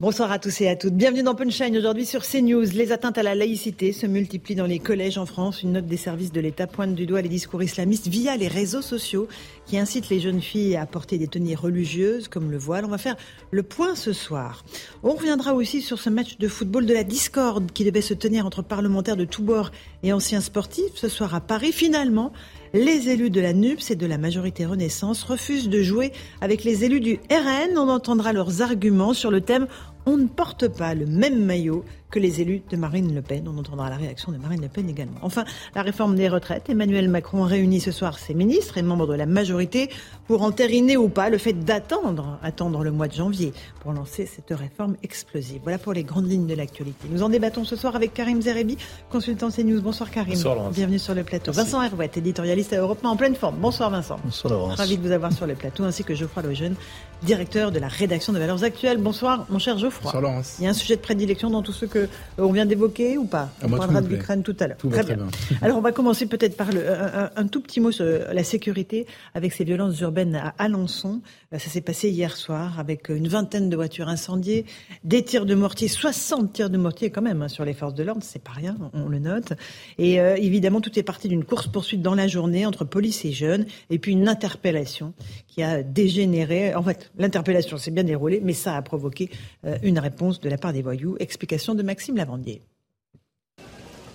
Bonsoir à tous et à toutes. Bienvenue dans Punchline. Aujourd'hui sur CNews, les atteintes à la laïcité se multiplient dans les collèges en France. Une note des services de l'État pointe du doigt les discours islamistes via les réseaux sociaux qui incitent les jeunes filles à porter des tenues religieuses comme le voile. On va faire le point ce soir. On reviendra aussi sur ce match de football de la discorde qui devait se tenir entre parlementaires de tous bords et anciens sportifs ce soir à Paris. Finalement, les élus de la NUPS et de la majorité Renaissance refusent de jouer avec les élus du RN. On entendra leurs arguments sur le thème on ne porte pas le même maillot que les élus de Marine Le Pen. On entendra la réaction de Marine Le Pen également. Enfin, la réforme des retraites. Emmanuel Macron réunit ce soir ses ministres et membres de la majorité pour entériner ou pas le fait d'attendre, attendre le mois de janvier pour lancer cette réforme explosive. Voilà pour les grandes lignes de l'actualité. Nous en débattons ce soir avec Karim Zerebi, consultant CNews. Bonsoir Karim. Bonsoir Bienvenue sur le plateau. Vincent Herouette, éditorialiste à Europe en pleine forme. Bonsoir Vincent. Bonsoir Laurence. Ravi de vous avoir sur le plateau, ainsi que Geoffroy Lejeune, directeur de la rédaction de Valeurs Actuelles. Bonsoir mon cher Geoffroy. Bonsoir Laurence. Il y a un sujet de prédilection dans tout ce que on vient d'évoquer ou pas Ah, On parlera de l'Ukraine tout à l'heure. Très bien. Alors on va commencer peut-être par le, un, un tout petit mot sur la sécurité avec ces violences urbaines à Alençon. Euh, Ça s'est passé hier soir avec une vingtaine de voitures incendiées, des tirs de mortier, 60 tirs de mortier quand même hein, sur les forces de l'ordre, c'est pas rien, on, on le note. Et euh, évidemment tout est parti d'une course poursuite dans la journée entre police et jeunes, et puis une interpellation qui a dégénéré. En fait, l'interpellation s'est bien déroulée, mais ça a provoqué euh, une réponse de la part des voyous. Explication de Maxime Lavandier.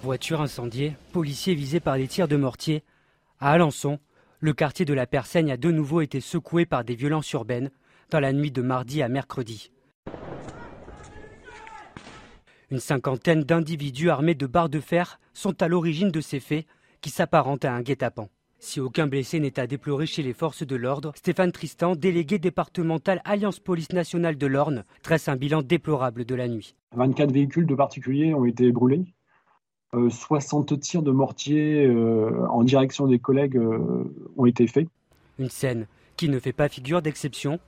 Voiture incendiée, policiers visés par des tirs de mortier. À Alençon, le quartier de la Persaigne a de nouveau été secoué par des violences urbaines dans la nuit de mardi à mercredi. Une cinquantaine d'individus armés de barres de fer sont à l'origine de ces faits qui s'apparentent à un guet-apens. Si aucun blessé n'est à déplorer chez les forces de l'ordre, Stéphane Tristan, délégué départemental Alliance Police Nationale de l'Orne, dresse un bilan déplorable de la nuit. 24 véhicules de particuliers ont été brûlés. Euh, 60 tirs de mortier euh, en direction des collègues euh, ont été faits. Une scène qui ne fait pas figure d'exception.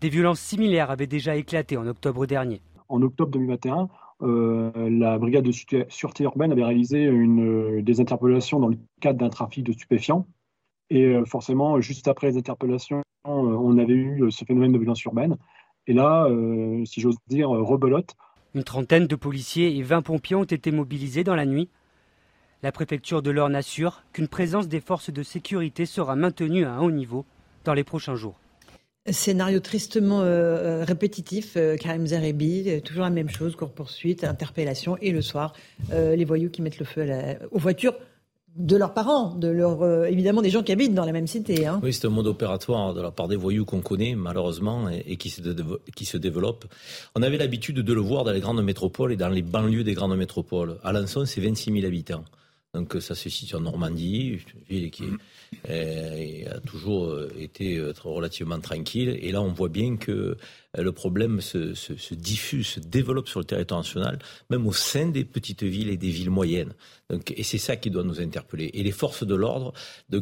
Des violences similaires avaient déjà éclaté en octobre dernier. En octobre 2021, euh, la brigade de sûreté- urbaine avait réalisé euh, des interpellations dans le cadre d'un trafic de stupéfiants. Et euh, forcément, juste après les interpellations, euh, on avait eu euh, ce phénomène de violence urbaine. Et là, euh, si j'ose dire, euh, rebelote. Une trentaine de policiers et 20 pompiers ont été mobilisés dans la nuit. La préfecture de l'Orne assure qu'une présence des forces de sécurité sera maintenue à un haut niveau dans les prochains jours. Scénario tristement euh, euh, répétitif, euh, Karim Zerebi, toujours la même chose, court-poursuite, interpellation, et le soir, les voyous qui mettent le feu aux voitures de leurs parents, de leurs, euh, évidemment des gens qui habitent dans la même cité. Hein. Oui, c'est un mode opératoire de la part des voyous qu'on connaît malheureusement et, qui se développe. On avait l'habitude de le voir dans les grandes métropoles et dans les banlieues des grandes métropoles. Alençon, c'est 26 000 habitants. Donc ça se situe en Normandie, une ville qui euh, a toujours euh, été euh, relativement tranquille. Et là, on voit bien que le problème se, se, se diffuse, se développe sur le territoire national, même au sein des petites villes et des villes moyennes. Donc, et c'est ça qui doit nous interpeller. Et les forces de l'ordre,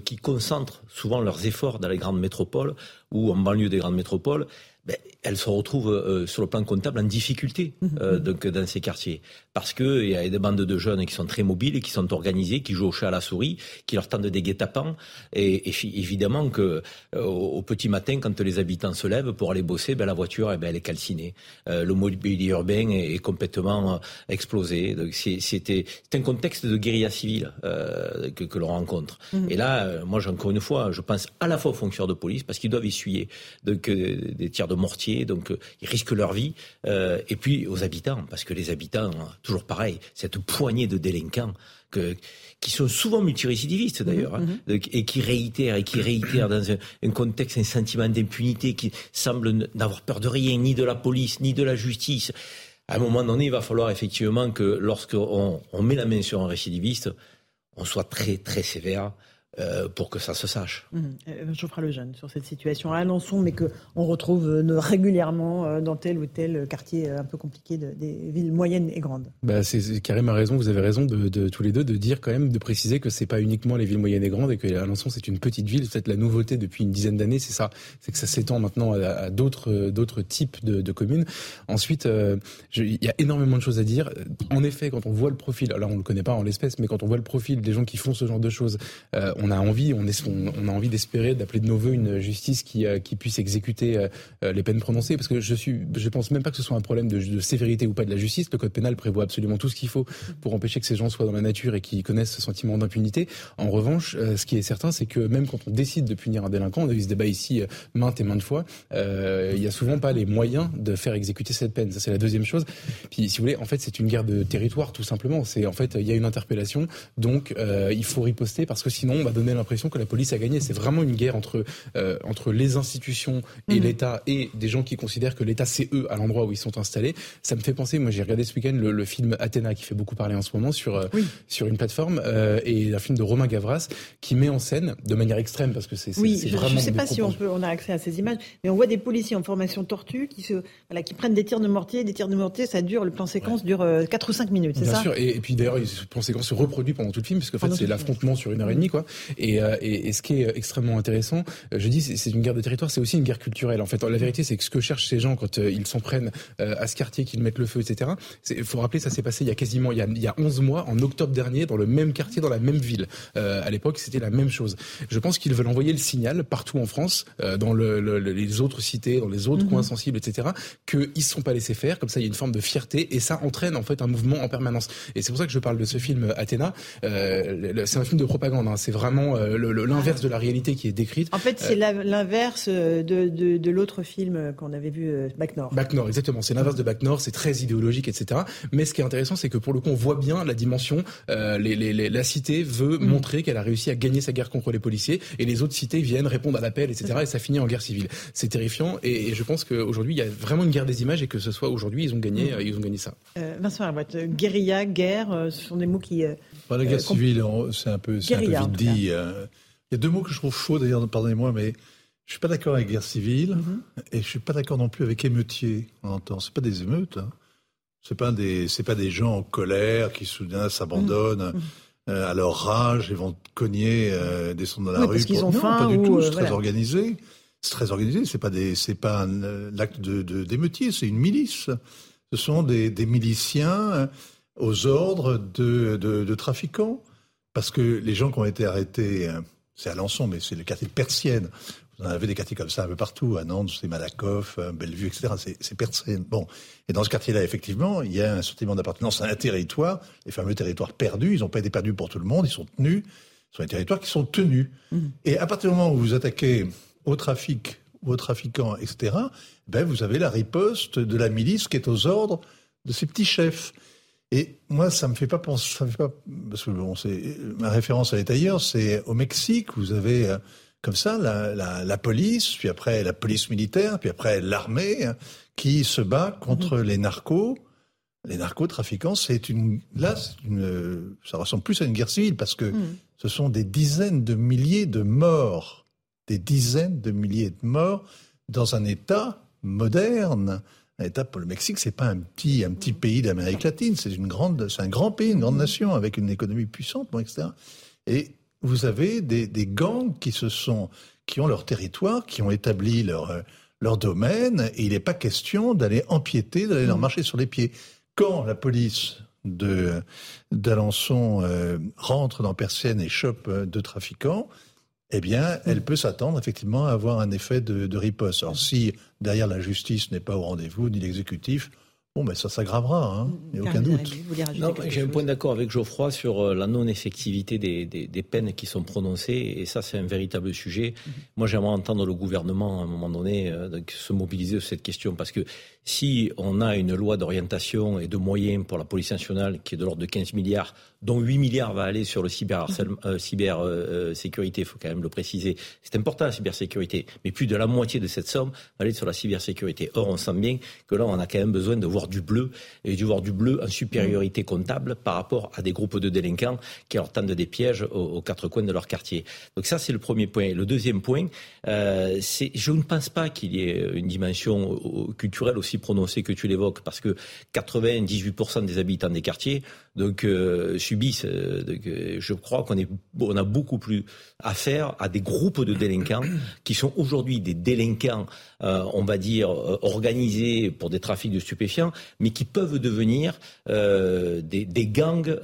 qui concentrent souvent leurs efforts dans les grandes métropoles ou en banlieue des grandes métropoles, ben, elles se retrouvent euh, sur le plan comptable en difficulté euh, donc, dans ces quartiers. Parce qu'il y a des bandes de jeunes qui sont très mobiles qui sont organisés, qui jouent au chat à la souris, qui leur tendent des guet-apens. Et, et évidemment que euh, au, petit matin, quand les habitants se lèvent pour aller bosser, ben, la voiture, eh ben, elle est calcinée. Euh, le mobilier urbain est, est complètement euh, explosé. C'est- un contexte de guérilla civile euh, que, que l'on rencontre. Et là, moi, encore une fois, je pense à la fois aux fonctionnaires de police, parce qu'ils doivent essuyer donc, des tirs de mortier, donc euh, ils risquent leur vie, euh, et puis aux habitants, parce que les habitants, euh, toujours pareil, cette poignée de délinquants que, qui sont souvent multirécidivistes d'ailleurs, hein, donc, et qui réitèrent et qui réitèrent dans un, un contexte, un sentiment d'impunité qui semble n'avoir peur de rien, ni de la police, ni de la justice. À un moment donné, il va falloir effectivement que lorsqu'on on met la main sur un récidiviste, on soit très très sévère euh, pour que ça se sache. Mmh. Geoffroy Lejeune, sur cette situation à Alençon, mais qu'on retrouve régulièrement dans tel ou tel quartier un peu compliqué des villes moyennes et grandes. Bah, c'est carrément raison, vous avez raison de, de, tous les deux de dire quand même, de préciser que c'est pas uniquement les villes moyennes et grandes et que Alençon c'est une petite ville. Peut-être la nouveauté depuis une dizaine d'années, c'est ça, c'est que ça s'étend maintenant à, à d'autres d'autres types de, de, communes. Ensuite, il y a énormément de choses à dire. En effet, quand on voit le profil, alors on le connaît pas en l'espèce, mais quand on voit le profil des gens qui font ce genre de choses, euh, on a envie, on, on, a envie d'espérer, d'appeler de nos voeux une justice qui, euh, puisse exécuter euh, les peines prononcées, parce que je suis, pense même pas que ce soit un problème de, sévérité ou pas de la justice. Le code pénal prévoit absolument tout ce qu'il faut pour empêcher que ces gens soient dans la nature et qu'ils connaissent ce sentiment d'impunité. En revanche, ce qui est certain, c'est que même quand on décide de punir un délinquant, on a eu ce débat ici maintes et maintes fois, il y a souvent pas les moyens de faire exécuter cette peine. Ça, c'est la deuxième chose. Puis, si vous voulez, en fait, c'est une guerre de territoire, tout simplement. En fait, il y a une interpellation, donc euh, il faut riposter parce que sinon, on va donner l'impression que la police a gagné. C'est vraiment une guerre entre euh, entre les institutions et mhm. l'État et des gens qui considèrent que l'État c'est eux à l'endroit où ils sont installés. Ça me fait penser. Moi, j'ai regardé ce week-end le, film Athéna qui fait beaucoup parler en ce moment sur euh, sur une plateforme et un film de Romain Gavras qui met en scène de manière extrême parce que c'est oui, je, ne sais pas si on peut on a accès à ces images, mais on voit des policiers en formation tortue qui se voilà qui prennent des tirs de mortier, des tirs de mortier, ça dure le plan séquence dure 4 ou 5 minutes, c'est ça? Bien sûr, et, puis d'ailleurs, le plan séquence se reproduit pendant tout le film, parce qu'en fait, c'est l'affrontement sur une heure et demie, quoi. Et, euh, et, et, ce qui est extrêmement intéressant, euh, je dis, c'est une guerre de territoire, c'est aussi une guerre culturelle. En fait, la vérité, c'est que ce que cherchent ces gens quand euh, ils s'en prennent à ce quartier, qu'ils mettent le feu, etc. Il faut rappeler, ça s'est passé il y a quasiment, il y a, il y a 11 mois, en octobre dernier, dans le même quartier, dans la même ville. à l'époque, c'était la même chose. Je pense qu'ils veulent envoyer le signal partout en France, dans le, les autres cités, dans les autres mhm. coins sensibles, etc., qu'ils ne sont pas laissés faire. Comme ça, il y a une forme de fierté, et ça entraîne en fait un mouvement en permanence. Et c'est pour ça que je parle de ce film Athéna. Euh, c'est un film de propagande. Hein. C'est vraiment euh, l'inverse de la réalité qui est décrite. En fait, c'est euh, l'inverse de, de, de l'autre film qu'on avait vu, Bac Nord. Bac Nord, exactement. C'est l'inverse de Bac Nord. C'est très idéologique, etc. Mais ce qui est intéressant, c'est que pour le coup, on voit bien la dimension. Les, les, la cité veut mm. montrer qu'elle a réussi à gagner sa guerre contre les policiers, et les autres cités viennent répondre à l'appel, etc. Et ça finit en guerre civile. C'est terrifiant. Et, je pense qu'aujourd'hui, il y a vraiment une guerre des images, et que ce soit aujourd'hui, ils ont gagné, mm. ils ont gagné ça. Vincent Arboite, guérilla, guerre, euh, ce sont des mots qui. Euh, la guerre euh, civile, c'est un peu, un peu vite dit. Il y a deux mots que je trouve chauds d'ailleurs, pardonnez-moi, mais je suis pas d'accord avec guerre civile mhm. et je suis pas d'accord non plus avec émeutier. On entend, c'est pas des émeutes. Hein. C'est pas des, c'est pas des gens en colère qui soudain s'abandonnent. Mhm. Mhm. à leur rage et vont cogner, descendre dans la rue. Parce qu'ils ont faim pas du tout. C'est très organisé. C'est très organisé. C'est pas des, c'est pas l'acte de, d'émeutier. C'est une milice. Ce sont des, des miliciens aux ordres de, de, trafiquants. Parce que les gens qui ont été arrêtés, euh, c'est à Alençon, mais c'est le quartier de Persienne. Vous en avez des quartiers comme ça un peu partout, à Nantes, c'est Malakoff, euh, Bellevue, etc. C'est Persienne. Bon. Et dans ce quartier-là, effectivement, il y a un sentiment d'appartenance à un territoire, les fameux territoires perdus. Ils n'ont pas été perdus pour tout le monde, ils sont tenus. Ce sont des territoires qui sont tenus. Mmh. Et à partir du moment où vous attaquez au trafic, aux trafiquants, etc., ben vous avez la riposte de la milice qui est aux ordres de ces petits chefs. Et moi, ça me fait pas penser, ça me fait pas, parce que bon, c'est, ma référence elle est ailleurs, c'est au Mexique, vous avez euh, comme ça la, la, la, police, puis après la police militaire, puis après l'armée hein, qui se bat contre mhm. les narcos. Les narcotrafiquants, c'est une, là, une, ça ressemble plus à une guerre civile parce que mhm. ce sont des dizaines de milliers de morts, des dizaines de milliers de morts dans un État moderne étape pour le Mexique, c'est pas un petit, un petit pays d'Amérique latine, c'est une grande, c'est un grand pays, une grande nation avec une économie puissante, bon, etc. Et vous avez des, des, gangs qui se sont, qui ont leur territoire, qui ont établi leur, leur domaine, et il n'est pas question d'aller empiéter, d'aller leur mm. marcher sur les pieds. Quand la police de d'Alençon euh, rentre dans Persienne et chope euh, deux trafiquants, eh bien, elle peut s'attendre effectivement à avoir un effet de, de riposte. Alors, si derrière la justice n'est pas au rendez-vous, ni l'exécutif, Bon, ben ça s'aggravera, hein, il n'y a aucun doute. J'ai un point d'accord avec Geoffroy sur euh, la non-effectivité des, des, des, peines qui sont prononcées, et ça, c'est un véritable sujet. Mm-hmm. Moi, j'aimerais entendre le gouvernement, à un moment donné, euh, se mobiliser sur cette question, parce que si on a une loi d'orientation et de moyens pour la police nationale qui est de l'ordre de 15 milliards, dont 8 milliards va aller sur le cyber, euh, cyber euh, sécurité, il faut quand même le préciser. C'est important la cybersécurité, mais plus de la moitié de cette somme va aller sur la cybersécurité. Or, on sent bien que là, on a quand même besoin de voir du bleu, et dû voir du bleu en supériorité comptable par rapport à des groupes de délinquants qui leur tendent des pièges aux, quatre coins de leur quartier. Donc ça, c'est le premier point. Le deuxième point, euh, c'est, je ne pense pas qu'il y ait une dimension euh, culturelle aussi prononcée que tu l'évoques, parce que 98% des habitants des quartiers donc euh, subissent. Euh, je crois qu'on on a beaucoup plus affaire à des groupes de délinquants qui sont aujourd'hui des délinquants, on va dire organisés pour des trafics de stupéfiants, mais qui peuvent devenir des, gangs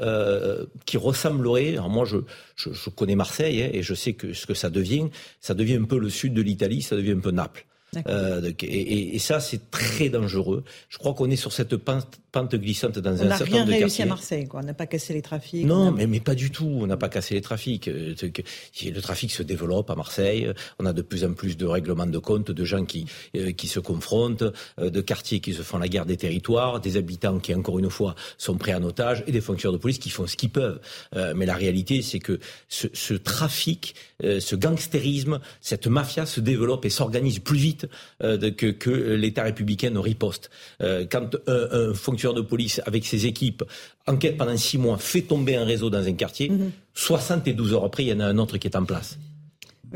qui ressembleraient. Alors moi, je, je, je connais Marseille hein, et je sais que ce que ça devient, ça devient un peu le sud de l'Italie, ça devient un peu Naples. Euh, et, et, ça, c'est très dangereux. Je crois qu'on est sur cette pente, pente glissante dans un certain nombre de quartiers. On n'a rien réussi à Marseille, quoi. On n'a pas cassé les trafics. Non, mais, mais pas du tout. On n'a pas cassé les trafics. Euh, le trafic se développe à Marseille. On a de plus en plus de règlements de compte, de gens qui, euh, qui se confrontent, euh, de quartiers qui se font la guerre des territoires, des habitants qui, encore une fois, sont pris en otage et des fonctionnaires de police qui font ce qu'ils peuvent. mais la réalité, c'est que ce, ce trafic, ce gangstérisme, cette mafia se développe et s'organise plus vite euh, que, que l'État républicain ne riposte. Euh, quand un, un, fonctionnaire de police, avec ses équipes, enquête pendant six mois, fait tomber un réseau dans un quartier, 72 mhm. heures après, il y en a un autre qui est en place.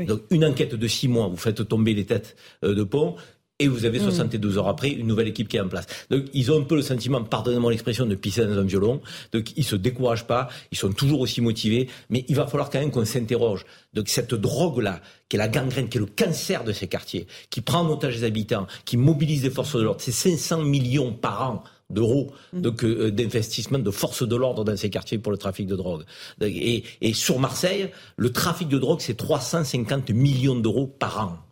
Donc une enquête de six mois, vous faites tomber les têtes euh, de pont, et vous avez 72 mm. heures après une nouvelle équipe qui est en place. Donc ils ont un peu le sentiment, pardonnez-moi l'expression, de pisser dans un violon. Donc ils se découragent pas, ils sont toujours aussi motivés, mais il va falloir quand même qu'on s'interroge. Donc cette drogue-là, qui est la gangrène, qui est le cancer de ces quartiers, qui prend en otage les habitants, qui mobilise les forces de l'ordre, c'est 500 millions par an d'euros mm. euh, d'investissement de forces de l'ordre dans ces quartiers pour le trafic de drogue. Et, et sur Marseille, le trafic de drogue, c'est 350 millions d'euros par an.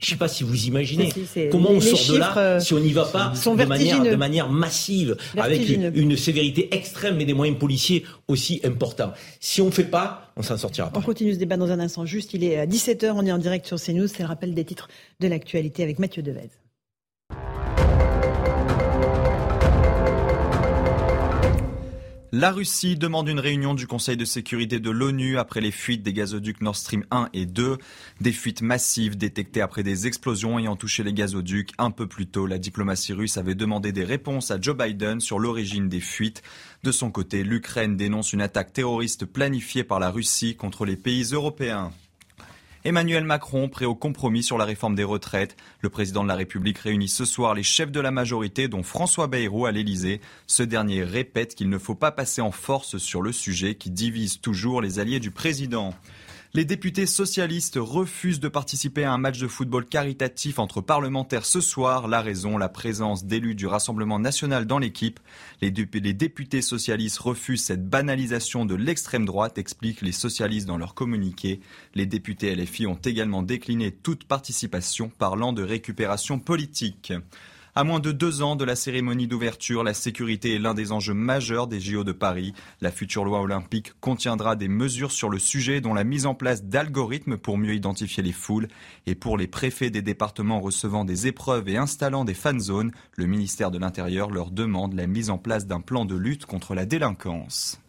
Je ne sais pas si vous imaginez comment on sort de là euh, si on n'y va pas de manière, de manière, massive, avec une, sévérité extrême et des moyens policiers aussi importants. Si on ne fait pas, on s'en sortira pas. On continue ce débat dans un instant. Juste, il est à 17h, on est en direct sur CNews. C'est le rappel des titres de l'actualité avec Mathieu Devez. La Russie demande une réunion du Conseil de sécurité de l'ONU après les fuites des gazoducs Nord Stream 1 et 2. Des fuites massives détectées après des explosions ayant touché les gazoducs. Un peu plus tôt, la diplomatie russe avait demandé des réponses à Joe Biden sur l'origine des fuites. De son côté, l'Ukraine dénonce une attaque terroriste planifiée par la Russie contre les pays européens. Emmanuel Macron, prêt au compromis sur la réforme des retraites. Le président de la République réunit ce soir les chefs de la majorité, dont François Bayrou à l'Élysée. Ce dernier répète qu'il ne faut pas passer en force sur le sujet qui divise toujours les alliés du président. Les députés socialistes refusent de participer à un match de football caritatif entre parlementaires ce soir. La raison, la présence d'élus du Rassemblement national dans l'équipe. Les, députés socialistes refusent cette banalisation de l'extrême droite, expliquent les socialistes dans leur communiqué. Les députés LFI ont également décliné toute participation, parlant de récupération politique. À moins de deux ans de la cérémonie d'ouverture, la sécurité est l'un des enjeux majeurs des JO de Paris. La future loi olympique contiendra des mesures sur le sujet, dont la mise en place d'algorithmes pour mieux identifier les foules. Et pour les préfets des départements recevant des épreuves et installant des fan zones, le ministère de l'Intérieur leur demande la mise en place d'un plan de lutte contre la délinquance.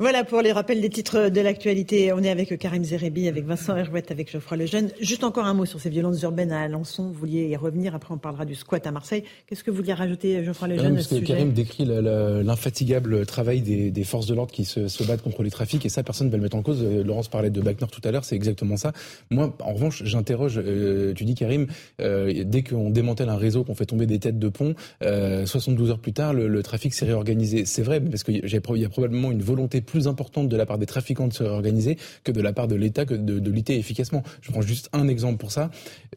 Voilà pour les rappels des titres de l'actualité. On est avec Karim Zerebi, avec Vincent Herouette, avec Geoffroy Lejeune. Juste encore un mot sur ces violences urbaines à Alençon. Vous vouliez y revenir, après on parlera du squat à Marseille. Qu'est-ce que vous vouliez rajouter, Geoffroy Lejeune Parce que Karim décrit l'infatigable travail des, forces de l'ordre qui se, battent contre les trafics, et ça, personne ne va le mettre en cause. Euh, Laurence parlait de Bachner tout à l'heure, c'est exactement ça. Moi, en revanche, j'interroge, euh, tu dis Karim, euh, dès qu'on démantèle un réseau, qu'on fait tomber des têtes de pont, 72 heures plus tard, le, trafic s'est réorganisé. C'est vrai, parce qu'il y a probablement une volonté plus importante de la part des trafiquants de se réorganiser que de la part de l'État que de, de, lutter efficacement. Je prends juste un exemple pour ça.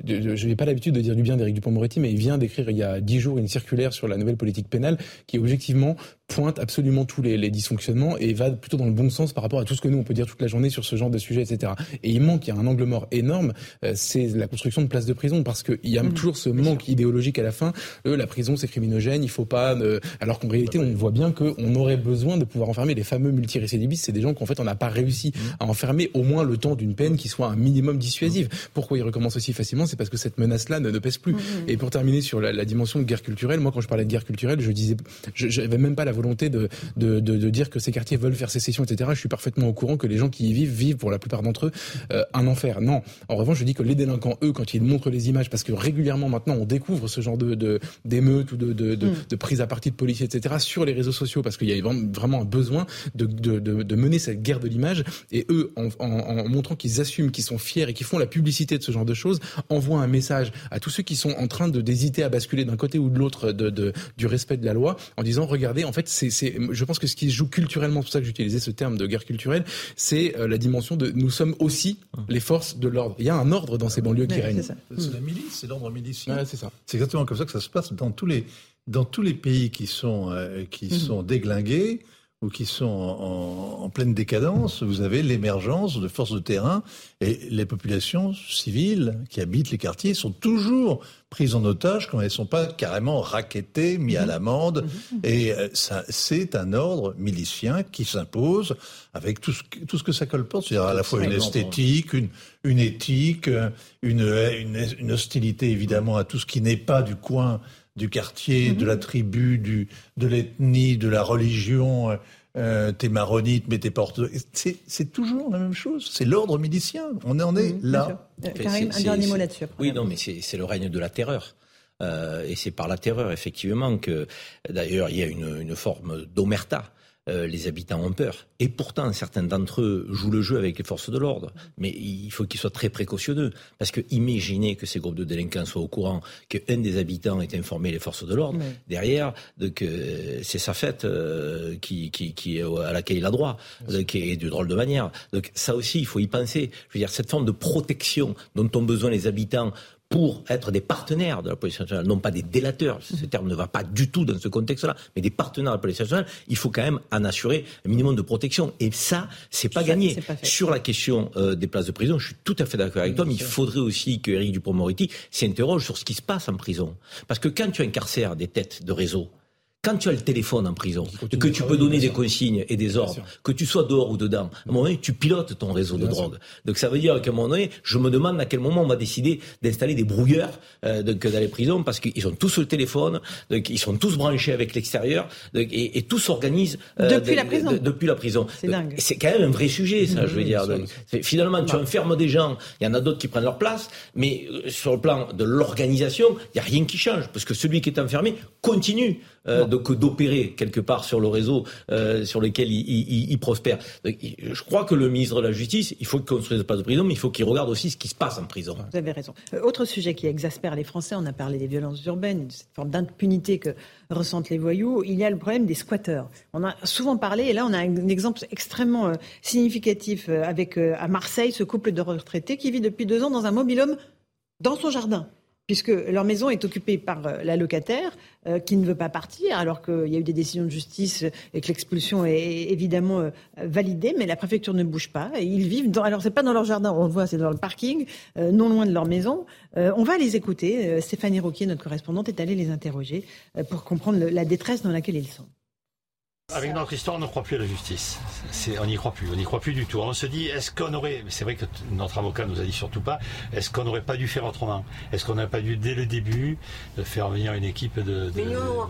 Je n'ai pas l'habitude de dire du bien d'Éric Dupond-Moretti, mais il vient d'écrire il y a dix jours une circulaire sur la nouvelle politique pénale qui objectivement pointe absolument tous les, les, dysfonctionnements et va plutôt dans le bon sens par rapport à tout ce que nous on peut dire toute la journée sur ce genre de sujet, etc. Et il manque, il y a un angle mort énorme, euh, c'est la construction de places de prison parce qu'il y a mmh, toujours ce manque idéologique à la fin. Euh, la prison c'est criminogène, il faut pas. Euh, alors qu'en réalité on voit bien qu'on aurait besoin de pouvoir enfermer les fameux multi récidivistes, c'est des gens qu'en fait on n'a pas réussi mmh. à enfermer au moins le temps d'une peine qui soit un minimum dissuasive. Mmh. Pourquoi ils recommencent aussi facilement? C'est parce que cette menace-là ne, pèse plus. Mmh. Et pour terminer sur la, dimension de guerre culturelle, moi quand je parlais de guerre culturelle, je disais, je n'avais même pas la volonté de, de, de, dire que ces quartiers veulent faire sécession, etc. Je suis parfaitement au courant que les gens qui y vivent vivent pour la plupart d'entre eux euh, un enfer. Non. En revanche, je dis que les délinquants, eux, quand ils montrent les images, parce que régulièrement maintenant on découvre ce genre de d'émeutes ou de, de, de, prise à partie de policiers, etc. sur les réseaux sociaux, parce qu'il y a vraiment un besoin de, de, de, mener cette guerre de l'image. Et eux, en, en, montrant qu'ils assument, qu'ils sont fiers et qu'ils font la publicité de ce genre de choses, envoient un message à tous ceux qui sont en train de d'hésiter à basculer d'un côté ou de l'autre de, de, du respect de la loi, en disant regardez, en fait, c'est, je pense que ce qui se joue culturellement, c'est pour ça que j'utilisais ce terme de guerre culturelle, c'est euh, la dimension de nous sommes aussi les forces de l'ordre. Il y a un ordre dans ces banlieues qui règne. C'est la milice, c'est l'ordre milicien. c'est ça. C'est exactement comme ça que ça se passe dans tous les dans tous les pays qui sont euh, qui mhm. sont déglingués ou qui sont en, pleine décadence, vous avez l'émergence de forces de terrain et les populations civiles qui habitent les quartiers sont toujours prises en otage quand elles ne sont pas carrément raquettées, mises à mhm. l'amende. Mhm. Et euh, ça, c'est un ordre milicien qui s'impose avec tout ce, tout ce que ça colporte, c'est-à-dire à la fois une esthétique, une, une éthique, une, une, une hostilité évidemment à tout ce qui n'est pas du coin du quartier, de la mhm. tribu, du, de l'ethnie, de la religion. Euh, euh t'es maronite, mais t'es porte. C'est toujours la même chose. C'est l'ordre milicien. On en est mhm, là. Euh, Karim, un dernier mot là-dessus. Oui, non, mais c'est le règne de la terreur. Euh, et c'est par la terreur, effectivement, que d'ailleurs il y a une, une forme d'omerta euh, les habitants ont peur. Et pourtant, certains d'entre eux jouent le jeu avec les forces de l'ordre. Mais il faut qu'ils soient très précautionneux. Parce que imaginez que ces groupes de délinquants soient au courant qu'un des habitants ait informé les forces de l'ordre. Derrière, que c'est sa fête euh, qui, qui, à laquelle il a droit, qui est de drôle de manière. Donc ça aussi, il faut y penser. Je veux dire, cette forme de protection dont ont besoin les habitants pour être des partenaires de la police nationale, non pas des délateurs, ce terme ne va pas du tout dans ce contexte-là, mais des partenaires de la police nationale, il faut quand même en assurer un minimum de protection. Et ça, c'est pas gagné. Sur la question euh, des places de prison, je suis tout à fait d'accord avec toi, mais il faudrait aussi que Eric Dupond-Moretti s'interroge sur ce qui se passe en prison. Parce que quand tu incarcères des têtes de réseau, quand tu as le téléphone en prison, que tu peux donner des consignes et des ordres, que tu sois dehors ou dedans, à un moment donné, tu pilotes ton réseau de drogue. Donc ça veut dire qu'à un moment donné, je me demande à quel moment on va décider d'installer des brouilleurs euh, donc, dans les prisons, parce qu'ils ont tous le téléphone, donc ils sont tous branchés avec l'extérieur, et, et, tout s'organise euh, depuis, la prison. depuis la prison. C'est dingue. C'est quand même un vrai sujet, ça, je veux dire. finalement, tu enfermes des gens, il y en a d'autres qui prennent leur place, mais euh, sur le plan de l'organisation, il n'y a rien qui change, parce que celui qui est enfermé continue euh, d'opérer quelque part sur le réseau euh, sur lequel il, prospère. je crois que le ministre de la Justice, il faut qu'il construise pas de prison, mais il faut qu'il regarde aussi ce qui se passe en prison. Vous avez raison. Euh, autre sujet qui exaspère les Français, on a parlé des violences urbaines, de cette forme d'impunité que ressentent les voyous. Il y a le problème des squatteurs. On a souvent parlé, et là on a un exemple extrêmement significatif avec à Marseille ce couple de retraités qui vit depuis deux ans dans un mobilhome dans son jardin puisque leur maison est occupée par euh, la locataire euh, qui ne veut pas partir, alors qu'il y a eu des décisions de justice et que l'expulsion est évidemment euh, validée, mais la préfecture ne bouge pas. Et ils vivent dans, alors c'est pas dans leur jardin, on le voit, c'est dans le parking, non loin de leur maison. on va les écouter. Stéphanie Roquier, notre correspondante, est allée les interroger pour comprendre la détresse dans laquelle ils sont. Avec notre histoire, on ne croit plus à la justice. on n'y croit plus, on n'y croit plus du tout. On se dit, est-ce qu'on aurait, c'est vrai que notre avocat nous a dit surtout pas, est-ce qu'on n'aurait pas dû faire autrement? Est-ce qu'on n'aurait pas dû, dès le début, de faire venir une équipe de,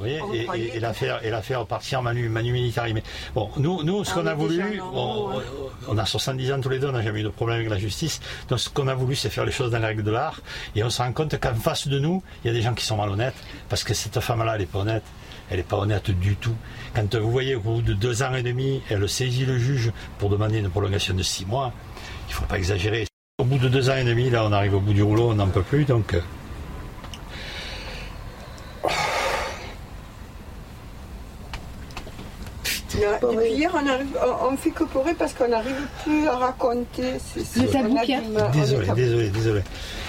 et, la faire, et la faire partir manu, manu militari. Mais bon, nous, nous, ce ah qu'on a voulu, on, a 70 ans tous les deux, on n'a jamais eu de problème avec la justice. Donc, ce qu'on a voulu, c'est faire les choses dans les règles de l'art. Et on se rend compte qu'en face de nous, il y a des gens qui sont malhonnêtes, parce que cette femme-là, elle est pas honnête elle n'est pas honnête du tout. Quand vous voyez au bout de deux ans et demi, elle saisit le juge pour demander une prolongation de six mois, il ne faut pas exagérer. Au bout de deux ans et demi, là, on arrive au bout du rouleau, on n'en peut plus, donc. Et puis hier, on, arrive, on, fait que pourrir parce qu'on n'arrive plus à raconter. Le tabou, Pierre Désolé, désolé, désolé.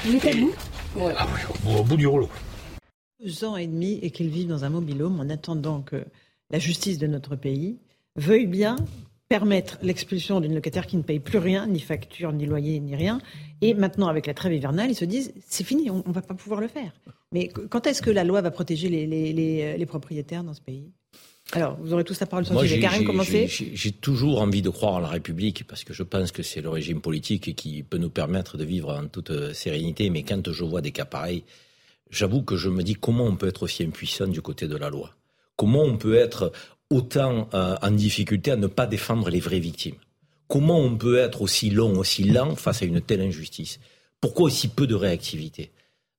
Le tabou ah au bout du rouleau deux ans et demi et qu'ils vivent dans un mobilhome en attendant que la justice de notre pays veuille bien permettre l'expulsion d'une locataire qui ne paye plus rien, ni facture, ni loyer, ni rien. Et maintenant, avec la trêve hivernale, ils se disent c'est fini, on ne va pas pouvoir le faire. Mais quand est-ce que la loi va protéger les, les, les, propriétaires dans ce pays? Alors, vous aurez tous la parole sur le sujet. Karim, commencez. J'ai toujours envie de croire en la République parce que je pense que c'est le régime politique qui peut nous permettre de vivre en toute euh, sérénité. Mais quand je vois des cas pareils, j'avoue que je me dis comment on peut être aussi impuissant du côté de la loi. Comment on peut être autant euh, en difficulté à ne pas défendre les vraies victimes. Comment on peut être aussi long, aussi lent face à une telle injustice Pourquoi aussi peu de réactivité?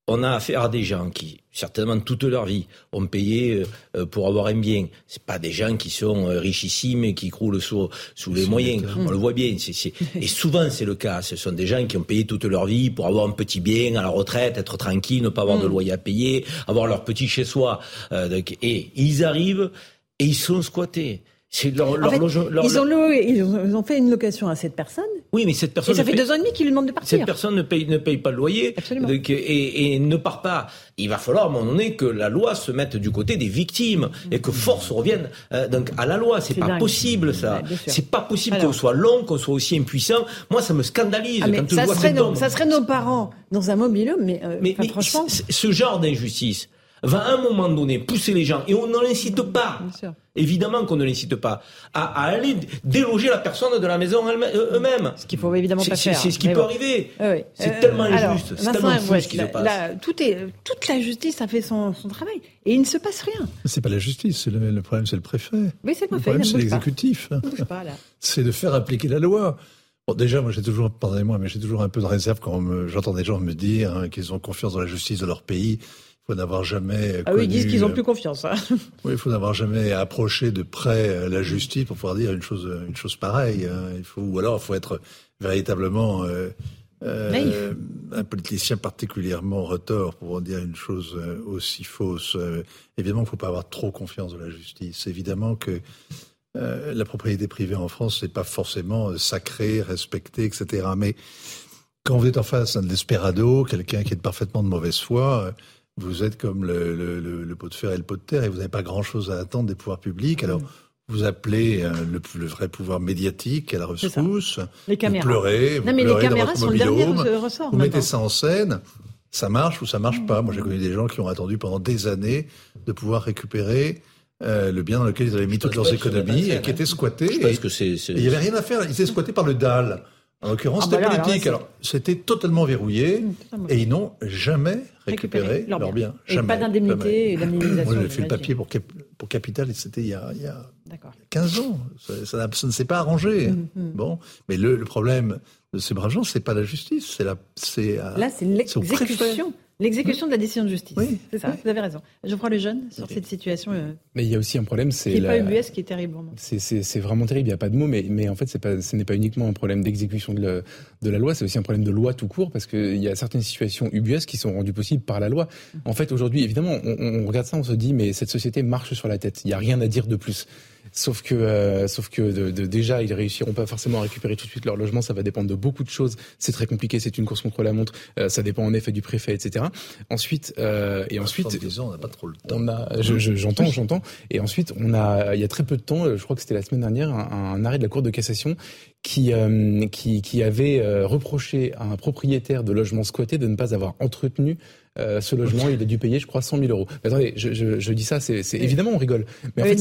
On a affaire à des gens qui, certainement toute leur vie, ont payé euh, pour avoir un bien. C'est pas des gens qui sont euh, richissimes et qui croulent sous, sous les moyens. On le voit bien. Et souvent, c'est le cas. Ce sont des gens qui ont payé toute leur vie pour avoir un petit bien à la retraite, être tranquille, ne pas avoir de mm. loyer à payer, avoir leur petit chez soi. Euh, et ils arrivent et ils sont squattés. Leur, leur, ils, ont ils, ont fait une location à cette personne. Oui, mais cette personne. Et ça fait deux ans et demi qu'ils lui demandent de partir. Cette personne ne paye, ne paye pas le loyer et, et, ne part pas. Il va falloir à un moment donné que la loi se mette du côté des victimes et que force revienne euh, donc à la loi. C'est pas possible ça. c'est pas possible qu'on soit long, qu'on soit aussi impuissant. Moi, ça me scandalise ah, quand ça, serait nos, ça serait nos parents dans un mobilhome, mais, euh, mais, mais franchement, ce genre d'injustice va à un moment donné pousser les gens, et on ne l'incite pas, évidemment qu'on ne l'incite pas, à, aller déloger la personne de la maison eux-mêmes. Ce qu'il faut évidemment pas faire. C'est ce qui peut arriver. C'est euh, tellement injuste, c'est tellement fou ce qui se passe. tout est, toute la justice a fait son, son travail, et il ne se passe rien. C'est pas la justice, le, le, problème c'est le préfet. Oui, c'est le préfet. Le problème c'est l'exécutif. C'est de faire appliquer la loi. Bon, déjà, moi, j'ai toujours, pardonnez-moi, mais j'ai toujours un peu de réserve quand j'entends des gens me dire hein, qu'ils ont confiance dans la justice de leur pays faut n'avoir jamais. Ah oui, ils disent qu'ils ont plus confiance. Hein. Oui, il faut n'avoir jamais approché de près la justice pour pouvoir dire une chose, une chose pareille. Hein. Il faut, ou alors, il faut être véritablement euh, euh, un politicien particulièrement retors pour dire une chose euh, aussi fausse. évidemment, il ne faut pas avoir trop confiance dans la justice. Évidemment que la propriété privée en France n'est pas forcément sacrée, respectée, etc. Mais quand vous êtes en face d'un desperado, quelqu'un qui est parfaitement de mauvaise foi vous êtes comme le, pot de fer et le pot de terre et vous n'avez pas grand-chose à attendre des pouvoirs publics. Alors, mm. vous appelez euh, le, vrai pouvoir médiatique à la rescousse. Les caméras. Vous pleurez, vous non, mais les caméras sont le dernier ressort. Vous mettez ça en scène. Ça marche ou ça marche pas. Moi, j'ai connu des gens qui ont attendu pendant des années de pouvoir récupérer euh, le bien dans lequel ils avaient mis toutes leurs économies et qui était squatté. Il n'y avait rien à faire. Ils étaient squattés par le DAL. En l'occurrence, ah, c'était bah politique. Alors, c'était totalement verrouillé mmh, et ils n'ont jamais récupéré, leurs biens. Et pas d'indemnité et d'indemnisation. Moi, j'ai fait le papier pour, pour Capital et c'était il y a, il y a 15 ans. Ça, ne s'est pas arrangé. Mmh, mmh. Bon, mais le, le, problème de ces braves gens, c'est pas la justice, c'est la, c'est là, c'est l'exécution. L'exécution de la décision de justice. Oui, c'est ça, vous avez raison. Je crois le jeune sur cette situation. Euh, mais il y a aussi un problème, c'est. Qui n'est pas UBS, qui est terrible. C'est vraiment terrible, il n'y a pas de mots, mais, mais en fait, pas, ce n'est pas uniquement un problème d'exécution de, de, la loi, c'est aussi un problème de loi tout court, parce qu'il y a certaines situations UBS qui sont rendues possibles par la loi. En fait, aujourd'hui, évidemment, on, on, regarde ça, on se dit, mais cette société marche sur la tête. Il n'y a rien à dire de plus. Sauf que, euh, sauf que de, de, déjà, ils réussiront pas forcément à récupérer tout de suite leur logement. Ça va dépendre de beaucoup de choses. C'est très compliqué. C'est une course contre la montre. Euh, ça dépend en effet du préfet, etc. Ensuite, euh, et ensuite, on n'a pas trop le temps. On a, j'entends, j'entends. Et ensuite, on a, il y a très peu de temps, je crois que c'était la semaine dernière, un, un, arrêt de la Cour de cassation qui, euh, qui, qui avait reproché à un propriétaire de logement squatté de ne pas avoir entretenu euh, ce logement, il a dû payer, je crois, 100 000 euros. Mais attendez, je, je, je dis ça, c'est évidemment on rigole, mais en fait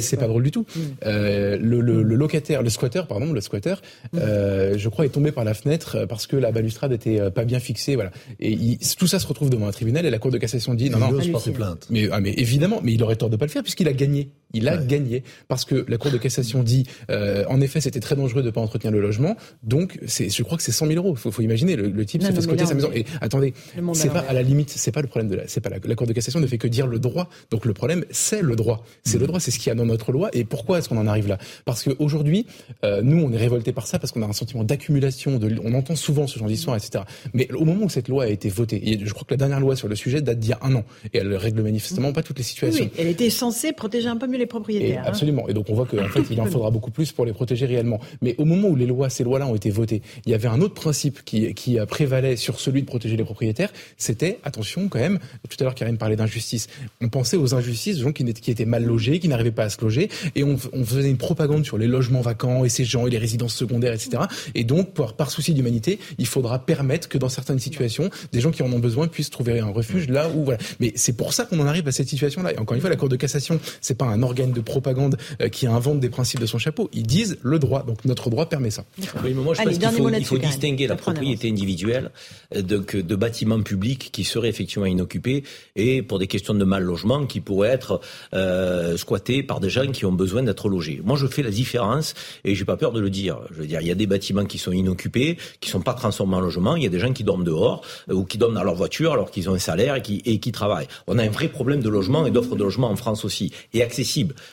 c'est pas, pas drôle du tout. Mm. Euh, le, le, le, locataire, le squatter, pardon, le squatter, mm. euh, je crois, est tombé par la fenêtre parce que la balustrade était euh, pas bien fixée, voilà. Et il, tout ça se retrouve devant un tribunal et la Cour de cassation dit non, non, porter plainte. Mais, ah, mais évidemment, mais il aurait tort de pas le faire puisqu'il a gagné. Il a gagné parce que la Cour de cassation dit, euh, en effet, c'était très dangereux de pas entretenir le logement. Donc, c'est, je crois que c'est 100 000 euros. Faut, faut imaginer le, le type se fait squatter sa maison. Et attendez, c'est pas à la limite, c'est pas le problème de la, c'est pas la, Cour de cassation ne fait que dire le droit. Donc le problème, c'est le droit. C'est le mm. droit, c'est ce qu'il y a dans notre loi. Et pourquoi est-ce qu'on en arrive là? Parce qu'aujourd'hui, euh, nous, on est révoltés par ça parce qu'on a un sentiment d'accumulation. De, on entend souvent ce genre d'histoire, etc. Mais au moment où cette loi a été votée, et je crois que la dernière loi sur le sujet date d'il y a un an, et elle règle manifestement pas toutes les situations. Oui, elle était censée protéger un peu mieux les propriétaires. Et, hein. Absolument. Et donc on voit qu'en fait, il en faudra beaucoup plus pour les protéger réellement. Mais au moment où les lois, ces lois-là ont été votées, il y avait un autre principe qui, qui prévalait sur celui de protéger les propriétaires. C'était, attention quand même, tout à l'heure Karine parlait d'injustice. On pensait aux injustices, aux gens qui, qui étaient mal logés, qui n'arrivaient pas à se loger, et on, on, faisait une propagande sur les logements vacants et ces gens et les résidences secondaires, etc. Et donc, par, par souci d'humanité, il faudra permettre que dans certaines situations, des gens qui en ont besoin puissent trouver un refuge là où voilà. Mais c'est pour ça qu'on en arrive à cette situation-là. Et encore une fois, la Cour de cassation, c'est pas un organe de propagande qui invente des principes de son chapeau. Ils disent le droit. Donc notre droit permet ça. Oui, mais moi, je pense qu'il faut, il faut distinguer la propriété individuelle de, de bâtiments publics qui seraient effectivement inoccupés et pour des questions de mal logement qui pourraient être euh, squattés par des gens qui ont besoin d'être logés. Moi, je fais la différence et j'ai pas peur de le dire. Je veux dire, il y a des bâtiments qui sont inoccupés, qui sont pas transformés en logement. Il y a des gens qui dorment dehors euh, ou qui dorment dans leur voiture alors qu'ils ont un salaire et qui, et qui travaillent. On a un vrai problème de logement et d'offre de logement en France aussi et accessible.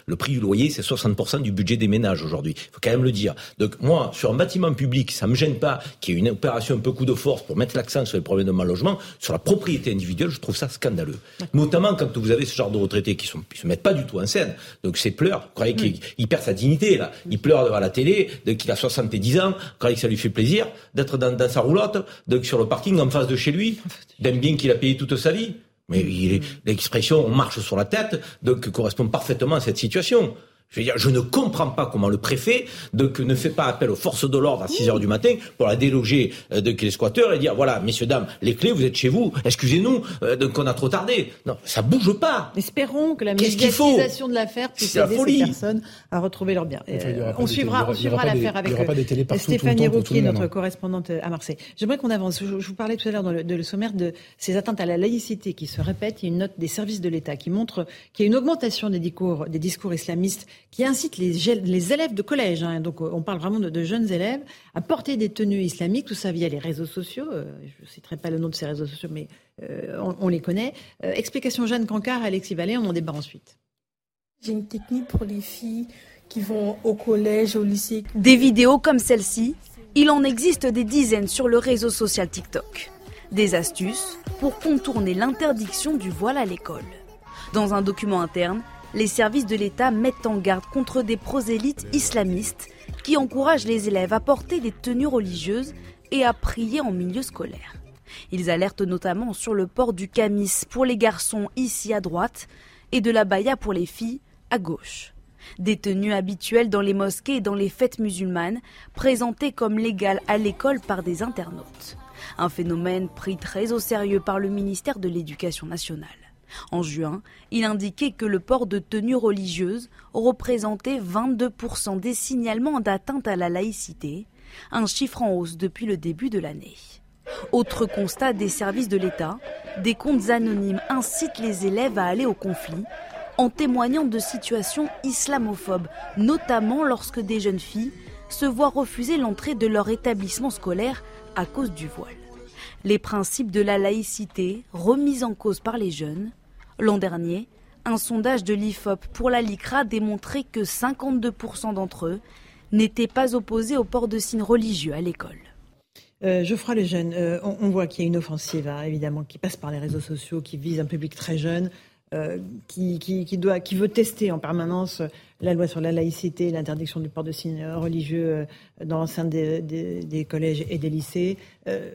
Le prix du loyer, c'est 60% du budget des ménages aujourd'hui. Il faut quand même le dire. Donc moi, sur un bâtiment public, ça me gêne pas qu'il y ait une opération un peu coup de force pour mettre l'accent sur les problèmes de mal logement. Sur la propriété individuelle, je trouve ça scandaleux. Notamment quand vous avez ce genre de retraités qui, qui se mettent pas du tout en scène. Donc c'est pleure. Vous croyez qu'il perd sa dignité là Il pleure devant la télé, qu'il a 70 ans. Vous croyez que ça lui fait plaisir d'être dans, dans, sa roulotte, donc sur le parking en face de chez lui, d'un bien qu'il a payé toute sa vie? Mais l'expression on marche sur la tête donc correspond parfaitement à cette situation. Je veux dire, je ne comprends pas comment le préfet ne fait pas appel aux forces de l'ordre à 6 heures du matin pour la déloger euh, de les squatteurs et dire voilà, messieurs, dames, les clés, vous êtes chez vous, excusez-nous, euh, donc on a trop tardé. Non, ça bouge pas. Espérons que la médiatisation de l'affaire puisse aider ces personnes à retrouver leur bien. on suivra, on suivra l'affaire avec euh, Stéphanie Rouquier, notre condescendante à Marseille. J'aimerais qu'on avance. Je, vous parlais tout à l'heure dans le, le, sommaire de ces atteintes à la laïcité qui se répètent. Il y a une note des services de l'État qui montre qu'il y a une augmentation des discours, des discours islamistes qui incite les, les élèves de collège, hein, donc on parle vraiment de, jeunes élèves, à porter des tenues islamiques, tout ça via les réseaux sociaux. Euh, je ne citerai pas le nom de ces réseaux sociaux, mais euh, on, les connaît. Euh, explication Jeanne Cancard, Alexis Vallée, on en débat ensuite. J'ai une technique pour les filles qui vont au collège, au lycée. Des vidéos comme celle-ci, il en existe des dizaines sur le réseau social TikTok. Des astuces pour contourner l'interdiction du voile à l'école. Dans un document interne, les services de l'État mettent en garde contre des prosélytes islamistes qui encouragent les élèves à porter des tenues religieuses et à prier en milieu scolaire. Ils alertent notamment sur le port du camis pour les garçons ici à droite et de la baya pour les filles à gauche. Des tenues habituelles dans les mosquées et dans les fêtes musulmanes, présentées comme légales à l'école par des internautes. Un phénomène pris très au sérieux par le ministère de l'Éducation nationale. En juin, il indiquait que le port de tenues religieuses représentait 22% des signalements d'atteinte à la laïcité, un chiffre en hausse depuis le début de l'année. Autre constat des services de l'État, des comptes anonymes incitent les élèves à aller au conflit en témoignant de situations islamophobes, notamment lorsque des jeunes filles se voient refuser l'entrée de leur établissement scolaire à cause du voile. Les principes de la laïcité remis en cause par les jeunes, L'an dernier, un sondage de l'IFOP pour la LICRA démontrait que 52% d'entre eux n'étaient pas opposés au port de signes religieux à l'école. Euh, Geoffroy Lejeune, euh, on, voit qu'il y a une offensive, hein, évidemment, qui passe par les réseaux sociaux, qui vise un public très jeune, euh, qui, doit, qui veut tester en permanence la loi sur la laïcité, l'interdiction du port de signes religieux dans l'enceinte des, des, collèges et des lycées.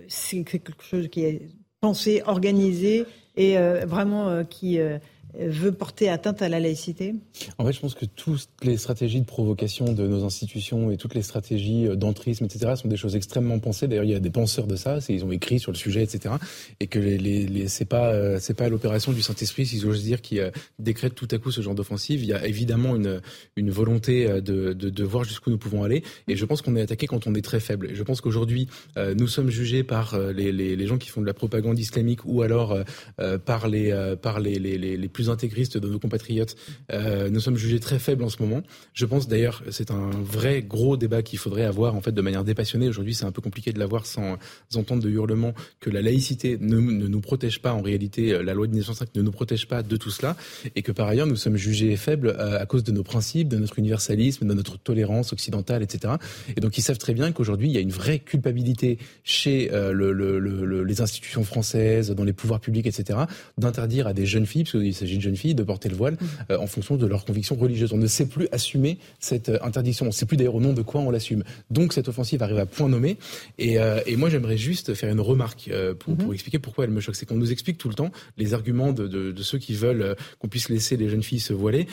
C'est quelque chose qui est pensé, organisé et euh, vraiment euh, qui euh, veut porter atteinte à la laïcité En fait, je pense que toutes les stratégies de provocation de nos institutions et toutes les stratégies d'entrisme, etc., sont des choses extrêmement pensées. D'ailleurs, il y a des penseurs de ça, ils ont écrit sur le sujet, etc. Et que les, les, euh, c'est pas l'opération du Saint-Esprit, si j'ose dire, qui euh, décrète tout à coup ce genre d'offensive. Il y a évidemment une une volonté euh, de, de, voir jusqu'où nous pouvons aller. Et je pense qu'on est attaqué quand on est très faible. Et je pense qu'aujourd'hui, nous sommes jugés par les, les, gens qui font de la propagande islamique ou alors par les par les, les, les plus intégristes de nos compatriotes. Euh, nous sommes jugés très faibles en ce moment. Je pense d'ailleurs, c'est un vrai gros débat qu'il faudrait avoir en fait de manière dépassionnée. Aujourd'hui, c'est un peu compliqué de l'avoir sans entendre de hurlements que la laïcité ne, nous protège pas. En réalité, euh, la loi de 1905 ne nous protège pas de tout cela, et que par ailleurs, nous sommes jugés faibles euh, à, cause de nos principes, de notre universalisme, de notre tolérance occidentale, etc. Et donc, ils savent très bien qu'aujourd'hui, il y a une vraie culpabilité chez le, le, le, les institutions françaises, dans les pouvoirs publics, etc., d'interdire à des jeunes filles, parce qu'il s'agit de jeunes filles de porter le voile mmh. euh, en fonction de leurs convictions religieuses. On ne sait plus assumer cette euh, interdiction. On ne sait plus d'ailleurs au nom de quoi on l'assume. Donc cette offensive arrive à point nommé. Et, euh, et moi j'aimerais juste faire une remarque pour, pour, mmh. expliquer pourquoi elle me choque. C'est qu'on nous explique tout le temps les arguments de, de, de ceux qui veulent qu'on puisse laisser les jeunes filles se voiler.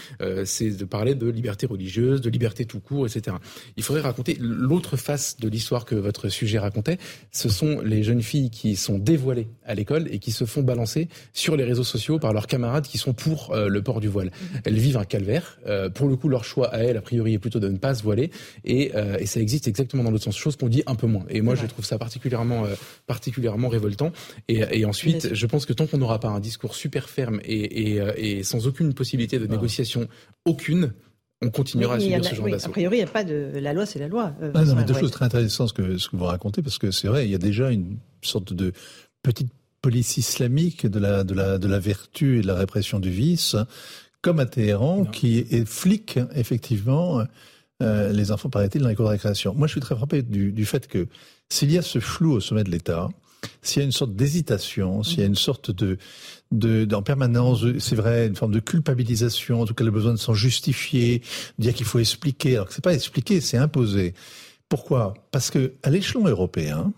c'est de parler de liberté religieuse, de liberté tout court, etc. Il faudrait raconter l'autre face de l'histoire que votre sujet racontait. Ce sont les jeunes filles qui sont dévoilées à l'école et qui se font balancer sur les réseaux sociaux par leurs camarades qui sont sont pour euh, le port du voile. Elles vivent un calvaire. Euh, pour le coup, leur choix à elles, a priori, est plutôt de ne pas se voiler. Et, euh, et ça existe exactement dans l'autre sens, chose qu'on dit un peu moins. Et moi, je trouve ça particulièrement, euh, particulièrement révoltant. Et, et ensuite, je pense que tant qu'on n'aura pas un discours super ferme et, et, et sans aucune possibilité de négociation, aucune, on continuera Oui, à subir a- ce genre oui, d'assaut. A priori, il n'y a pas de. La loi, c'est la loi. euh, Ah non, mais deux choses très intéressantes ce que, ce que vous racontez, parce que c'est vrai, il y a déjà une sorte de petite police islamique de la, de la, de la vertu et de la répression du vice, comme à Téhéran, qui est flic, effectivement, euh, les enfants, paraît-il, dans les cours de récréation. Moi, je suis très frappé du, du fait que s'il y a ce flou au sommet de l'État, s'il y a une sorte d'hésitation, s'il y a une sorte de, de, en permanence, c'est vrai, une forme de culpabilisation, en tout cas le besoin de s'en justifier, de dire qu'il faut expliquer, alors que c'est pas expliquer, c'est imposer. Pourquoi? Parce que à l'échelon européen,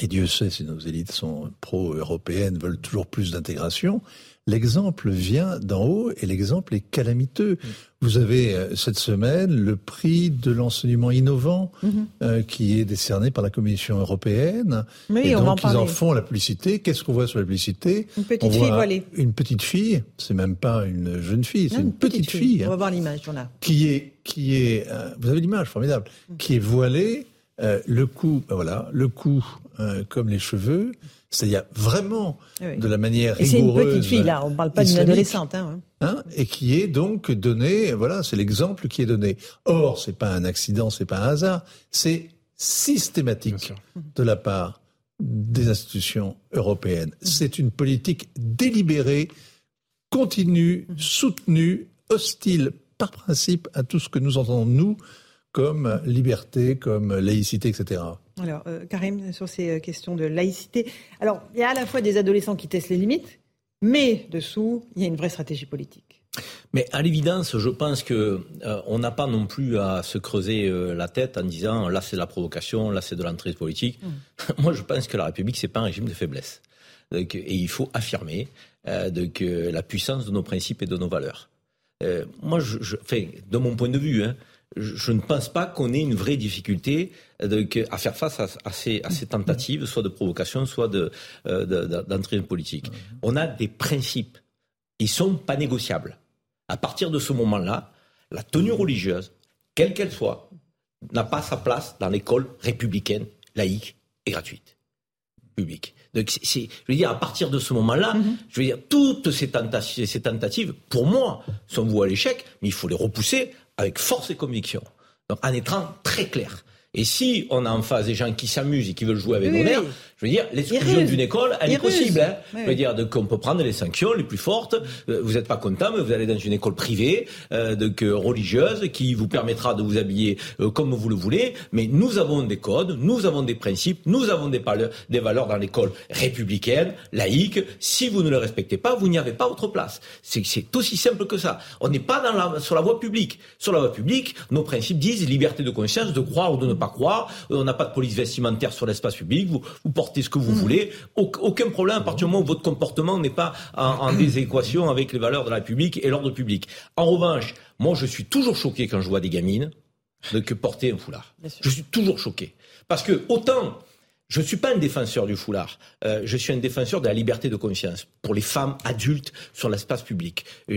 et Dieu sait si nos élites sont pro-européennes, veulent toujours plus d'intégration, l'exemple vient d'en haut et l'exemple est calamiteux. Vous avez euh, cette semaine le prix de l'enseignement innovant euh, qui est décerné par la Commission européenne. Oui, et on va en donc ils en font la publicité. Qu'est-ce qu'on voit sur la publicité Une petite On fille voilée. Une petite fille, c'est même pas une jeune fille, c'est une, petite, fille. On hein va voir l'image, qui est qui est euh, vous avez l'image formidable qui est voilée euh, le cou ben voilà le cou euh, comme les cheveux c'est-à-dire vraiment Oui. de la manière Et c'est une rigoureuse petite fille, là. On ne parle pas d'une adolescente. Hein. hein, et qui est donc donné voilà c'est l'exemple qui est donné or c'est pas un accident c'est pas un hasard c'est systématique de la part des institutions européennes c'est une politique délibérée continue, soutenue, hostile par principe à tout ce que nous entendons, nous, comme liberté, comme laïcité, etc. Alors, euh, Karim, sur ces euh, questions de laïcité. Alors, il y a à la fois des adolescents qui testent les limites, mais dessous, il y a une vraie stratégie politique. Mais à l'évidence, je pense que euh, on n'a pas non plus à se creuser euh, la tête en disant là c'est de la provocation, là c'est de l'entrée politique. Moi, je pense que la République c'est pas un régime de faiblesse. Donc, et il faut affirmer euh, donc, la puissance de nos principes et de nos valeurs. Moi, je, je, enfin, de mon point de vue, hein, je, ne pense pas qu'on ait une vraie difficulté euh, donc, à faire face à, à ces, à ces tentatives, soit de provocation, soit de, euh, de- de- d'entrée politique. On a des principes. Ils sont pas négociables. À partir de ce moment-là, la tenue religieuse, quelle qu'elle soit, n'a pas sa place dans l'école républicaine, laïque et gratuite. Publique. Donc, c'est- je veux dire, à partir de ce moment-là, je veux dire, toutes ces tentatives, ces tentatives, pour moi, sont vouées à l'échec, mais il faut les repousser avec force et conviction. Donc, en étant très clair. Et si on a en face des gens qui s'amusent et qui veulent jouer avec Oui, nos nerfs. Je veux dire, l'exclusion d'une école, elle est possible. Hein. Oui, Je veux dire, donc on peut prendre les sanctions les plus fortes. Euh, Vous n'êtes pas content, mais vous allez dans une école privée, euh, donc religieuse, qui vous permettra de vous habiller euh, comme vous le voulez. Mais nous avons des codes, nous avons des principes, nous avons des, valeurs- des valeurs dans l'école républicaine, laïque. Si vous ne les respectez pas, vous n'y avez pas votre place. C'est c'est aussi simple que ça. On n'est pas dans la, sur la voie publique. Sur la voie publique, nos principes disent liberté de conscience, de croire ou de ne pas croire. Euh, On n'a pas de police vestimentaire sur l'espace public. Vous, vous portez ce que vous voulez. Au- aucun problème à partir du moment où votre comportement n'est pas en, en déséquation avec les valeurs de la République et l'ordre public. En revanche, moi, je suis toujours choqué quand je vois des gamines de que porter un foulard. Je suis toujours choqué. Parce que autant je ne suis pas un défenseur du foulard, euh, je suis un défenseur de la liberté de conscience pour les femmes adultes sur l'espace public. Euh,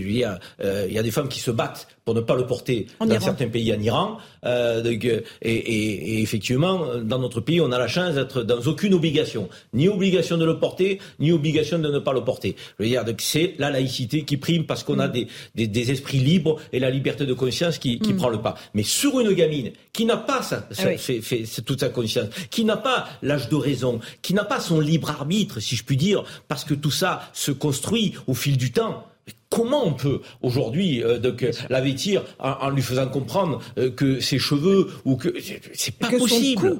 il y a des femmes qui se battent pour ne pas le porter En dans Iran. certains pays en Iran. Euh, donc, et, et- et effectivement, dans notre pays, on a la chance d'être dans aucune obligation, ni obligation de le porter, ni obligation de ne pas le porter. Je veux dire, c'est la laïcité qui prime parce qu'on a Mm. des, des, des esprits libres et la liberté de conscience qui, qui Mm. prend le pas. Mais sur une gamine qui n'a pas ça, Ah oui. fait, fait- c'est toute sa conscience, qui n'a pas l'âge de raison, qui n'a pas son libre arbitre, si je puis dire, parce que tout ça se construit au fil du temps. Comment on peut aujourd'hui euh, donc euh, la vêtir en, en lui faisant comprendre euh, que ses cheveux ou que c'est- pas Que possible.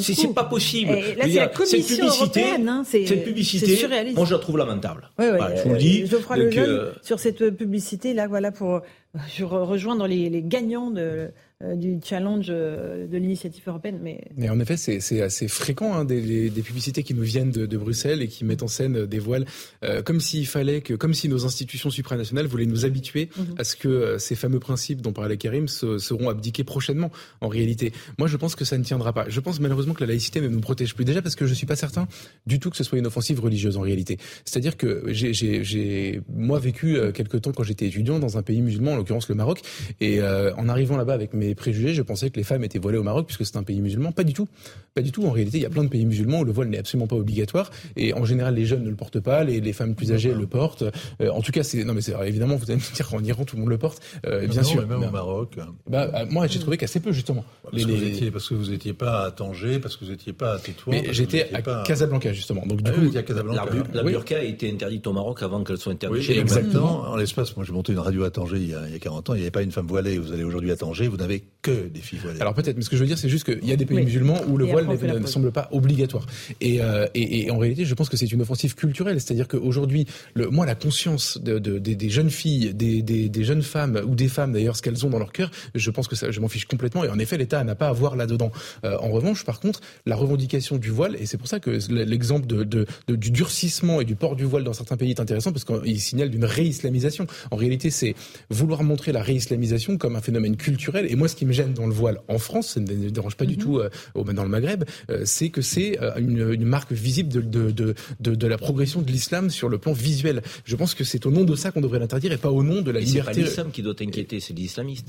C'est pas possible. Et là, c'est la Commission cette publicité, européenne, hein, cette publicité, surréaliste. moi je la trouve lamentable. Oui, oui. Voilà, je vous le dis. Euh, Geoffroy Donc, Lejeune, euh, sur cette publicité là, voilà pour euh, sur rejoindre les, les gagnants de euh, du challenge euh, de l'initiative européenne. Mais... mais en effet, c'est assez fréquent hein, des, des, publicités qui nous viennent de, de, Bruxelles et qui mettent en scène des voiles euh, comme s'il fallait que, comme si nos institutions supranationales voulaient nous habituer mm -hmm. à ce que ces fameux principes dont parlait Karim se, seront abdiqués prochainement. En réalité, moi, je pense que ça ne tiendra pas. Je pense malheureusement que la laïcité ne nous protège plus déjà parce que je suis pas certain du tout que ce soit une offensive religieuse en réalité. C'est-à-dire que j'ai moi vécu quelque temps quand j'étais étudiant dans un pays musulman, l'occurrence le Maroc, et euh, en arrivant là-bas avec mes préjugés, je pensais que les femmes étaient voilées au Maroc puisque c'est un pays musulman. Pas du tout. Pas du tout. En réalité, il y a plein de pays musulmans où le voile n'est absolument pas obligatoire. Et en général, les jeunes ne le portent pas, les, les femmes plus âgées le portent. Euh, en tout cas, c'est non mais c'est évidemment, vous allez me dire qu'en Iran tout le monde le porte, euh, bien non, sûr. Mais même au Maroc. Bah, moi, j'ai trouvé qu'assez peu justement. Parce, les, que étiez, parce que vous n'étiez pas à Tanger, parce que vous n'étiez pas à Tétouan. Mais j'étais à pas... Casablanca justement. Donc du ah, coup, oui, à Casablanca. La, la oui. burqa a été interdite au Maroc avant qu'elle soit interdite. Oui, exactement. En l'espace, moi j'ai monté une radio à Tanger il y a, il y a 40 ans, il n'y avait pas une femme voilée. Vous allez aujourd'hui à Tanger, vous n'avez que des filles voilées. Alors peut-être, mais ce que je veux dire, c'est juste qu'il y a des pays oui. musulmans où le voile ne, ne semble pas obligatoire. Et, euh, et, et, en réalité, je pense que c'est une offensive culturelle. C'est-à-dire qu'aujourd'hui, moi, la conscience de, de, de, des jeunes filles, des, des, des, jeunes femmes, ou des femmes d'ailleurs, ce qu'elles ont dans leur cœur, je pense que ça, je m'en fiche complètement. Et en effet, l'État n'a pas à voir là-dedans. Euh, en revanche, par contre, la revendication du voile, et c'est pour ça que l'exemple de, de, du durcissement et du port du voile dans certains pays est intéressant, parce qu'il signale d'une réislamisation. En réalité, c'est vouloir montrer la réislamisation comme un phénomène culturel. Et moi, ce qui me gêne dans le voile en France, ça ne me dérange pas mm -hmm. du tout euh, dans le Maghreb, euh, c'est que c'est euh, une, une, marque visible de, de, de, de, de la progression de l'islam sur le plan visuel. Je pense que c'est au nom de ça qu'on devrait l'interdire et pas au nom de la et liberté. C'est pas l'islam qui doit t'inquiéter, c'est l'islamiste.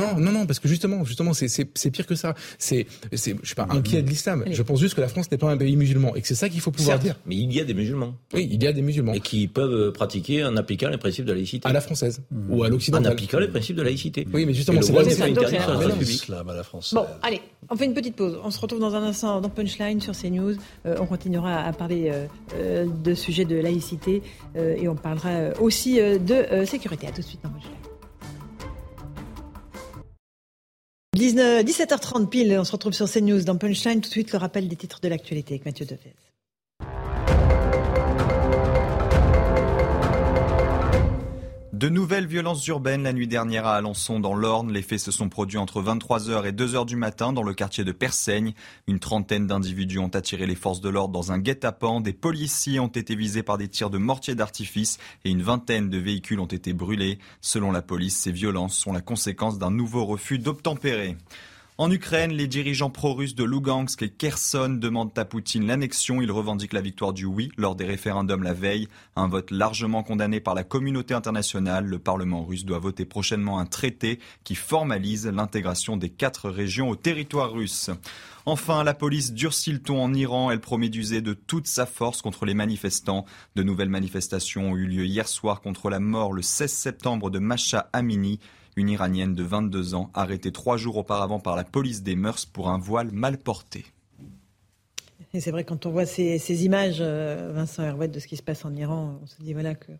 Non, non, non, parce que justement, justement, c'est pire que ça. C'est, je suis pas inquiet de l'islam. Je pense juste que la France n'est pas un pays musulman et que c'est ça qu'il faut pouvoir Certes, dire. Mais il y a des musulmans. Oui, il y a des musulmans. Et qui peuvent pratiquer en appliquant les principes de la laïcité. À la française mmh. Ou à l'occidentale. En appliquant les principes de la laïcité. Oui, mais justement, c'est la à la française. Bon, allez, on fait une petite pause. On se retrouve dans un instant dans Punchline sur CNews. Euh, on continuera à parler euh, euh, de sujets de laïcité euh, et on parlera aussi euh, de sécurité. À tout de suite dans Punchline. 19, 17h30 pile, on se retrouve sur CNews dans Punchline. Tout de suite, le rappel des titres de l'actualité avec Mathieu Devez. De nouvelles violences urbaines la nuit dernière à Alençon dans l'Orne. Les faits se sont produits entre 23h et 2h du matin dans le quartier de Persaigne. Une trentaine d'individus ont attiré les forces de l'ordre dans un guet-apens. Des policiers ont été visés par des tirs de mortier d'artifice et une vingtaine de véhicules ont été brûlés. Selon la police, ces violences sont la conséquence d'un nouveau refus d'obtempérer. En Ukraine, les dirigeants pro-russes de Lugansk et Kherson demandent à Poutine l'annexion. Ils revendiquent la victoire du oui lors des référendums la veille. Un vote largement condamné par la communauté internationale. Le Parlement russe doit voter prochainement un traité qui formalise l'intégration des quatre régions au territoire russe. Enfin, la police durcit le ton en Iran. Elle promet d'user de toute sa force contre les manifestants. De nouvelles manifestations ont eu lieu hier soir contre la mort le 16 septembre de Masha Amini une Iranienne de 22 ans arrêtée trois jours auparavant par la police des mœurs pour un voile mal porté. Et c'est vrai, quand on voit ces, ces images, euh, Vincent Herouet, de ce qui se passe en Iran, on se dit voilà que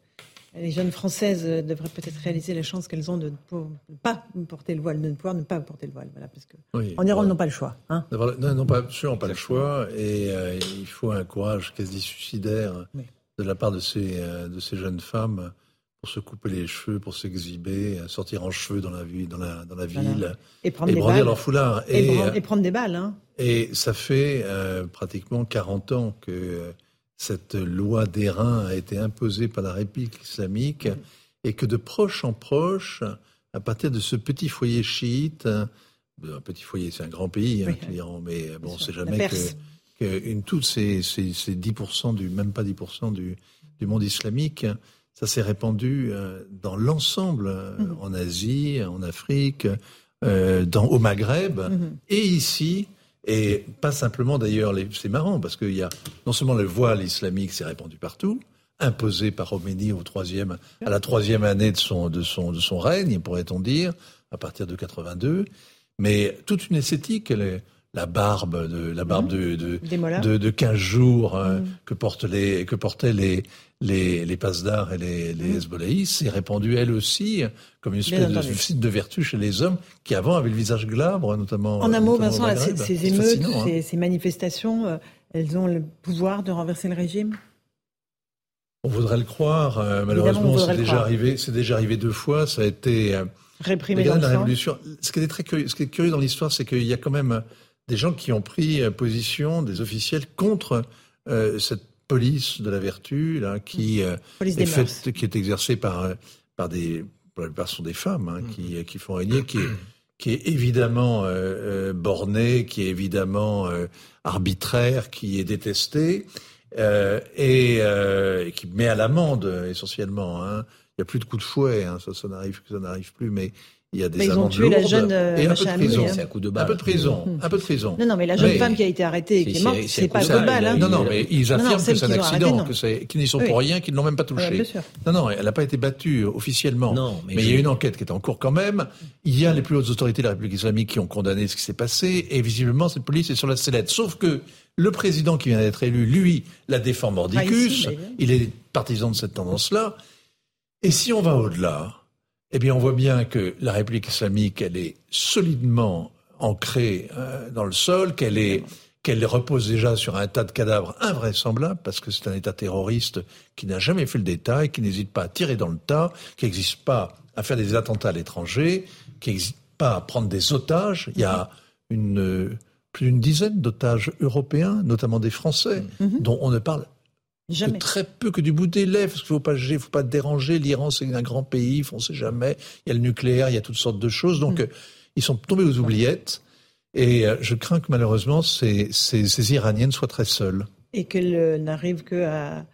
les jeunes françaises devraient peut-être réaliser la chance qu'elles ont de ne pas porter le voile, de ne pouvoir ne pas porter le voile. Voilà, parce que oui, en Iran, ils n'ont pas le choix. Hein non, non, pas, absolument pas le choix. Et euh, il faut un courage quasi suicidaire oui. de la part de ces, euh, de ces jeunes femmes pour se couper les cheveux, pour s'exhiber, sortir en cheveux dans la, vie, dans la, dans la ville et, prendre et des brandir balles. leur foulard. Et, et, et, prendre des balles. Hein. Et ça fait euh, pratiquement 40 ans que euh, cette loi d'airain a été imposée par la République islamique et que de proche en proche, à partir de ce petit foyer chiite, un petit foyer, c'est un grand pays, hein, oui, l'Iran, mais bon, on ne sait jamais que, que, une, toutes ces, ces, ces 10%, du, même pas 10% du, du monde islamique, ça s'est répandu euh, dans l'ensemble, euh, mmh. en Asie, en Afrique, euh, dans, au Maghreb, mmh. et ici, et pas simplement d'ailleurs, c'est marrant, parce qu'il y a non seulement le voile islamique s'est répandu partout, imposé par Khomeini au troisième, à la troisième année de son, de son, de son règne, pourrait-on dire, à partir de 82, mais toute une esthétique, la barbe de la barbe mmh. de, de, de, de 15 jours mmh. que portent les que portaient les les les Pasdar et les les mmh. Hezbollahistes s'est répandue elle aussi comme une espèce de suicide de vertu chez les hommes qui avant avaient le visage glabre notamment en un mot Vincent ces, ces émeutes hein. ces, ces, manifestations euh, elles ont le pouvoir de renverser le régime? On voudrait le croire. Euh, malheureusement, c'est déjà arrivé. C'est déjà arrivé deux fois. Ça a été euh, réprimé dans la révolution. Ce qui est très curieux, ce qui est curieux dans l'histoire, c'est qu'il y a quand même des gens qui ont pris position, des officiels contre cette police de la vertu là, qui est faite, qui est exercée par par des pour la plupart sont des femmes hein, qui, qui font régner, qui est, qui est évidemment euh, bornée, qui est évidemment arbitraire, qui est détestée. Euh, et, euh, qui met à l'amende essentiellement. Hein. Il n'y a plus de coups de fouet, hein, ça, ça n'arrive, ça n'arrive plus, mais il y a des mais ils ont tué la jeune euh, et un peu de prison. Hein. Un, coup de balle. un peu de prison. Mmh. Un peu de prison. Non, non, mais la jeune femme qui a été arrêtée et qui est morte, c'est pas de balle. Hein. Non, non, mais ils affirment que c'est un accident, qu'ils n'y sont pour rien, qu'ils ne l'ont même pas touché. non, non, elle n'a pas été battue officiellement. Non, mais, il y a une enquête qui est en cours quand même. Il y a les plus hautes autorités de la République islamique qui ont condamné ce qui s'est passé et visiblement cette police est sur la sellette. Sauf que le président qui vient d'être élu, lui, la défend mordicus. il est partisan de cette tendance-là. Et si on va au-delà, eh bien, on voit bien que la République islamique, elle est solidement ancrée euh, dans le sol, qu'elle est qu'elle repose déjà sur un tas de cadavres invraisemblables, parce que c'est un État terroriste qui n'a jamais fait le détail, qui n'hésite pas à tirer dans le tas, qui n'existe pas à faire des attentats à l'étranger, qui n'hésite pas à prendre des otages. Il y a une, plus d'une dizaine d'otages européens, notamment des Français, mhm. dont on ne parle Jamais. très peu que du bout des lèvres, parce qu'il ne faut pas, faut pas déranger. L'Iran, c'est un grand pays, on ne sait jamais. Il y a le nucléaire, il y a toutes sortes de choses. Donc, mm. euh, ils sont tombés aux oubliettes. Et euh, je crains que malheureusement, ces, ces, Iraniennes soient très seules. Et qu'elles n'arrivent que à,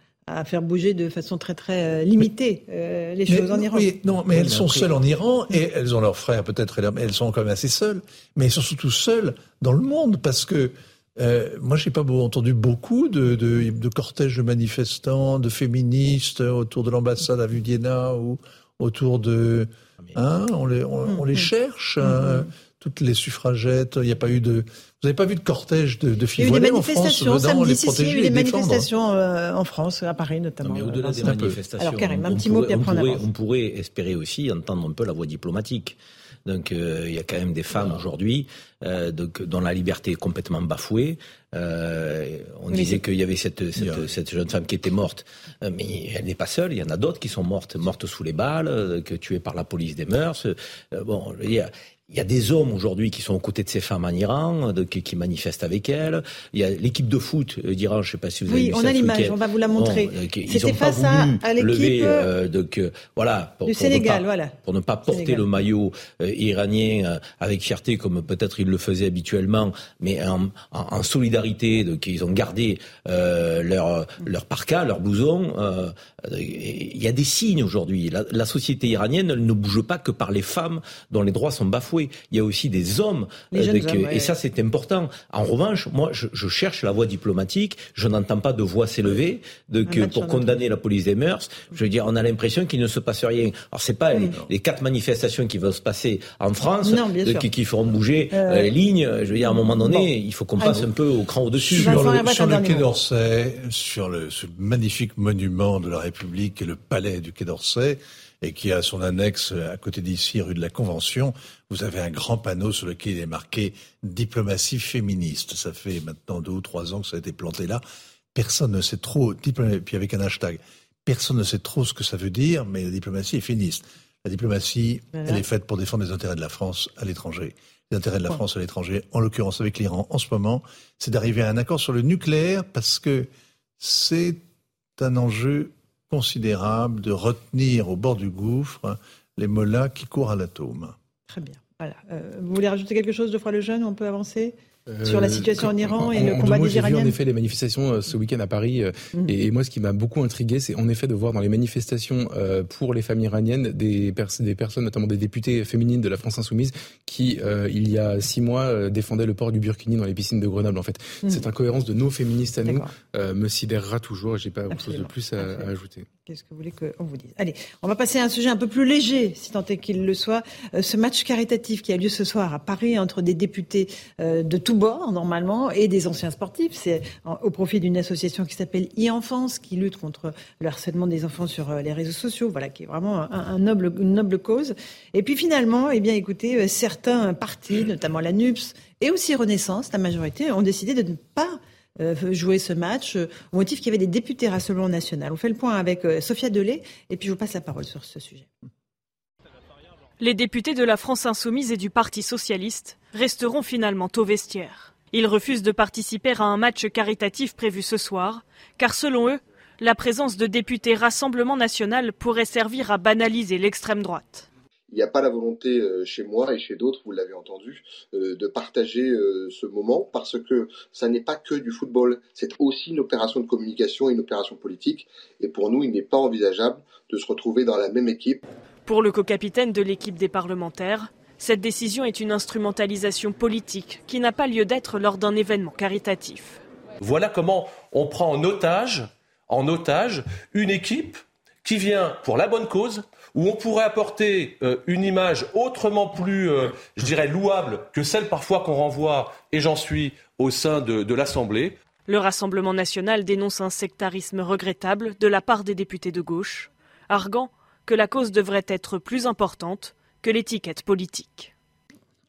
faire bouger de façon très très euh, limitée les choses en Iran. Oui, non, mais elles sont seules en Iran et elles ont leurs frères peut-être, elles sont quand même assez seules, mais elles sont surtout seules dans le monde parce que euh, moi, j'ai pas entendu beaucoup de, de, de, cortèges de manifestants, de féministes autour de l'ambassade à Viena ou autour de. Hein, on les, on, les cherche. Hein, toutes les suffragettes. Il n'y a pas eu de. Vous n'avez pas vu de cortège de, de filles en France samedi, si, il y a eu des manifestations euh, en France, à Paris notamment. mais au-delà des manifestations, Alors, Karim, un petit mot, puis après on, on pourrait espérer aussi entendre un peu la voix diplomatique. Donc euh, il y a quand même des femmes aujourd'hui euh, dont la liberté est complètement bafouée. Euh, on disait qu'il y avait cette, cette, cette, jeune femme qui était morte, euh, mais elle n'est pas seule. Il y en a d'autres qui sont mortes, mortes sous les balles, euh, que tuées par la police des mœurs. bon, il y a, il y a des hommes aujourd'hui qui sont aux côtés de ces femmes en Iran, de, qui, qui, manifestent avec elles. Il y a l'équipe de foot d'Iran, je ne sais pas si vous avez oui, vu on a l'image, on va vous la montrer. C'était face à, à l'équipe euh, voilà, pour, du Sénégal, ne voilà. Pour ne pas porter le maillot euh, iranien euh, avec fierté comme peut-être ils le faisaient habituellement, mais en, en, en solidarité, de, qu'ils ont gardé euh, leur, leur parka, leur blouson. il y a des signes aujourd'hui. La, la société iranienne elle ne bouge pas que par les femmes dont les droits sont bafoués il y a aussi des hommes. Euh, et ça, c'est important. En revanche, moi, je, cherche la voie diplomatique. Je n'entends pas de voix s'élever de, que, pour condamner la police des mœurs. Je veux dire, on a l'impression qu'il ne se passe rien. Alors, c'est pas les, quatre manifestations qui vont se passer en France qui, feront bouger euh, euh, les lignes. Je veux dire, à un moment donné, il faut qu'on passe un peu au cran au-dessus. Sur le, sur le Quai d'Orsay, sur le, ce magnifique monument de la République et le palais du Quai d'Orsay, et qui a son annexe à côté d'ici, rue de la Convention, vous avez un grand panneau sur lequel il est marqué diplomatie féministe. Ça fait maintenant deux ou trois ans que ça a été planté là. Personne ne sait trop, puis avec un hashtag, personne ne sait trop ce que ça veut dire, mais la diplomatie est féministe. La diplomatie, elle est faite pour défendre les intérêts de la France à l'étranger. Les intérêts de la France à l'étranger, en l'occurrence avec l'Iran en ce moment, c'est d'arriver à un accord sur le nucléaire parce que c'est un enjeu considérable de retenir au bord du gouffre les mollahs qui courent à l'atome. Très bien. Voilà. Euh, vous voulez rajouter quelque chose de Froid le Jeune On peut avancer? Sur la situation en Iran et le combat des Iraniens. J'ai vu en effet les manifestations euh, ce week-end à Paris. Euh, mhm. et, moi, ce qui m'a beaucoup intrigué, c'est en effet de voir dans les manifestations euh, pour les familles iraniennes des, des personnes, notamment des députés féminines de la France insoumise, qui, il y a six mois, défendaient le port du burkini dans les piscines de Grenoble. En fait, mhm. cette incohérence de nos féministes à nous me sidérera toujours. J'ai pas autre chose de plus à, ajouter. Qu'est-ce que vous voulez qu'on vous dise? Allez, on va passer à un sujet un peu plus léger, si tant est qu'il le soit. ce match caritatif qui a lieu ce soir à Paris entre des députés de tout bord normalement et des anciens sportifs. C'est au profit d'une association qui s'appelle e-enfance qui lutte contre le harcèlement des enfants sur euh, les réseaux sociaux. Voilà, qui est vraiment une noble cause. Et puis finalement, eh bien, écoutez, euh, certains partis, notamment la NUPS et aussi Renaissance, la majorité, ont décidé de ne pas jouer ce match au motif qu'il y avait des députés Rassemblement National. On fait le point avec Sophia Delay et puis je vous passe la parole sur ce sujet. Les députés de la France Insoumise et du Parti Socialiste resteront finalement au vestiaire. Ils refusent de participer à un match caritatif prévu ce soir, car selon eux, la présence de députés Rassemblement national pourrait servir à banaliser l'extrême droite. Il n'y a pas la volonté euh, chez moi et chez d'autres, vous l'avez entendu, euh, de partager euh, ce moment parce que ça n'est pas que du football, c'est aussi une opération de communication et une opération politique. Et pour nous, il n'est pas envisageable de se retrouver dans la même équipe. Pour le co-capitaine de l'équipe des parlementaires, cette décision est une instrumentalisation politique qui n'a pas lieu d'être lors d'un événement caritatif. Voilà comment on prend en otage en otage une équipe qui vient pour la bonne cause, où on pourrait apporter euh, une image autrement plus, euh, je dirais, louable que celle parfois qu'on renvoie, et j'en suis, au sein de, de l'Assemblée. Le Rassemblement national dénonce un sectarisme regrettable de la part des députés de gauche, arguant que la cause devrait être plus importante que l'étiquette politique.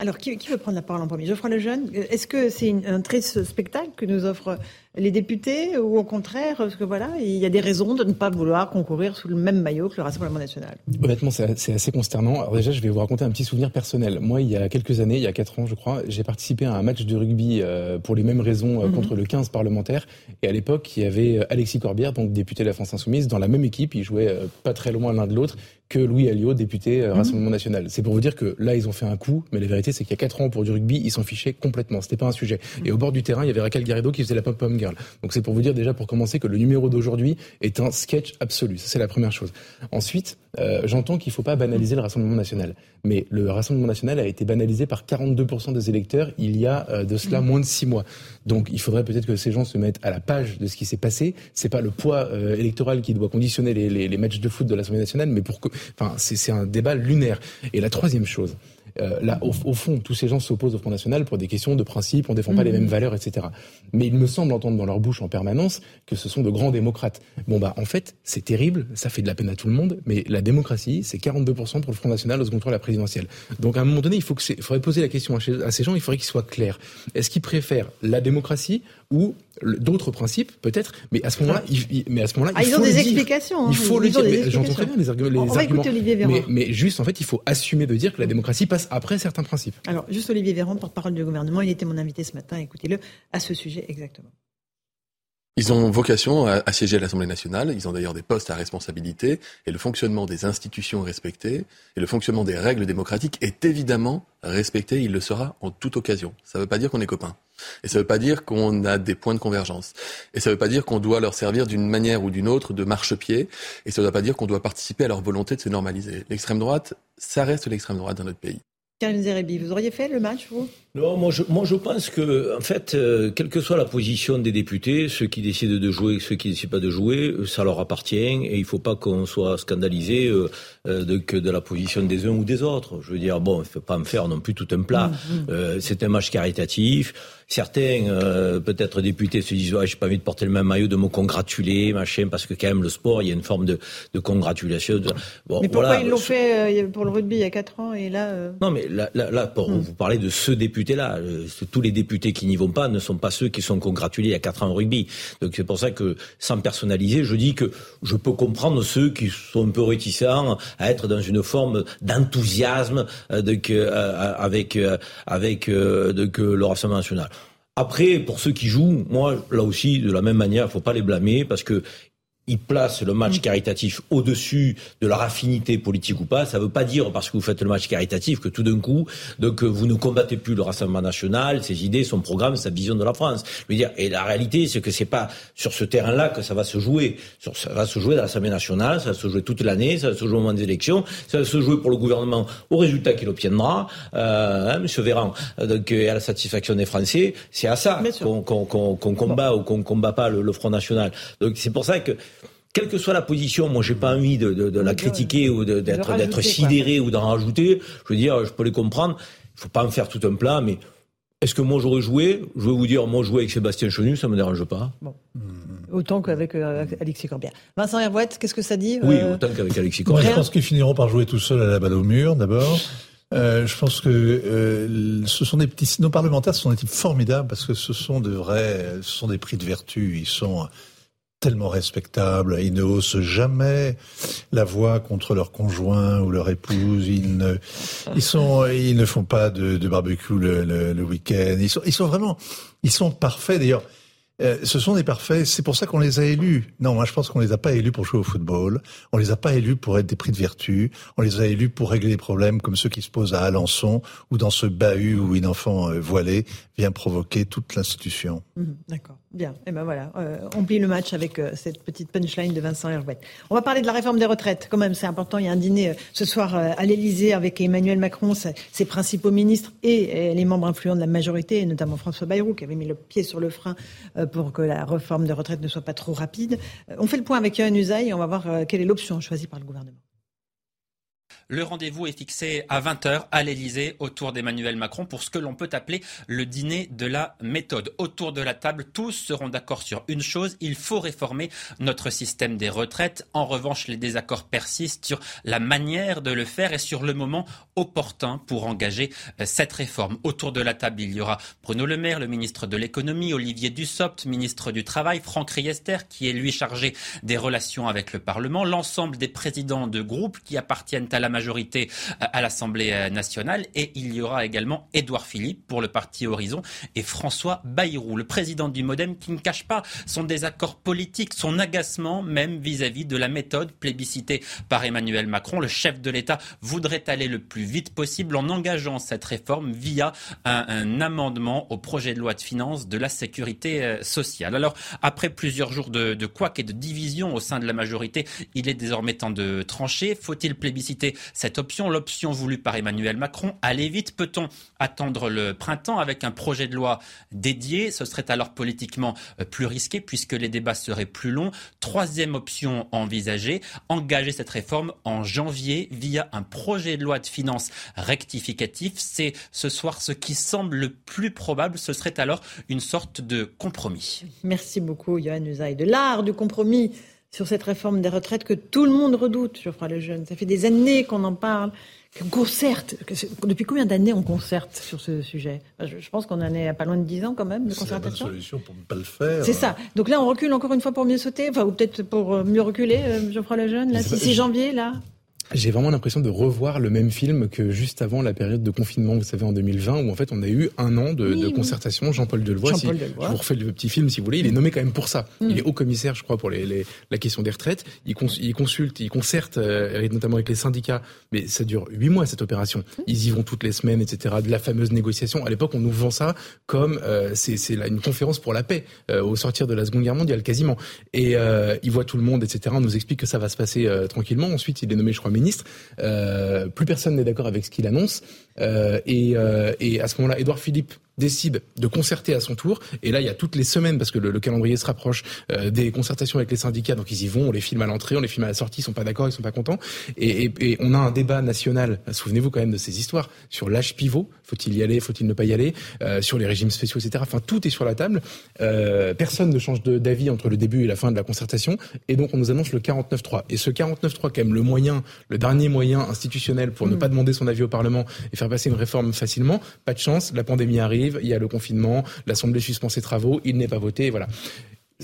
Alors, qui, veut prendre la parole en premier? Geoffroy Lejeune, est-ce que c'est un triste spectacle que nous offrent les députés ou au contraire, parce que voilà, il y a des raisons de ne pas vouloir concourir sous le même maillot que le Rassemblement national Honnêtement, c'est assez consternant. Alors déjà, je vais vous raconter un petit souvenir personnel. Moi, il y a quelques années, il y a quatre ans, je crois, j'ai participé à un match de rugby euh, pour les mêmes raisons euh, mhm. contre le 15 parlementaire. Et à l'époque, il y avait euh, Alexis Corbière, donc député de la France Insoumise, dans la même équipe. Ils jouaient pas très loin l'un de l'autre que Louis Alliot, député mhm. Rassemblement National. C'est pour vous dire que là, ils ont fait un coup, mais la vérité, c'est qu'il y a quatre ans, pour du rugby, ils s'en fichaient complètement. C'était pas un sujet. Et au bord du terrain, il y avait Raquel Garrido qui faisait la pop-pom girl. Donc c'est pour vous dire déjà pour commencer que le numéro d'aujourd'hui est un sketch absolu. Ça, c'est la première chose. Ensuite, euh, j'entends qu'il ne faut pas banaliser le Rassemblement national. Mais le Rassemblement national a été banalisé par 42% des électeurs il y a euh, de cela moins de six mois. Donc il faudrait peut-être que ces gens se mettent à la page de ce qui s'est passé. C'est pas le poids euh, électoral qui doit conditionner les, les, les matchs de foot de l'Assemblée nationale, mais pour que, enfin, c'est un débat lunaire. Et la troisième chose, euh, là, au, fond, tous ces gens s'opposent au Front National pour des questions de principe, on défend pas les mhm. mêmes valeurs, etc. Mais il me semble entendre dans leur bouche en permanence que ce sont de grands démocrates. Bon, bah, en fait, c'est terrible, ça fait de la peine à tout le monde, mais la démocratie, c'est 42% pour le Front National au second tour de la présidentielle. Donc, à un moment donné, il faut que faudrait poser la question à, ces gens, il faudrait qu'ils soient clairs. Est-ce qu'ils préfèrent la démocratie ou d'autres principes peut-être mais à ce moment-là mais à ce moment-là ah, ils ont des explications il faut le dire. j'entends très bien les, arguments les arguments. Mais, mais, juste en fait il faut assumer de dire que la démocratie passe après certains principes. Alors juste Olivier Véran porte-parole du gouvernement il était mon invité ce matin écoutez-le à ce sujet exactement. Ils ont vocation à, siéger à l'Assemblée nationale, ils ont d'ailleurs des postes à responsabilité, et le fonctionnement des institutions est respecté, et le fonctionnement des règles démocratiques est évidemment respecté, il le sera en toute occasion. Ça ne veut pas dire qu'on est copains. Et ça ne veut pas dire qu'on a des points de convergence. Et ça ne veut pas dire qu'on doit leur servir d'une manière ou d'une autre de marchepied. Et ça ne veut pas dire qu'on doit participer à leur volonté de se normaliser. L'extrême droite, ça reste l'extrême droite dans notre pays. Vous auriez fait le match, vous? Non, moi je, moi je pense que, en fait, euh, quelle que soit la position des députés, ceux qui décident de jouer, ceux qui ne décident pas de jouer, ça leur appartient et il ne faut pas qu'on soit scandalisé euh, euh, de, que de la position des uns ou des autres. Je veux dire, bon, il ne faut pas me faire non plus tout un plat. Mmh, mmh. c'est un match caritatif. Certains, euh, peut-être députés, se disent ouais, j'ai pas envie de porter le même maillot, de me congratuler, machin, parce que quand même le sport, il y a une forme de, de congratulation. Bon, mais pourquoi ils l'ont fait euh, pour le rugby il y a 4 ans et là euh Non, mais là, là, là pour, hmm. vous parlez de ce député-là. tous les députés qui n'y vont pas ne sont pas ceux qui sont congratulés a 4 ans au rugby. Donc c'est pour ça que, sans personnaliser, je dis que je peux comprendre ceux qui sont un peu réticents à être dans une forme d'enthousiasme de, avec, avec que le Rassemblement national. Après, pour ceux qui jouent, moi, là aussi, de la même manière, il faut pas les blâmer parce que il place le match mm. caritatif au-dessus de leur affinité politique ou pas. Ça ne veut pas dire, parce que vous faites le match caritatif, que tout d'un coup, donc, vous ne combattez plus le Rassemblement national, ses idées, son programme, sa vision de la France. Je veux dire, et la réalité, c'est que c'est pas sur ce terrain-là que ça va se jouer. Ça va se jouer dans l'Assemblée nationale, ça va se jouer toute l'année, ça va se jouer au moment des élections, ça va se jouer pour le gouvernement au résultat qu'il obtiendra, euh, hein, Monsieur Véran, donc, et à la satisfaction des Français. C'est à ça qu'on combat ou qu'on combat pas le, le Front national. Donc c'est pour ça que quelle que soit la position, moi j'ai pas envie de, de, de la critiquer ou d'être d'être sidéré ou d'en rajouter. Je veux dire, je peux les comprendre. Il faut pas en faire tout un plat, mais est-ce que moi j'aurais joué? Je vais vous dire, moi jouer avec Sébastien Chenu, ça me dérange pas. Bon. Autant qu'avec euh, Alexis Corbière. Vincent Hervouette, qu'est-ce que ça dit Oui, euh, autant qu'avec Alexis Corbière. je pense qu'ils finiront par jouer tout seuls à la balle au mur, d'abord. Euh, je pense que euh, ce sont des petits, nos parlementaires sont des types formidables parce que ce sont de vrais, ce sont des prix de vertu. Ils sont tellement respectables. Ils ne haussent jamais la voix contre leur conjoint ou leur épouse. Ils ne, ils sont, ils ne font pas de, barbecue le, le, le week-end. Ils sont, ils sont vraiment, ils sont parfaits. D'ailleurs, euh, ce sont des parfaits. C'est pour ça qu'on les a élus. Non, moi je pense qu'on les a pas élus pour jouer au football. On les a pas élus pour être des prix de vertu. On les a élus pour régler des problèmes comme ceux qui se posent à Alençon ou dans ce bahut où une enfant euh, voilée vient provoquer toute l'institution. Mmh, d'accord. Bien, et eh ben voilà, euh, on plie le match avec euh, cette petite punchline de Vincent Herouet. On va parler de la réforme des retraites, quand même, c'est important. Il y a un dîner euh, ce soir à l'Elysée avec Emmanuel Macron, ses principaux ministres et, les membres influents de la majorité, notamment François Bayrou, qui avait mis le pied sur le frein pour que la réforme des retraites ne soit pas trop rapide. on fait le point avec Yohann Usaï et on va voir quelle est l'option choisie par le gouvernement. Le rendez-vous est fixé à 20h à l'Elysée autour d'Emmanuel Macron pour ce que l'on peut appeler le dîner de la méthode. Autour de la table, tous seront d'accord sur une chose, il faut réformer notre système des retraites. En revanche, les désaccords persistent sur la manière de le faire et sur le moment opportun pour engager euh, cette réforme. Autour de la table, il y aura Bruno Le Maire, le ministre de l'économie, Olivier Dussopt, ministre du Travail, Franck Riester, qui est lui chargé des relations avec le Parlement, l'ensemble des présidents de groupes qui appartiennent à la majorité euh, à l'Assemblée euh, nationale. Et il y aura également Édouard Philippe pour le parti Horizon et François Bayrou, le président du Modem, qui ne cache pas son désaccord politique, son agacement même vis-à-vis de la méthode plébiscitée par Emmanuel Macron. Le chef de l'État voudrait aller le plus vite possible en engageant cette réforme via un, amendement au projet de loi de finances de la sécurité euh, sociale. Alors, après plusieurs jours de, de couac et de division au sein de la majorité, il est désormais temps de trancher. Faut-il plébisciter cette option, l'option voulue par Emmanuel Macron. Allez vite, peut-on attendre le printemps avec un projet de loi dédié? Ce serait alors politiquement euh, plus risqué puisque les débats seraient plus longs. Troisième option envisagée, engager cette réforme en janvier via un projet de loi de finances rectificatif. C'est ce soir ce qui semble le plus probable. Ce serait alors une sorte de compromis. Merci beaucoup, Johan Usaï. De l'art du compromis sur cette réforme des retraites que tout le monde redoute, Geoffroy Lejeune. Ça fait des années qu'on en parle, qu'on concerte. Depuis combien d'années on concerte sur ce sujet? Je, pense qu'on en est à pas loin de 10 ans quand même de concertation. C'est la solution pour ne pas le faire. C'est ça. Donc là, on recule encore une fois pour mieux sauter, enfin, ou peut-être pour euh, mieux reculer, euh, Geoffroy Lejeune. Là, si c'est janvier, là? J'ai vraiment l'impression de revoir le même film que juste avant la période de confinement, vous savez, en 2020, où en fait on a eu un an de, de concertation. Jean-Paul Delevoye, Jean si, je vous refais le petit film si vous voulez, il est nommé quand même pour ça. Mm. Il est haut commissaire, je crois, pour les, les, la question des retraites. Il, cons, il consulte, il concerte, euh, notamment avec les syndicats, mais ça dure huit mois cette opération. Mm. Ils y vont toutes les semaines, etc. De la fameuse négociation. À l'époque, on nous vend ça comme euh, c'est une conférence pour la paix euh, au sortir de la Seconde Guerre mondiale, quasiment. Et euh, il voit tout le monde, etc. On nous explique que ça va se passer euh, tranquillement. Ensuite, il est nommé, je crois, ministre. Euh, plus personne n'est d'accord avec ce qu'il annonce. Euh, et, euh, et, à ce moment-là, Édouard Philippe décide de concerter à son tour. Et là, il y a toutes les semaines, parce que le, calendrier se rapproche, euh, des concertations avec les syndicats. Donc ils y vont, on les filme à l'entrée, on les filme à la sortie, ils sont pas d'accord, ils sont pas contents. Et, et, et on a un débat national, souvenez-vous quand même de ces histoires, sur l'âge pivot, faut-il y aller, faut-il ne pas y aller, euh, sur les régimes spéciaux, etc. Enfin, tout est sur la table. Euh, personne ne change d'avis entre le début et la fin de la concertation. Et donc on nous annonce le 49-3. Et ce 49-3, quand même, le moyen, le dernier moyen institutionnel pour ne mmh. pas demander son avis au Parlement et faire passer une réforme facilement, pas de chance, la pandémie arrive il y a le confinement, l'Assemblée suspend ses travaux, il n'est pas voté, voilà.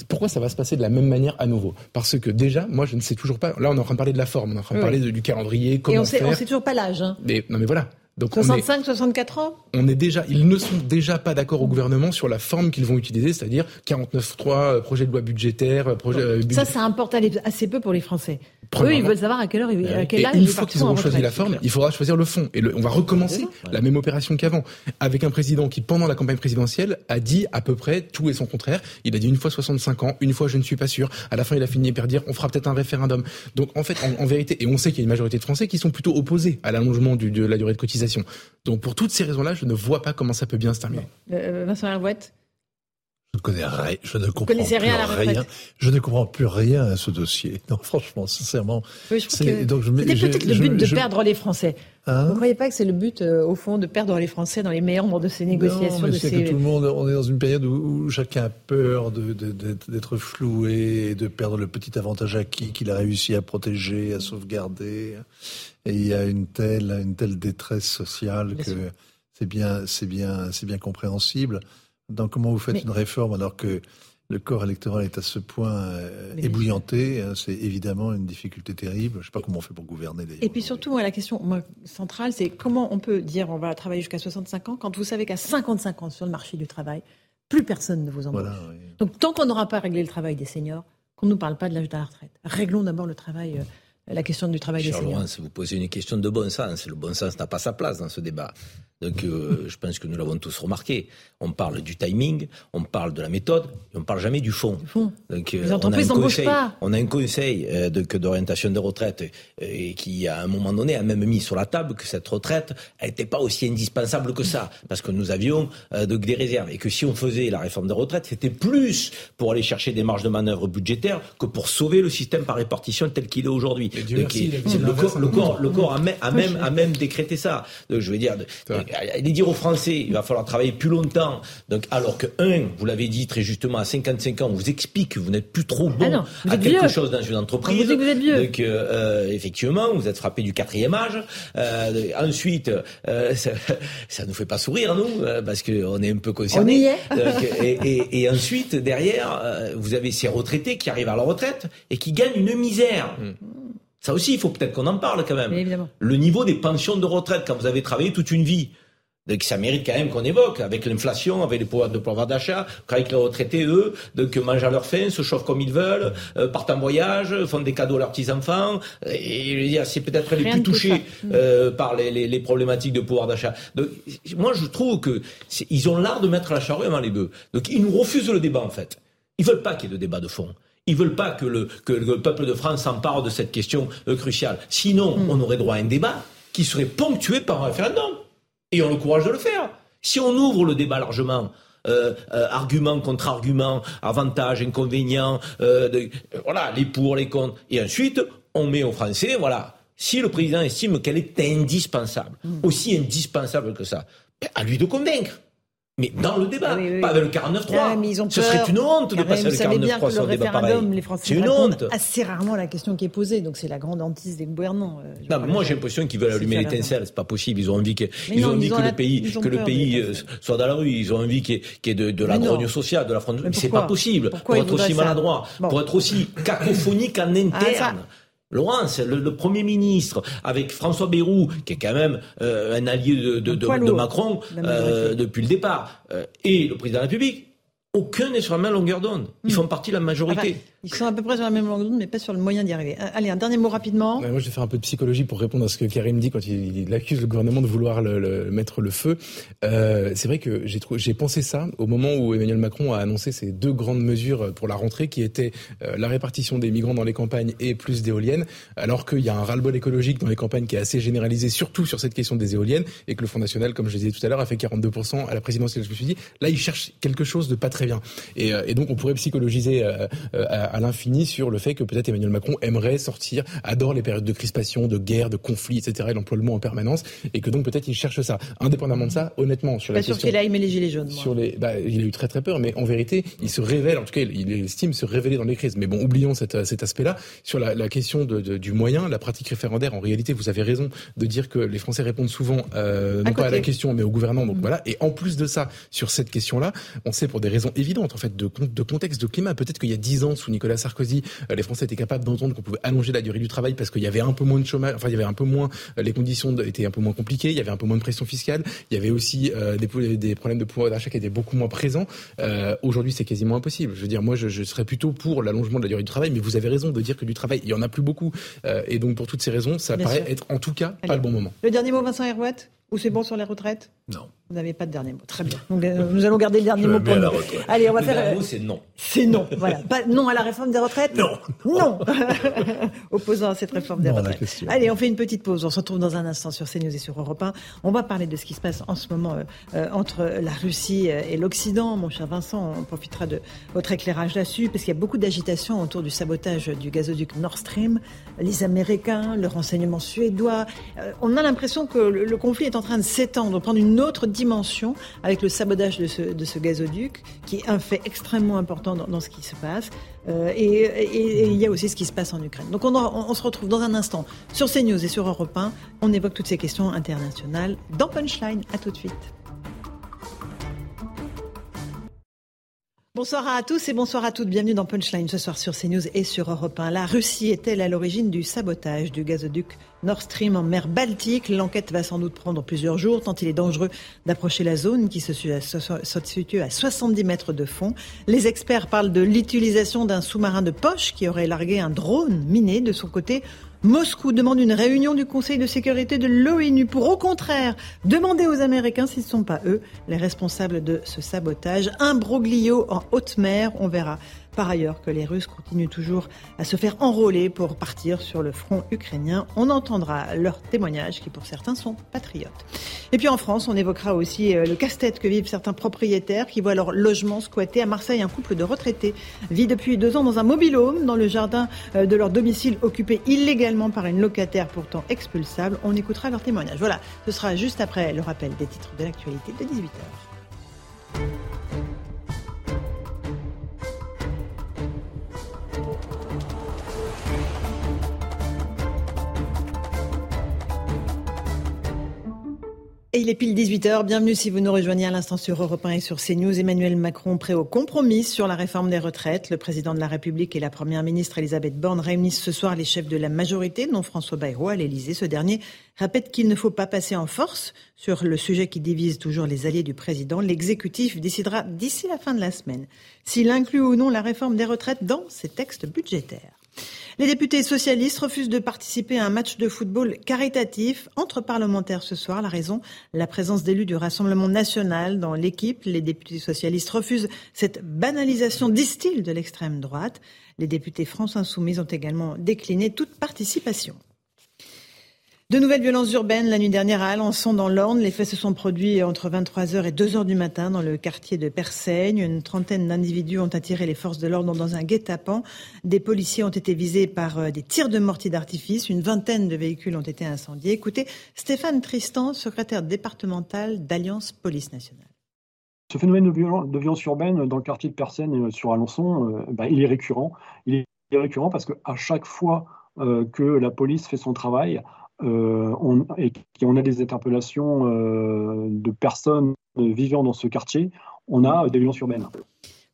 Pourquoi ça va se passer de la même manière à nouveau? Parce que déjà, moi, je ne sais toujours pas. Là, on est en train de parler de la forme, on est en train de parler du calendrier, comment Et on sait, sait toujours pas l'âge. Hein. Mais, non, mais voilà. Donc 65, 64 ans? On est déjà, ils ne sont déjà pas d'accord au gouvernement sur la forme qu'ils vont utiliser, c'est-à-dire 49.3, euh, projet de loi budgétaire, euh. Euh, ça, ça importe assez peu pour les Français. Eux, ils veulent savoir à quelle heure, à quel âge. une fois qu'ils auront choisi la forme, il faudra choisir le fond. Et on va recommencer la même opération qu'avant, avec un président qui, pendant la campagne présidentielle, a dit à peu près tout et son contraire. Il a dit une fois 65 ans, une fois je ne suis pas sûr. À la fin, il a fini par dire on fera peut-être un référendum. Donc en fait, en, vérité, et on sait qu'il y a une majorité de Français qui sont plutôt opposés à l'allongement de la durée de cotisation. Donc pour toutes ces raisons-là, je ne vois pas comment ça peut bien se terminer. Euh, Vincent Herouette je connais rien, je ne comprends plus rien à la rien. Je ne comprends plus rien à ce dossier. Non, franchement, sincèrement. Oui, C'était peut-être le je- but de je- perdre les Français. Hein Vous ne croyez pas que c'est le but, euh, au fond, de perdre les Français dans les méandres de ces négociations Non, mais de c'est ces... que tout le monde, on est dans une période où, où chacun a peur de- de- d'être floué, de perdre le petit avantage acquis qu'il a réussi à protéger, à sauvegarder. Et il y a une telle, une telle détresse sociale Bien que c'est bien, c'est bien, c'est bien compréhensible. Donc comment vous faites Mais- une réforme alors que le corps électoral est à ce point euh, ébouillanté hein, C'est évidemment une difficulté terrible. Je ne sais pas comment on fait pour gouverner. Et puis surtout, moi, la question moi, centrale, c'est comment on peut dire on va travailler jusqu'à 65 ans quand vous savez qu'à 55 ans sur le marché du travail, plus personne ne vous embauche. Voilà, oui. Donc tant qu'on n'aura pas réglé le travail des seniors, qu'on ne nous parle pas de l'âge de la retraite. Réglons d'abord le travail, euh, la question du travail des Cher seniors. Laurence, vous posez une question de bon sens. Le bon sens n'a pas sa place dans ce débat. Donc, euh, je pense que nous l'avons tous remarqué. On parle du timing, on parle de la méthode, et on parle jamais du fond. Donc, euh, Les entreprises on a un conseil, pas. on a un conseil euh, de- d'orientation de retraite euh, qui, à un moment donné, a même mis sur la table que cette retraite n'était pas aussi indispensable que ça, parce que nous avions euh, donc des réserves, et que si on faisait la réforme des retraites, c'était plus pour aller chercher des marges de manœuvre budgétaires que pour sauver le système par répartition tel qu'il est aujourd'hui. Merci, le, corps, le, un corps, le corps a, même- a même, a même décrété ça. Donc, je veux dire, de- aller dire aux Français, il va falloir travailler plus longtemps. Donc, alors que, un, vous l'avez dit très justement, à 55 ans, on vous explique que vous n'êtes plus trop bon Ah non, à quelque vieux. chose dans une entreprise. On vous dit que vous êtes vieux. Donc, euh, euh, effectivement, vous êtes frappé du quatrième âge. Euh, ensuite, euh, ça, ça nous fait pas sourire, nous, euh, parce qu'on est un peu concernés. On y est. Donc, et, et- et ensuite, derrière, euh, vous avez ces retraités qui arrivent à la retraite et qui gagnent une misère. Ça aussi, il faut peut-être qu'on en parle quand même. Évidemment. Le niveau des pensions de retraite quand vous avez travaillé toute une vie. Donc ça mérite quand même qu'on évoque, avec l'inflation, avec les pouvoirs de pouvoir d'achat, qu'avec les retraités, eux, donc mangent à leur faim, se chauffent comme ils veulent, euh, partent en voyage, font des cadeaux à leurs petits-enfants, et c'est peut-être les plus touchés euh, par les, les- les problématiques de pouvoir d'achat. Donc moi je trouve que ils ont l'art de mettre la charrue avant les bœufs. Donc ils nous refusent le débat en fait. Ils veulent pas qu'il y ait de débat de fond. Ils veulent pas que le, que le peuple de France s'empare de cette question euh, cruciale. Sinon, Mm. on aurait droit à un débat qui serait ponctué par un référendum. Et on a le courage de le faire. Si on ouvre le débat largement, euh, euh, argument contre argument, avantages, inconvénients, euh, de- euh, voilà, les pour, les contre, et ensuite on met aux Français, voilà, si le président estime qu'elle est indispensable, aussi indispensable que ça, ben, à lui de convaincre. Mais dans le débat, pas avec le 49-3. Ah, mais Ce serait une honte de passer le savez bien 49-3 que le sur un débat pareil. référendum, les Français C'est une honte. assez rarement la question qui est posée. Donc c'est la grande hantise des gouvernants. euh, Non, mais moi j'ai l'impression qu'ils veulent C'est allumer l'étincelle, c'est pas possible. Ils ont envie que, Mais ils non, ont envie ils ont que la- le pays, que le euh, soit dans la rue. Ils ont envie qu'il y ait, qu'il y ait de, de la Mais non. grogne sociale, de la fronde. Mais C'est pourquoi? pas possible. Pourquoi pour être aussi maladroit, pour être aussi cacophonique en interne. Ah, ça- Laurence, le, le Premier ministre, avec François Bayrou, qui est quand même euh, un allié de, de, de- poids de lourd, Macron euh, depuis le départ, euh, et le président de la République, aucun n'est sur la même longueur d'onde. Ils font partie de la majorité. Ils sont à peu près sur la même longueur d'onde, mais pas sur le moyen d'y arriver. Euh, Allez, un dernier mot rapidement. Moi, je vais faire un peu de psychologie pour répondre à ce que Karim dit quand il, accuse le gouvernement de vouloir mettre le feu. Euh, c'est vrai que j'ai pensé ça au moment où Emmanuel Macron a annoncé ces deux grandes mesures pour la rentrée, qui étaient euh, la répartition des migrants dans les campagnes et plus d'éoliennes, alors qu'il y a un ras-le-bol écologique dans les campagnes qui est assez généralisé, surtout sur cette question des éoliennes, et que le Front National, comme je le disais tout à l'heure, a fait 42% à la présidentielle. Je me suis dit, là, il cherche quelque chose de pas très bien. Et, et donc, on pourrait psychologiser à, à l'infini sur le fait que peut-être Emmanuel Macron aimerait sortir, adore les périodes de crispation, de guerre, de conflit, etc. Il emploie le mot en permanence, et que donc peut-être il cherche ça. Indépendamment de ça, honnêtement, sur Pas la sûr question qu'il a aimé les gilets jaunes. sur les, bah, il a eu très très peur, mais en vérité, il se révèle, en tout cas, il, estime se révéler dans les crises. Mais bon, oublions cet, cet aspect-là. Sur la, la question de, de- du moyen, la pratique référendaire, en réalité, vous avez raison de dire que les Français répondent souvent, euh, non pas à la question, mais au gouvernement. Donc voilà. Et en plus de ça, sur cette question-là, on sait pour des raisons évidentes, en fait, de, de contexte, de climat. Peut-être qu'il y a dix ans, sous Nicolas Sarkozy, euh, les Français étaient capables d'entendre qu'on pouvait allonger la durée du travail parce qu'il y avait un peu moins de chômage, enfin, il y avait un peu moins, euh, les conditions étaient un peu moins compliquées, il y avait un peu moins de pression fiscale, il y avait aussi euh, des, problèmes de pouvoir d'achat qui étaient beaucoup moins présents. Euh, Aujourd'hui, c'est quasiment impossible. Je veux dire, moi, je, je serais plutôt pour l'allongement de la durée du travail, mais vous avez raison de dire que du travail, il y en a plus beaucoup. Euh, et donc, pour toutes ces raisons, ça Bien paraît sûr. être en tout cas Allez. pas le bon moment. Le dernier mot, Vincent Herouet? Ou c'est bon sur les retraites Non. Vous n'avez pas de dernier mot. Très bien. Donc, euh, nous allons garder le dernier mot pour nous. Allez, on va le faire. dernier euh, mot, c'est non. C'est non. Voilà. Pas non à la réforme des retraites Non. Non. Opposant à cette réforme des Non retraites. Allez, on fait une petite pause. On se retrouve dans un instant sur CNews et sur Europe 1. On va parler de ce qui se passe en ce moment euh, entre la Russie et l'Occident. Mon cher Vincent, on profitera de votre éclairage là-dessus parce qu'il y a beaucoup d'agitation autour du sabotage du gazoduc Nord Stream. Les Américains, le renseignement suédois. Euh, on a l'impression que le, le conflit est en train de s'étendre, prendre une autre dimension avec le sabotage de ce, gazoduc, qui est un fait extrêmement important dans, ce qui se passe. Euh, et, il y a aussi ce qui se passe en Ukraine. Donc on, en- on se retrouve dans un instant sur CNews et sur Europe 1. On évoque toutes ces questions internationales dans Punchline. À tout de suite. Bonsoir à tous et bonsoir à toutes. Bienvenue dans Punchline ce soir sur CNews et sur Europe 1. La Russie est-elle à l'origine du sabotage du gazoduc Nord Stream en mer Baltique? L'enquête va sans doute prendre plusieurs jours tant il est dangereux d'approcher la zone qui se situe à so- se situe à 70 mètres de fond. Les experts parlent de l'utilisation d'un sous-marin de poche qui aurait largué un drone miné de son côté. Moscou demande une réunion du Conseil de sécurité de l'ONU pour, au contraire, demander aux Américains s'ils ne sont pas eux les responsables de ce sabotage. Un broglio en haute mer, on verra. Par ailleurs, que les Russes continuent toujours à se faire enrôler pour partir sur le front ukrainien. On entendra leurs témoignages qui, pour certains, sont patriotes. Et puis en France, on évoquera aussi euh, le casse-tête que vivent certains propriétaires qui voient leur logement squatté. À Marseille, un couple de retraités vit depuis deux ans dans un mobil-home dans le jardin euh, de leur domicile occupé illégalement par une locataire pourtant expulsable. On écoutera leurs témoignages. Voilà, ce sera juste après le rappel des titres de l'actualité de 18h. Et il est pile 18h. Bienvenue si vous nous rejoignez à l'instant sur Europe 1 et sur CNews. Emmanuel Macron prêt au compromis sur la réforme des retraites. Le président de la République et la première ministre Elisabeth Borne réunissent ce soir les chefs de la majorité, dont François Bayrou à l'Élysée. Ce dernier répète qu'il ne faut pas passer en force sur le sujet qui divise toujours les alliés du président. L'exécutif décidera d'ici la fin de la semaine s'il inclut ou non la réforme des retraites dans ses textes budgétaires. Les députés socialistes refusent de participer à un match de football caritatif entre parlementaires ce soir. La raison, la présence d'élus du Rassemblement national dans l'équipe. Les députés socialistes refusent cette banalisation, disent-ils, de l'extrême droite. Les députés France Insoumise ont également décliné toute participation. De nouvelles violences urbaines la nuit dernière à Alençon dans l'Orne. Les faits se sont produits entre 23h et 2h du matin dans le quartier de Persaigne. Une trentaine d'individus ont attiré les forces de l'ordre dans un guet-apens. Des policiers ont été visés par euh, des tirs de mortier d'artifice. Une vingtaine de véhicules ont été incendiés. Écoutez Stéphane Tristan, secrétaire départemental d'Alliance Police Nationale. Ce phénomène de, violen- de violence urbaine dans le quartier de Persaigne euh, sur Alençon, euh, bah, il est récurrent. Il est récurrent parce qu'à chaque fois que la police fait son travail euh, on, et qu'on a des interpellations euh, de personnes vivant dans ce quartier, on a des violences urbaines.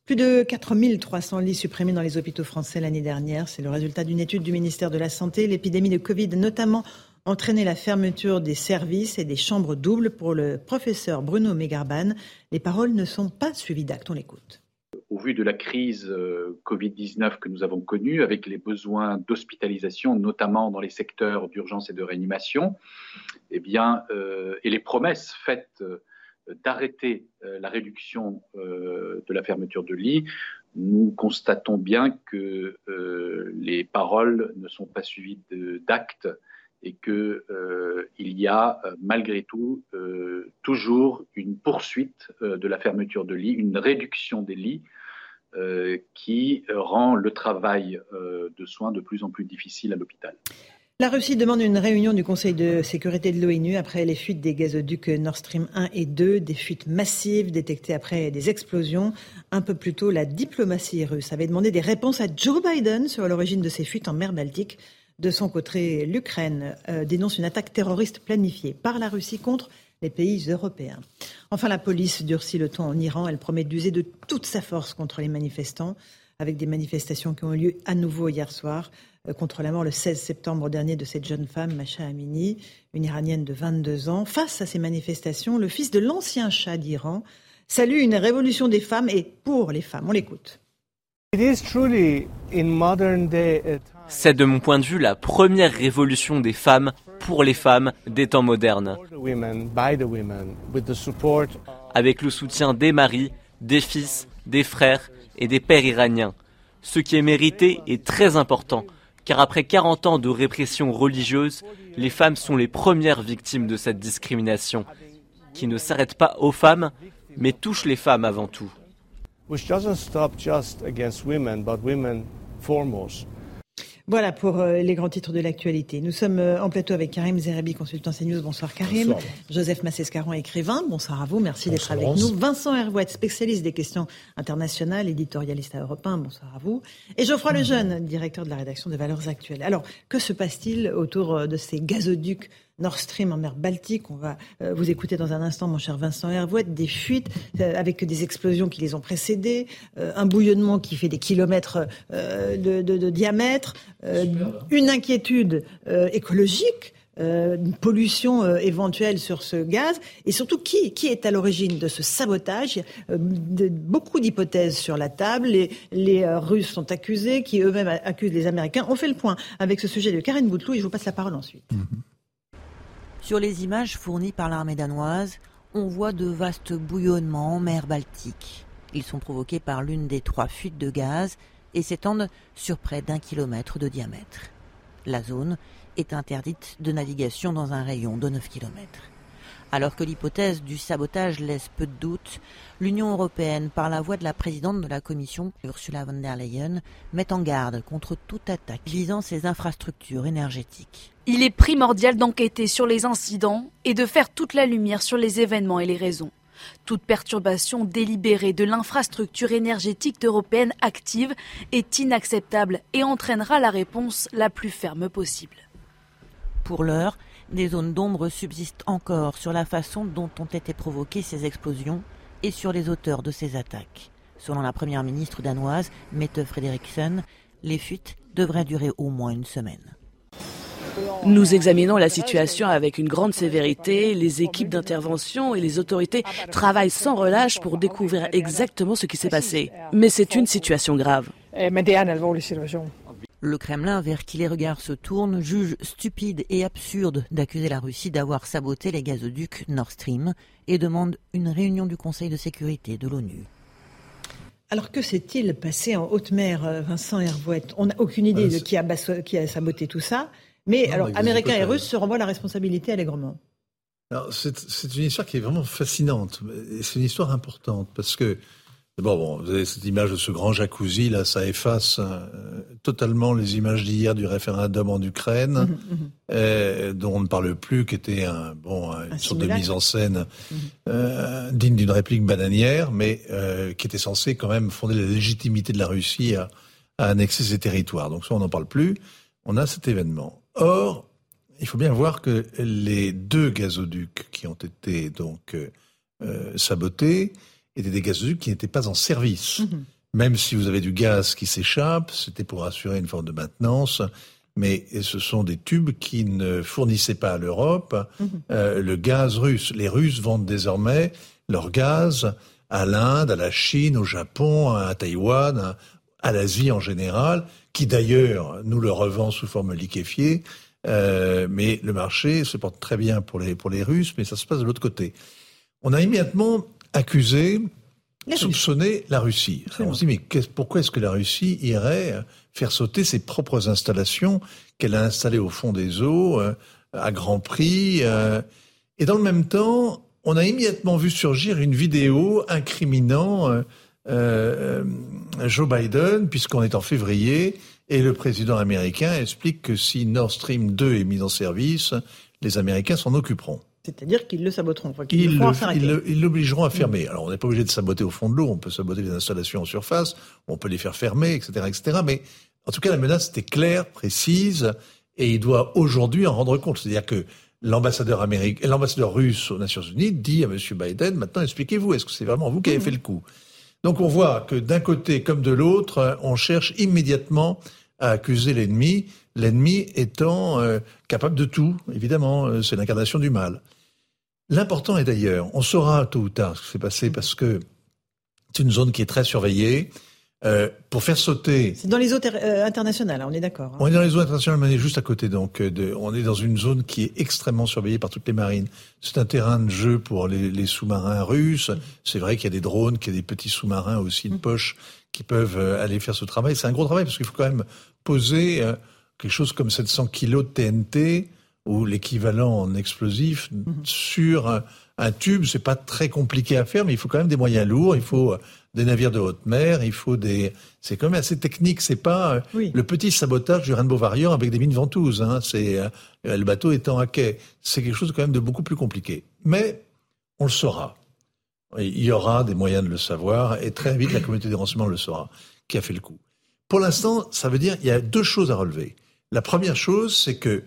Plus de 4300 lits supprimés dans les hôpitaux français l'année dernière. C'est le résultat d'une étude du ministère de la Santé. L'épidémie de Covid, notamment, entraîné la fermeture des services et des chambres doubles pour le professeur Bruno Mégarban. Les paroles ne sont pas suivies d'actes. On l'écoute. Au vu de la crise euh, Covid-19 que nous avons connue, avec les besoins d'hospitalisation, notamment dans les secteurs d'urgence et de réanimation, eh bien, euh, et les promesses faites euh, d'arrêter la réduction de la fermeture de lits, nous constatons bien que les paroles ne sont pas suivies d'actes et que euh, y a euh, malgré tout euh, toujours une poursuite de la fermeture de lits, une réduction des lits qui rend le travail de soins de plus en plus difficile à l'hôpital. La Russie demande une réunion du Conseil de sécurité de l'ONU après les fuites des gazoducs Nord Stream 1 et 2, des fuites massives détectées après des explosions. Un peu plus tôt, la diplomatie russe avait demandé des réponses à Joe Biden sur l'origine de ces fuites en mer Baltique. De son côté, l'Ukraine euh, dénonce une attaque terroriste planifiée par la Russie contre les pays européens. Enfin, la police durcit le ton en Iran. Elle promet d'user de toute sa force contre les manifestants, avec des manifestations qui ont eu lieu à nouveau hier soir euh, contre la mort le 16 septembre dernier de cette jeune femme, Masha Amini, une Iranienne de 22 ans. Face à ces manifestations, le fils de l'ancien Shah d'Iran salue une révolution des femmes et pour les femmes. On l'écoute. C'est de mon point de vue la première révolution des femmes pour les femmes des temps modernes. Avec le soutien des maris, des fils, des frères et des pères iraniens. Ce qui est mérité est très important, car après 40 ans de répression religieuse, les femmes sont les premières victimes de cette discrimination, qui ne s'arrête pas aux femmes, mais touche les femmes avant tout. Voilà pour euh, les grands titres de l'actualité. Nous sommes euh, en plateau avec Karim Zerabi, consultant CNews. Bonsoir Karim. Joseph Massescaron, écrivain. Bonsoir à vous. Merci d'être avec nous. Vincent Hervouet, spécialiste des questions internationales, éditorialiste à Europe 1. Bonsoir à vous. Et Geoffroy Lejeune, directeur de la rédaction des Valeurs Actuelles. Alors, que se passe-t-il autour euh, de ces gazoducs Nord Stream en mer Baltique. On va euh, vous écouter dans un instant, mon cher Vincent Hervouette, des fuites euh, avec des explosions qui les ont précédées, euh, un bouillonnement qui fait des kilomètres de, diamètre, une inquiétude écologique. une pollution éventuelle sur ce gaz et surtout qui, qui est à l'origine de ce sabotage? De, Beaucoup d'hypothèses sur la table. Les, les Russes sont accusés, qui eux-mêmes accusent les Américains. On fait le point avec ce sujet de Karine Bouteloup et je vous passe la parole ensuite. Mm-hmm. Sur les images fournies par l'armée danoise, on voit de vastes bouillonnements en mer Baltique. Ils sont provoqués par l'une des trois fuites de gaz et s'étendent sur près d'un kilomètre de diamètre. La zone est interdite de navigation dans un rayon de 9 kilomètres. Alors que l'hypothèse du sabotage laisse peu de doute, l'Union européenne, par la voix de la présidente de la Commission, Ursula von der Leyen, met en garde contre toute attaque visant ces infrastructures énergétiques. Il est primordial d'enquêter sur les incidents et de faire toute la lumière sur les événements et les raisons. Toute perturbation délibérée de l'infrastructure énergétique européenne active est inacceptable et entraînera la réponse la plus ferme possible. Pour l'heure, des zones d'ombre subsistent encore sur la façon dont ont été provoquées ces explosions et sur les auteurs de ces attaques. Selon la première ministre danoise, Mette Frederiksen, les fuites devraient durer au moins une semaine. Nous examinons la situation avec une grande sévérité. Les équipes d'intervention et les autorités travaillent sans relâche pour découvrir exactement ce qui s'est passé. Mais c'est une situation grave. Le Kremlin, vers qui les regards se tournent, juge stupide et absurde d'accuser la Russie d'avoir saboté les gazoducs Nord Stream et demande une réunion du Conseil de sécurité de l'ONU. Alors que s'est-il passé en haute mer, euh, Vincent Hervouette On n'a aucune idée euh, de qui a, qui a, saboté tout ça, mais alors Américains et Russes se renvoient la responsabilité allègrement. C'est une histoire qui est vraiment fascinante, c'est une histoire importante parce que Bon, bon, vous avez cette image de ce grand jacuzzi, là, ça efface euh, totalement les images d'hier du référendum en Ukraine, mhm, mhm. Euh, dont on ne parle plus, qui était un, bon, une sorte de mise en scène euh, digne d'une réplique bananière, mais qui était censé quand même fonder la légitimité de la Russie à, à annexer ses territoires. Donc ça, on n'en parle plus. On a cet événement. Or, il faut bien voir que les deux gazoducs qui ont été donc sabotés, étaient des gazoducs qui n'étaient pas en service. Mhm. Même si vous avez du gaz qui s'échappe, c'était pour assurer une forme de maintenance. Mais ce sont des tubes qui ne fournissaient pas à l'Europe mhm. euh, le gaz russe. Les Russes vendent désormais leur gaz à l'Inde, à la Chine, au Japon, à Taïwan, à l'Asie en général, qui d'ailleurs nous le revend sous forme liquéfiée. Euh, mais le marché se porte très bien pour les, pour les Russes, mais ça se passe de l'autre côté. On a immédiatement accuser, soupçonner la Russie. on se dit, mais pourquoi est-ce que la Russie irait faire sauter ses propres installations qu'elle a installées au fond des eaux, euh, à grand prix euh, Et dans le même temps, on a immédiatement vu surgir une vidéo incriminant Joe Biden, puisqu'on est en février, et le président américain explique que si Nord Stream 2 est mis en service, les Américains s'en occuperont. C'est-à-dire qu'ils le saboteront. ils, l'obligeront à fermer. Mm. Alors, on n'est pas obligé de saboter au fond de l'eau. On peut saboter les installations en surface. On peut les faire fermer, etc., etc. Mais en tout cas, la menace était claire, précise, et il doit aujourd'hui en rendre compte. C'est-à-dire que l'ambassadeur américain, l'ambassadeur russe aux Nations Unies dit à M. Biden, maintenant expliquez-vous, est-ce que c'est vraiment vous qui avez mm. fait le coup? Donc on voit que d'un côté comme de l'autre, on cherche immédiatement à accuser l'ennemi, l'ennemi étant euh, capable de tout, évidemment, euh, c'est l'incarnation du mal. L'important est d'ailleurs, on saura tôt ou tard ce qui s'est passé parce que c'est une zone qui est très surveillée. Euh, pour faire sauter. C'est dans les eaux euh, internationales, hein, on est d'accord. Hein. On est dans les eaux internationales, mais on est juste à côté. Donc, euh, de, on est dans une zone qui est extrêmement surveillée par toutes les marines. C'est un terrain de jeu pour les, les sous-marins russes. C'est vrai qu'il y a des drones, qu'il y a des petits sous-marins aussi de poche qui peuvent aller faire ce travail. C'est un gros travail parce qu'il faut quand même poser quelque chose comme 700 kilos de TNT ou l'équivalent en explosif mm-hmm. sur un tube. C'est pas très compliqué à faire, mais il faut quand même des moyens lourds. Il faut des navires de haute mer, il faut des. C'est quand même assez technique. C'est pas euh, le petit sabotage du Rainbow Warrior avec des mines ventouses. Hein. C'est euh, le bateau étant à quai. C'est quelque chose quand même de beaucoup plus compliqué. Mais on le saura. Il y aura des moyens de le savoir et très vite la communauté des renseignements le saura. Qui a fait le coup Pour l'instant, ça veut dire il y a deux choses à relever. La première chose, c'est que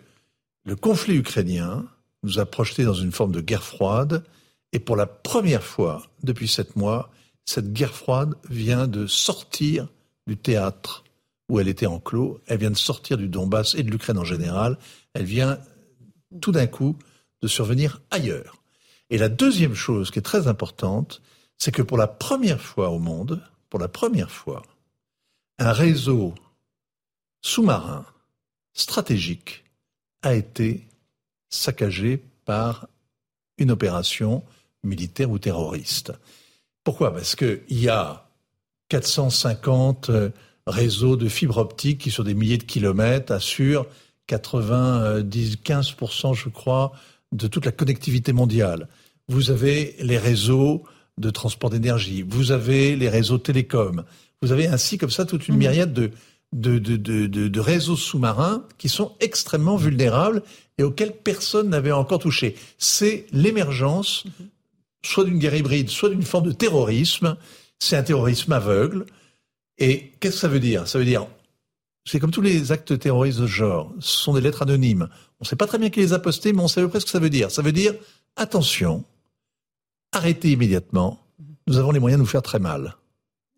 le conflit ukrainien nous a projetés dans une forme de guerre froide et pour la première fois depuis sept mois, cette guerre froide vient de sortir du théâtre où elle était enclos, elle vient de sortir du Donbass et de l'Ukraine en général, elle vient tout d'un coup de survenir ailleurs. Et la deuxième chose qui est très importante, c'est que pour la première fois au monde, pour la première fois, un réseau sous-marin stratégique a été saccagé par une opération militaire ou terroriste. Pourquoi? Parce qu'il y a 450 euh, réseaux de fibres optiques qui, sur des milliers de kilomètres, assurent 95%, je crois, de toute la connectivité mondiale. Vous avez les réseaux de transport d'énergie, vous avez les réseaux télécoms, vous avez ainsi comme ça toute une mmh. myriade de, de, de, de réseaux sous-marins qui sont extrêmement vulnérables et auxquels personne n'avait encore touché. C'est l'émergence mmh soit d'une guerre hybride, soit d'une forme de terrorisme. C'est un terrorisme aveugle. Et qu'est-ce que ça veut dire? Ça veut dire, c'est comme tous les actes terroristes de ce genre, ce sont des lettres anonymes. On ne sait pas très bien qui les a postées, mais on sait à peu près ce que ça veut dire. Ça veut dire, attention, arrêtez immédiatement, nous avons les moyens de nous faire très mal.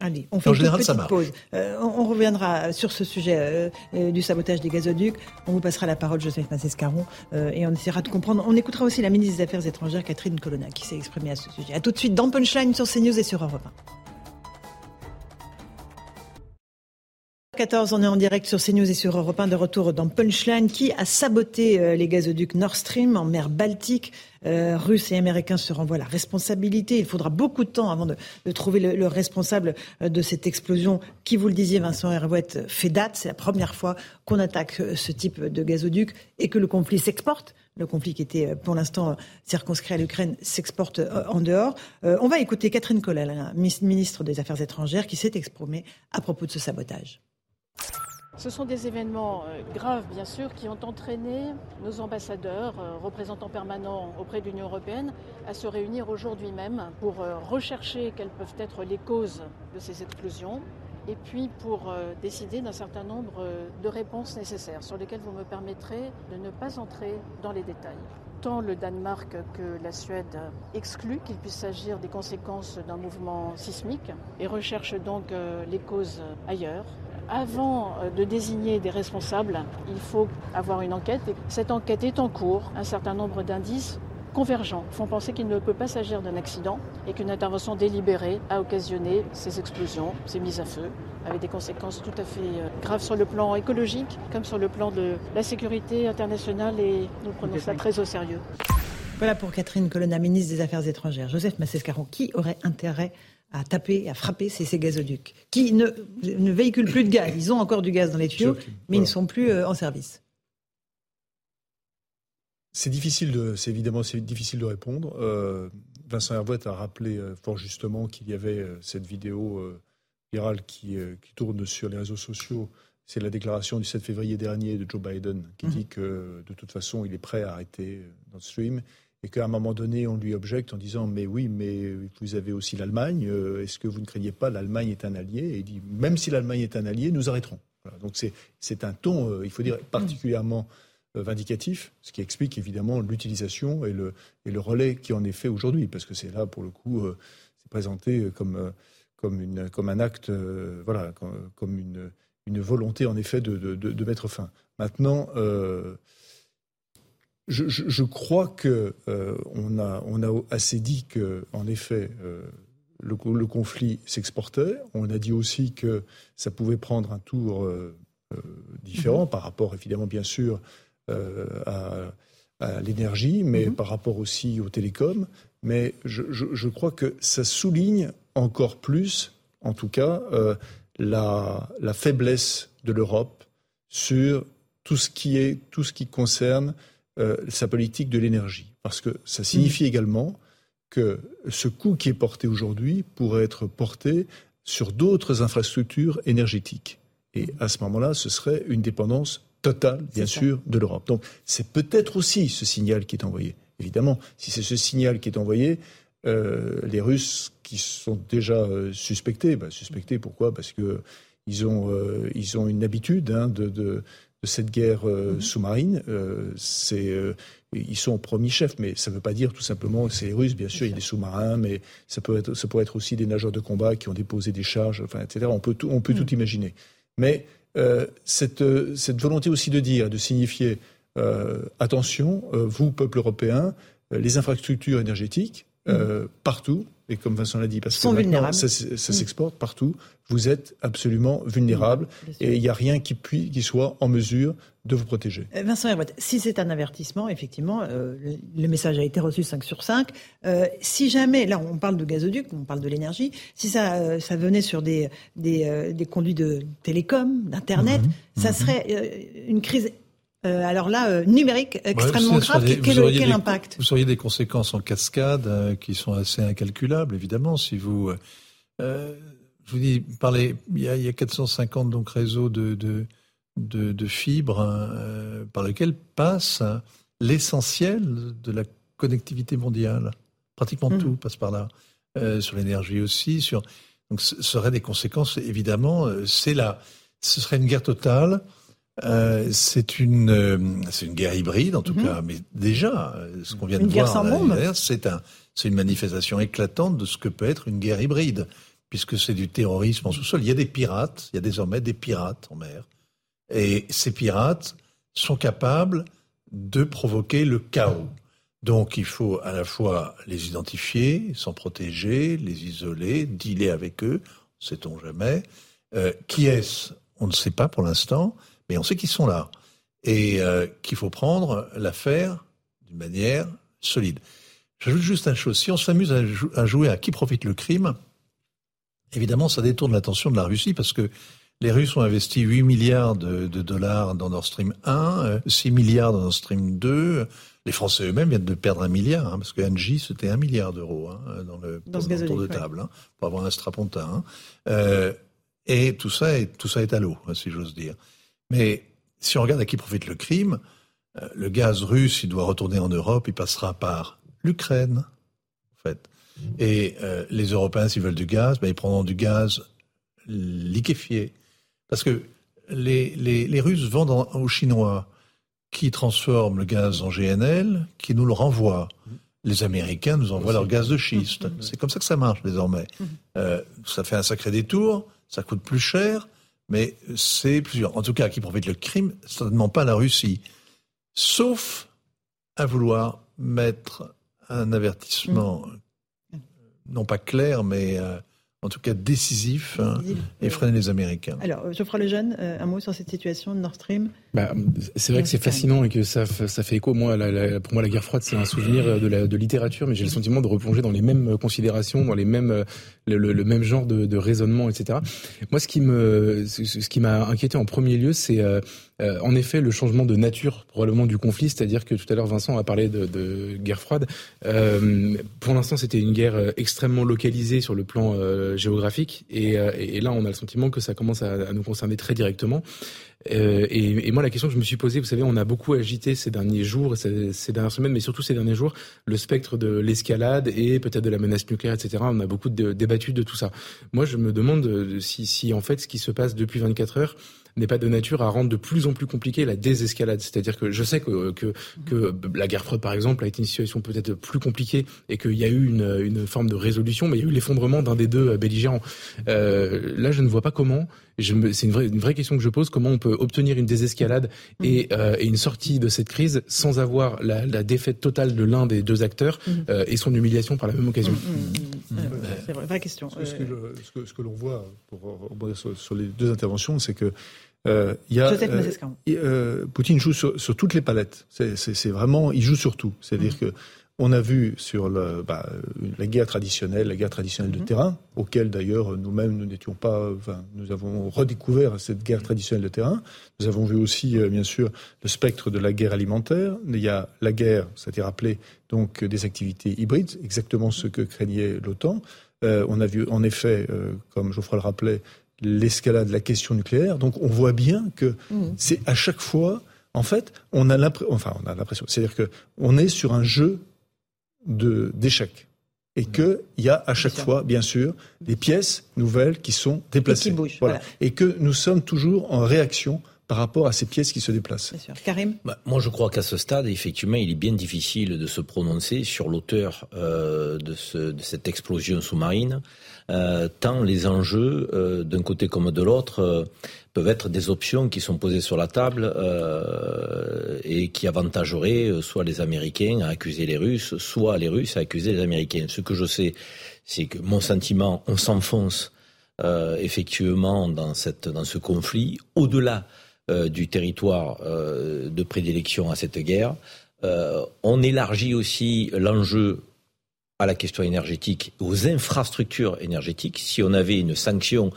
Allez, on fait une petite pause. Euh, on, reviendra sur ce sujet euh, euh, du sabotage des gazoducs. On vous passera la parole, Joseph Massescaron, et on essaiera de comprendre. On écoutera aussi la ministre des Affaires étrangères, Catherine Colonna, qui s'est exprimée à ce sujet. A tout de suite dans Punchline sur CNews et sur Europe 1. 14, on est en direct sur CNews et sur Europe 1 de retour dans Punchline. Qui a saboté euh, les gazoducs Nord Stream en mer Baltique? Euh, Russes et Américains se renvoient la responsabilité. Il faudra beaucoup de temps avant de, trouver le, responsable euh, de cette explosion qui, vous le disiez, Vincent Hervouette, fait date. C'est la première fois qu'on attaque ce type de gazoduc et que le conflit s'exporte. Le conflit qui était pour l'instant circonscrit à l'Ukraine s'exporte en dehors. on va écouter Catherine Collet, ministre des Affaires étrangères, qui s'est exprimée à propos de ce sabotage. Ce sont des événements euh, graves, bien sûr, qui ont entraîné nos ambassadeurs, euh, représentants permanents auprès de l'Union européenne, à se réunir aujourd'hui même pour euh, rechercher quelles peuvent être les causes de ces explosions et puis pour décider d'un certain nombre de réponses nécessaires sur lesquelles vous me permettrez de ne pas entrer dans les détails. Tant le Danemark que la Suède excluent qu'il puisse s'agir des conséquences d'un mouvement sismique et recherchent donc les causes ailleurs avant euh, de désigner des responsables, il faut avoir une enquête. cette enquête est en cours. Un certain nombre d'indices convergents font penser qu'il ne peut pas s'agir d'un accident et qu'une intervention délibérée a occasionné ces explosions, ces mises à feu, avec des conséquences tout à fait euh, graves sur le plan écologique comme sur le plan de la sécurité internationale et nous prenons ça très au sérieux. Voilà pour Catherine Colonna, ministre des Affaires étrangères. Joseph Massescaron, qui aurait intérêt à taper, à frapper ces, gazoducs, qui ne, ne, véhiculent plus de gaz. Ils ont encore du gaz dans les tuyaux, mais ils ne sont plus euh, en service. C'est difficile de, c'est évidemment c'est difficile de répondre. Euh, Vincent Hervouet a rappelé euh, fort justement qu'il y avait cette vidéo virale qui, qui, tourne sur les réseaux sociaux. C'est la déclaration du 7 février dernier de Joe Biden qui mhm. dit que de toute façon il est prêt à arrêter Nord Stream et qu'à un moment donné, on lui objecte en disant Mais oui, mais vous avez aussi l'Allemagne, euh, est-ce que vous ne craignez pas l'Allemagne est un allié? Et il dit Même si l'Allemagne est un allié, nous arrêterons. Donc c'est un ton, euh, il faut dire, particulièrement euh, vindicatif, ce qui explique évidemment l'utilisation et le, et le relais qui en est fait aujourd'hui, parce que c'est là, pour le coup, c'est présenté comme, comme, une, comme un acte, voilà, comme, une, une, volonté en effet de, de, de mettre fin. Maintenant, je, crois que euh, on, a, on a assez dit que, en effet, euh, le, le conflit s'exportait. On a dit aussi que ça pouvait prendre un tour euh, euh, différent par rapport, évidemment, bien sûr, euh, à, à l'énergie, mais par rapport aussi aux télécoms. Mais je, je, je, crois que ça souligne encore plus, en tout cas, euh, la, la, faiblesse de l'Europe sur tout ce qui est tout ce qui concerne euh, sa politique de l'énergie, parce que ça signifie mmh. également que ce coût qui est porté aujourd'hui pourrait être porté sur d'autres infrastructures énergétiques. Et à ce moment-là, ce serait une dépendance totale, bien sûr, de l'Europe. Donc c'est peut-être aussi ce signal qui est envoyé. Évidemment, si c'est ce signal qui est envoyé, euh, les Russes qui sont déjà euh, suspectés, bah, suspectés pourquoi? Parce que ils ont, euh, ils ont une habitude hein, de, de, de, cette guerre euh, mm-hmm. sous-marine. Euh, c'est, ils sont au premier chef, mais ça ne veut pas dire tout simplement que c'est les Russes. Bien sûr, il y a des sous-marins, mais ça peut être, ça pourrait être aussi des nageurs de combat qui ont déposé des charges, enfin, etc. On peut tout, on peut mm. tout imaginer. Mais cette, cette, volonté aussi de dire, de signifier attention, vous, peuple européen, les infrastructures énergétiques, mmh. partout, et comme Vincent l'a dit, parce Sont que vulnérables. ça, ça mmh. s'exporte partout, vous êtes absolument vulnérable mmh, et il n'y a rien qui, puis, qui soit en mesure de vous protéger. Vincent Herouet, si c'est un avertissement, effectivement, euh, le, le, message a été reçu 5 sur 5. Euh, si jamais, là on parle de gazoduc, on parle de l'énergie, si ça, euh, ça venait sur des, des, des, conduits de télécom, d'Internet, mmh, ça serait une crise euh, alors là, euh, numérique extrêmement ouais, grave. Des, quel, quel des, impact Vous auriez des conséquences en cascade euh, qui sont assez incalculables, évidemment. Si vous, je vous dis, parlez, il y a, il y a 450 donc réseaux de de, de, de fibres hein, par lesquels passe l'essentiel de la connectivité mondiale. Pratiquement mmh. tout passe par là. sur l'énergie aussi. Sur donc, ce seraient des conséquences évidemment. C'est là, ce serait une guerre totale. Euh, c'est une, euh, c'est une guerre hybride en tout -hmm. cas, mais déjà, ce qu'on vient une de voir, c'est un, c'est une manifestation éclatante de ce que peut être une guerre hybride, puisque c'est du terrorisme en sous-sol. Il y a des pirates, il y a désormais des pirates en mer, et ces pirates sont capables de provoquer le chaos. Donc il faut à la fois les identifier, s'en protéger, les isoler, dealer avec eux, sait-on jamais. Euh, qui est-ce? On ne sait pas pour l'instant mais on sait qu'ils sont là et euh, qu'il faut prendre l'affaire d'une manière solide. J'ajoute juste une chose, si on s'amuse à, jou à, jouer à qui profite le crime, évidemment ça détourne l'attention de la Russie parce que les Russes ont investi 8 milliards de, de dollars dans Nord Stream 1, 6 milliards dans Nord Stream 2. Les Français eux-mêmes viennent de perdre un milliard, hein, parce que Angie, c'était un milliard d'euros hein, dans le, dans dans le tour de table, ouais. hein, pour avoir un strapontin. Euh, et tout ça, est, tout ça est à l'eau, si j'ose dire. Mais si on regarde à qui profite le crime, euh, le gaz russe, il doit retourner en Europe, il passera par l'Ukraine, en fait. Et euh, les Européens, s'ils veulent du gaz, ben, ils prendront du gaz liquéfié. Parce que les, les, les Russes vendent en, aux Chinois qui transforment le gaz en GNL, qui nous le renvoient. Les Américains nous envoient leur gaz de schiste. C'est comme ça que ça marche désormais. Euh, ça fait un sacré détour, ça coûte plus cher, mais c'est plusieurs. En tout cas, qui profite le crime, certainement pas la Russie. Sauf à vouloir mettre un avertissement, mmh. non pas clair, mais euh, en tout cas décisif, hein, et freiner les Américains. Alors, Geoffroy Lejeune, euh, un mot sur cette situation de Nord Stream? Bah, C'est vrai que c'est fascinant et que ça, ça fait écho. Moi, la, la, pour moi, la guerre froide, c'est un souvenir de, la, de littérature, mais j'ai le sentiment de replonger dans les mêmes considérations, dans les mêmes, le, le, le même genre de, de, raisonnement, etc. Moi, ce qui me, ce qui m'a inquiété en premier lieu, c'est euh, euh, en effet le changement de nature probablement du conflit, c'est-à-dire que tout à l'heure Vincent a parlé de, de guerre froide. Euh, pour l'instant, c'était une guerre extrêmement localisée sur le plan euh, géographique, et, euh, et, là, on a le sentiment que ça commence à, à nous concerner très directement. Euh, et, moi, la question que je me suis posée, vous savez, on a beaucoup agité ces derniers jours, ces, dernières semaines, mais surtout ces derniers jours, le spectre de l'escalade et peut-être de la menace nucléaire, etc. On a beaucoup débattu de tout ça. Moi, je me demande si, si, en fait, ce qui se passe depuis 24 heures n'est pas de nature à rendre de plus en plus compliqué la désescalade. C'est-à-dire que je sais que, que, que la guerre froide, par exemple, a été une situation peut-être plus compliquée et qu'il y a eu une, une forme de résolution, mais il y a eu l'effondrement d'un des deux belligérants. Euh, là, je ne vois pas comment. C'est une vraie, une vraie question que je pose. Comment on peut obtenir une désescalade et, euh, et une sortie de cette crise sans avoir la, la défaite totale de l'un des deux acteurs mmh. euh, et son humiliation par la même occasion. C'est une vraie question. Ce, que, l'on voit, pour sur, les deux interventions, c'est que euh, y a, euh, Poutine joue sur, toutes les palettes. C'est vraiment, il joue sur tout. C'est-à-dire mm. que on a vu sur le, bah, la guerre traditionnelle, la guerre traditionnelle de mm-hmm. terrain, auquel d'ailleurs nous-mêmes nous n'étions pas, enfin, nous avons redécouvert cette guerre traditionnelle de terrain. Nous avons vu aussi, euh, bien sûr, le spectre de la guerre alimentaire. Il y a la guerre, ça a été rappelé, donc des activités hybrides, exactement ce que craignait l'OTAN. Euh, on a vu, en effet, euh, comme Geoffroy le rappelait, l'escalade de la question nucléaire. Donc on voit bien que mm. c'est à chaque fois, en fait, on a l'impression, enfin, on a l'impression, c'est-à-dire que on est sur un jeu d'échecs. Et qu'il y a à chaque fois, bien sûr, des pièces nouvelles qui sont déplacées. Et, qui voilà. et que nous sommes toujours en réaction par rapport à ces pièces qui se déplacent. Karim? Bah, Moi, je crois qu'à ce stade, effectivement, il est bien difficile de se prononcer sur l'auteur euh, de, de, cette explosion sous-marine, euh, tant les enjeux, euh, d'un côté comme de l'autre, euh, peuvent être des options qui sont posées sur la table euh, et qui avantageraient soit les Américains à accuser les Russes, soit les Russes à accuser les Américains. Ce que je sais, c'est que mon sentiment, on s'enfonce euh, effectivement dans, cette, dans ce conflit, au-delà du territoire de prédilection à cette guerre. on élargit aussi l'enjeu à la question énergétique, aux infrastructures énergétiques. Si on avait une sanction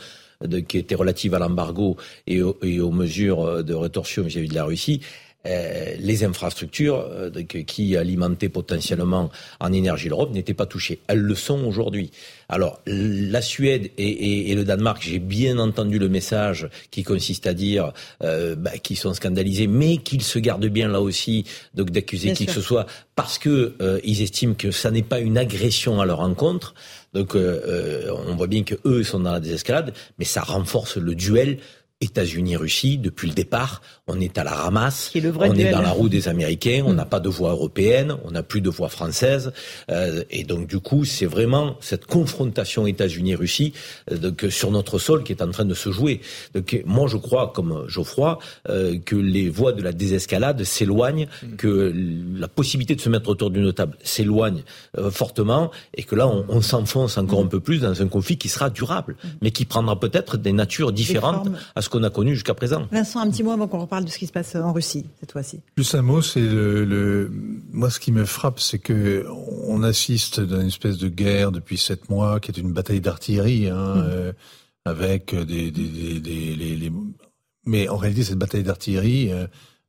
qui était relative à l'embargo et, aux mesures de rétorsion vis-à-vis de la Russie, euh, les infrastructures euh, qui alimentaient potentiellement en énergie l'Europe n'étaient pas touchées. Elles le sont aujourd'hui. Alors, la Suède et, le Danemark, j'ai bien entendu le message qui consiste à dire euh, bah, qu'ils sont scandalisés, mais qu'ils se gardent bien là aussi d'accuser qui que ce soit parce que ils estiment que ça n'est pas une agression à leur encontre. Donc, on voit bien que eux sont dans la désescalade, mais ça renforce le duel États-Unis-Russie, depuis le départ, on est à la ramasse, on est dans la roue des Américains, on mm. n'a pas de voix européenne, on n'a plus de voix française, euh, et donc du coup, c'est vraiment cette confrontation États-Unis-Russie euh, sur notre sol qui est en train de se jouer. Donc moi, je crois, comme Geoffroy, euh, que les voies de la désescalade s'éloignent, mm. que la possibilité de se mettre autour d'une table s'éloigne fortement, et que là, on, s'enfonce encore mm. un peu plus dans un conflit qui sera durable, mais qui prendra peut-être des natures différentes à ce qu'on a connu jusqu'à présent. Vincent, un petit mot avant qu'on reparle de ce qui se passe en Russie cette fois-ci. Plus un mot, c'est le, moi ce qui me frappe, c'est que on assiste à une espèce de guerre depuis sept mois, qui est une bataille d'artillerie, hein, mm. euh, avec des, des, des, les, mais en réalité cette bataille d'artillerie, euh,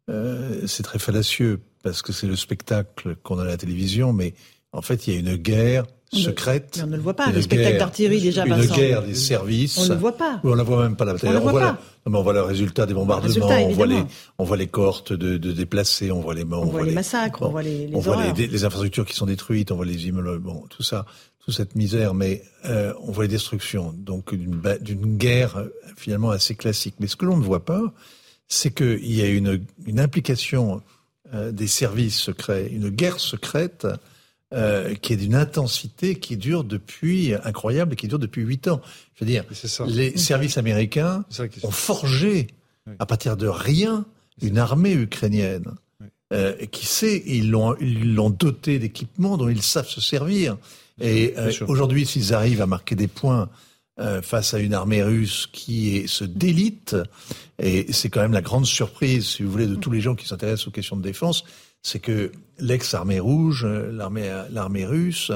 euh, c'est très fallacieux parce que c'est le spectacle qu'on a à la télévision, mais en fait il y a une guerre secrète. on ne le voit pas. Le spectacle d'artillerie déjà. Une guerre des services. On ne le voit pas. On ne la voit même pas la bataille. On, voit, pas. on voit le résultat des bombardements. on voit les, on voit les cohortes de, de déplacés. On voit les, on, voit les, massacres. on voit les, on voit les, infrastructures qui sont détruites. On voit les immeubles. Bon, tout ça, toute cette misère. Mais euh, on voit les destructions. Donc d'une guerre euh, finalement assez classique. Mais ce que l'on ne voit pas, c'est qu'il y a une, une implication euh, des services secrets, une guerre secrète euh, qui est d'une intensité qui dure depuis incroyable et qui dure depuis huit ans. Je veux dire, les services américains ont forgé à partir de rien une armée ukrainienne. Euh, qui sait, ils l'ont ils l'ont doté d'équipements dont ils savent se servir. Et euh, aujourd'hui, s'ils arrivent à marquer des points euh, face à une armée russe qui est, se délite, et c'est quand même la grande surprise, si vous voulez, de tous les gens qui s'intéressent aux questions de défense, c'est que l'ex-armée rouge, l'armée, l'armée russe,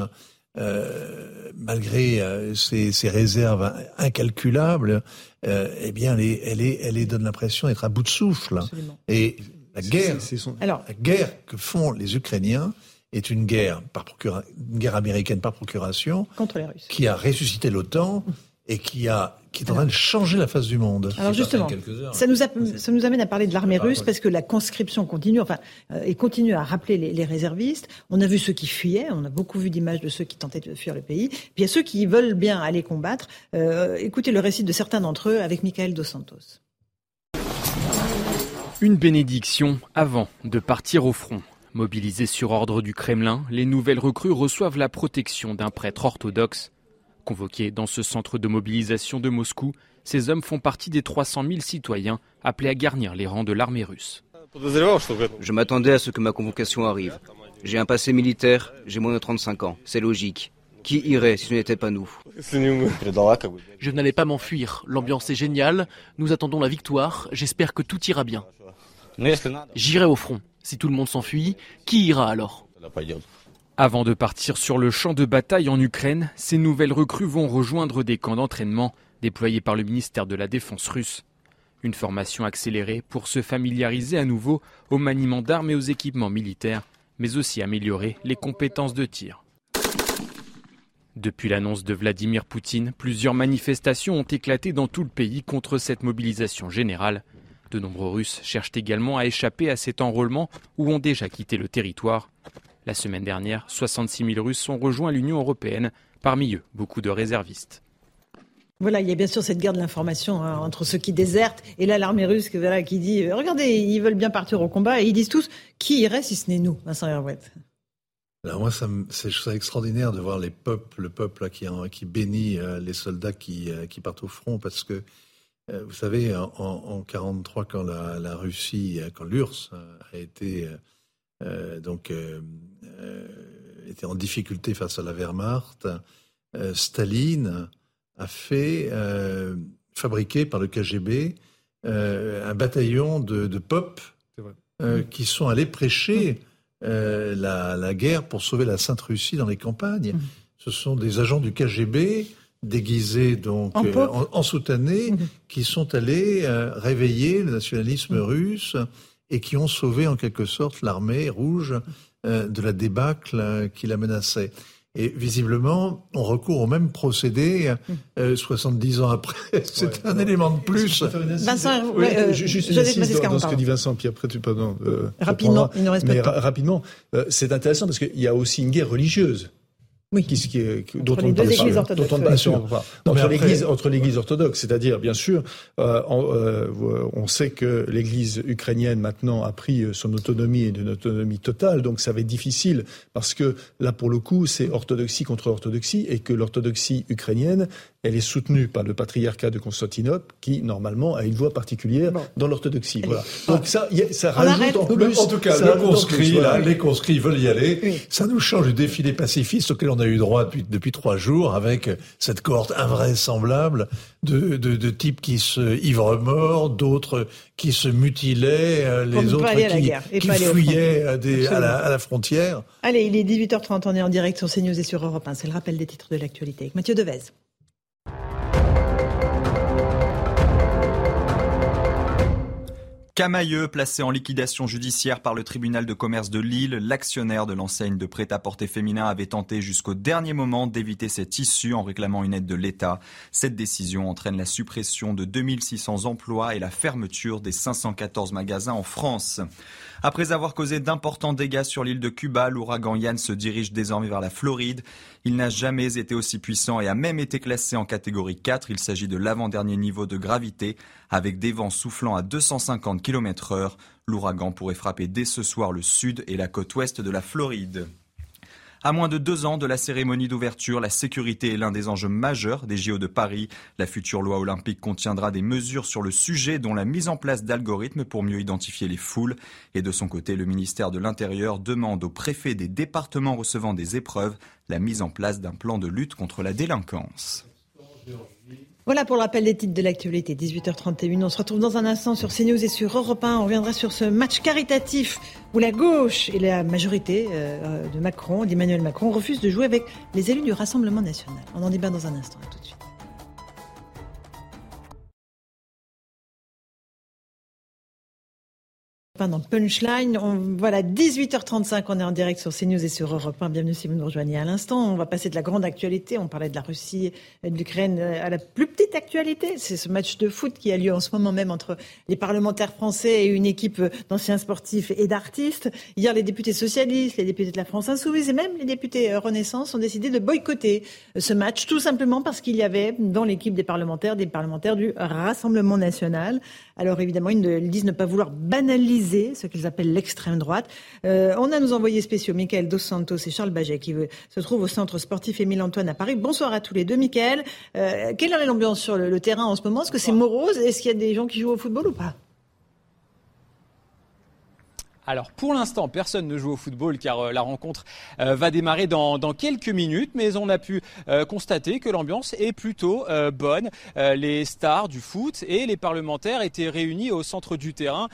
euh, malgré euh, ses, ses, réserves incalculables, euh, eh bien, elle, est, elle, est, elle est, donne l'impression d'être à bout de souffle. Et la guerre, Alors, la guerre que font les Ukrainiens est une guerre par une guerre américaine par procuration contre les Russes, qui a ressuscité l'OTAN et qui a qui est en train de changer la face du monde. Alors justement, ça nous, ça nous amène à parler de l'armée russe parce que la conscription continue, enfin, euh, et continue à rappeler les, réservistes. On a vu ceux qui fuyaient, on a beaucoup vu d'images de ceux qui tentaient de fuir le pays. Puis il y a ceux qui veulent bien aller combattre. Euh, écoutez le récit de certains d'entre eux avec Michael Dos Santos. Une bénédiction avant de partir au front. Mobilisés sur ordre du Kremlin, les nouvelles recrues reçoivent la protection d'un prêtre orthodoxe Convoqués dans ce centre de mobilisation de Moscou, ces hommes font partie des 300 000 citoyens appelés à garnir les rangs de l'armée russe. Je m'attendais à ce que ma convocation arrive. J'ai un passé militaire, j'ai moins de 35 ans, c'est logique. Qui irait si ce n'était pas nous? Je n'allais pas m'enfuir. L'ambiance est géniale. Nous attendons la victoire. J'espère que tout ira bien. J'irai au front. Si tout le monde s'enfuit, qui ira alors? Avant de partir sur le champ de bataille en Ukraine, ces nouvelles recrues vont rejoindre des camps d'entraînement déployés par le ministère de la Défense russe. Une formation accélérée pour se familiariser à nouveau au maniement d'armes et aux équipements militaires, mais aussi améliorer les compétences de tir. Depuis l'annonce de Vladimir Poutine, plusieurs manifestations ont éclaté dans tout le pays contre cette mobilisation générale. De nombreux Russes cherchent également à échapper à cet enrôlement ou ont déjà quitté le territoire. La semaine dernière, 66 000 Russes ont rejoint l'Union européenne, parmi eux beaucoup de réservistes. Voilà, il y a bien sûr cette guerre de l'information hein, entre ceux qui désertent et là l'armée russe voilà, qui dit euh, regardez, ils veulent bien partir au combat et ils disent tous qui irait si ce n'est nous, Vincent Herouette. Alors moi, c'est extraordinaire de voir les peuples, le peuple là, qui, qui bénit euh, les soldats qui, euh, qui, partent au front parce que vous savez, en, en 43, quand la, la Russie, quand l'URSS a été donc était en difficulté face à la Wehrmacht, Staline a fait euh, fabriquer par le KGB euh, un bataillon de, de pop euh, qui sont allés prêcher la, guerre pour sauver la Sainte Russie dans les campagnes. Mmh. Ce sont des agents du KGB déguisés donc en, en, soutannés mmh. qui sont allés réveiller le nationalisme mmh. russe et qui ont sauvé en quelque sorte l'armée rouge de la débâcle qui la menaçait. Et visiblement, on recourt au même procédé 70 euh, ans après. C'est un élément de plus. Vincent, oui, euh, juste dans, ce que dit Vincent, puis après tu pardon. Euh, rapidement, il nous reste mais rapidement, c'est intéressant parce qu'il y a aussi une guerre religieuse. Oui. Qui, qui, dont, entre on entre l'église entre l'église orthodoxe, c'est-à-dire bien sûr, euh, on, euh, on, sait que l'église ukrainienne maintenant a pris son autonomie et une autonomie totale, donc ça va être difficile parce que là pour le coup c'est orthodoxie contre orthodoxie et que l'orthodoxie ukrainienne elle est soutenue par le patriarcat de Constantinople, qui normalement a une voix particulière dans l'orthodoxie. Voilà. Donc ça, ça rajoute en plus. En tout cas, le conscrit, là, les conscrits veulent y aller. Ça nous change du défilé pacifiste auquel on a eu droit depuis, depuis trois jours, avec cette cohorte invraisemblable de, de, de types qui se ivre morts, d'autres qui se mutilaient, euh, les autres qui, qui fuyaient à, des, à, la, à, la, frontière. Allez, il est 18h30, on est en direct sur CNews et sur Europe 1. C'est le rappel des titres de l'actualité avec Mathieu Devez. Camailleux, placé en liquidation judiciaire par le tribunal de commerce de Lille, l'actionnaire de l'enseigne de prêt-à-porter féminin avait tenté jusqu'au dernier moment d'éviter cette issue en réclamant une aide de l'État. Cette décision entraîne la suppression de 2600 emplois et la fermeture des 514 magasins en France. Après avoir causé d'importants dégâts sur l'île de Cuba, l'ouragan Yann se dirige désormais vers la Floride. Il n'a jamais été aussi puissant et a même été classé en catégorie 4. Il s'agit de l'avant-dernier niveau de gravité avec des vents soufflant à 250 km heure. L'ouragan pourrait frapper dès ce soir le sud et la côte ouest de la Floride. À moins de deux ans de la cérémonie d'ouverture, la sécurité est l'un des enjeux majeurs des JO de Paris. La future loi olympique contiendra des mesures sur le sujet, dont la mise en place d'algorithmes pour mieux identifier les foules. Et de son côté, le ministère de l'Intérieur demande aux préfets des départements recevant des épreuves la mise en place d'un plan de lutte contre la délinquance. Voilà pour l'appel des titres de l'actualité, 18h31. On se retrouve dans un instant sur CNews et sur Europe 1. On reviendra sur ce match caritatif où la gauche et la majorité euh, de Macron, d'Emmanuel Macron, refusent de jouer avec les élus du Rassemblement national. On en débat dans un instant. Tout de suite. Dans Punchline. Voilà, 18h35, on est en direct sur CNews et sur Europe 1. Bienvenue si vous nous rejoignez à l'instant. On va passer de la grande actualité. On parlait de la Russie et de l'Ukraine euh, à la plus petite actualité. C'est ce match de foot qui a lieu en ce moment même entre les parlementaires français et une équipe d'anciens sportifs et d'artistes. Hier, les députés socialistes, les députés de la France Insoumise et même les députés euh, Renaissance ont décidé de boycotter euh, ce match, tout simplement parce qu'il y avait dans l'équipe des parlementaires des parlementaires du Rassemblement national. Alors évidemment, ils disent ne pas vouloir banaliser ce qu'ils appellent l'extrême droite. Euh, on a nos envoyés spéciaux, Michael Dos Santos et Charles Baget, qui se trouvent au centre sportif Émile Antoine à Paris. Bonsoir à tous les deux. Michael, euh, quelle est l'ambiance sur le, terrain en ce moment? Est-ce que c'est morose? Est-ce qu'il y a des gens qui jouent au football ou pas? Alors pour l'instant, personne ne joue au football car euh, la rencontre euh, va démarrer dans, quelques minutes, mais on a pu euh, constater que l'ambiance est plutôt bonne. les stars du foot et les parlementaires étaient réunis au centre du terrain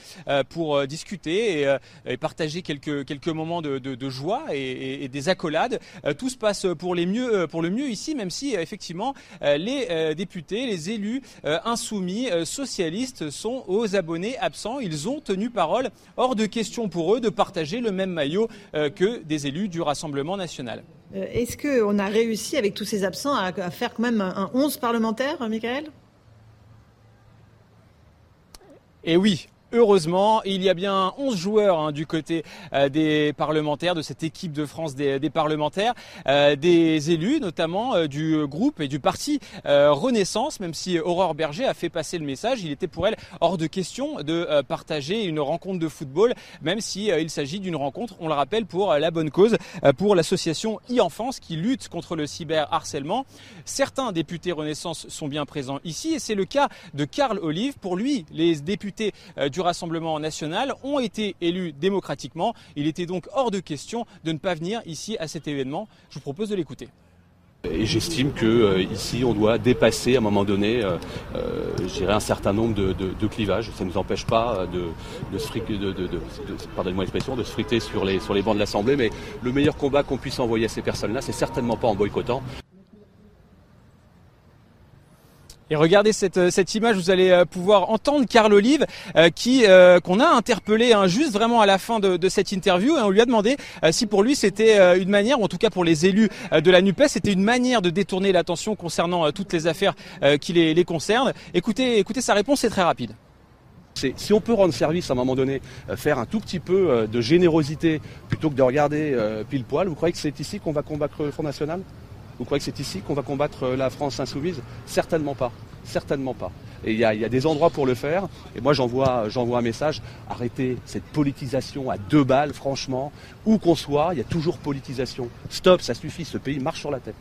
pour discuter et, partager quelques, quelques moments de, joie et, des accolades. tout se passe pour, les mieux, pour le mieux ici, même si effectivement les députés, les élus insoumis, socialistes sont aux abonnés absents. Ils ont tenu parole hors de question pour eux de partager le même maillot euh, que des élus du Rassemblement national. Euh, est-ce qu'on a réussi, avec tous ces absents, à, faire quand même un, 11 parlementaire, Michael? Et oui, Heureusement, il y a bien 11 joueurs hein, du côté euh, des parlementaires, de cette équipe de France des, parlementaires, euh, des élus notamment euh, du groupe et du parti Renaissance, même si Aurore Berger a fait passer le message, il était pour elle hors de question de partager une rencontre de football, même si il s'agit d'une rencontre, on le rappelle, pour la bonne cause, pour l'association e-enfance qui lutte contre le cyberharcèlement. Certains députés Renaissance sont bien présents ici et c'est le cas de Karl Olive. Pour lui, les députés du Rassemblement national ont été élus démocratiquement. Il était donc hors de question de ne pas venir ici à cet événement. Je vous propose de l'écouter. Et j'estime que euh, ici, on doit dépasser à un moment donné, euh, euh, je dirais, un certain nombre de, clivages. Ça ne nous empêche pas de, de de se friter sur les, sur les bancs de l'Assemblée. Mais le meilleur combat qu'on puisse envoyer à ces personnes-là, c'est certainement pas en boycottant. Et regardez cette, euh, cette image, vous allez euh, pouvoir entendre Carl Olive euh, qui qu'on a interpellé hein, juste vraiment à la fin de, cette interview et on lui a demandé si pour lui c'était une manière, ou en tout cas pour les élus de la NUPES, c'était une manière de détourner l'attention concernant toutes les affaires qui les, les concernent. Écoutez, écoutez sa réponse, c'est très rapide. Si on peut rendre service à un moment donné, faire un tout petit peu de générosité plutôt que de regarder pile poil, vous croyez que c'est ici qu'on va combattre le Front National? Vous croyez que c'est ici qu'on va combattre euh, la France insoumise? Certainement pas. Certainement pas. Et il y, a, des endroits pour le faire. Et moi, j'envoie, j'envoie un message. Arrêtez cette politisation à deux balles, franchement. Où qu'on soit, il y a toujours politisation. Stop, ça suffit. Ce pays marche sur la tête.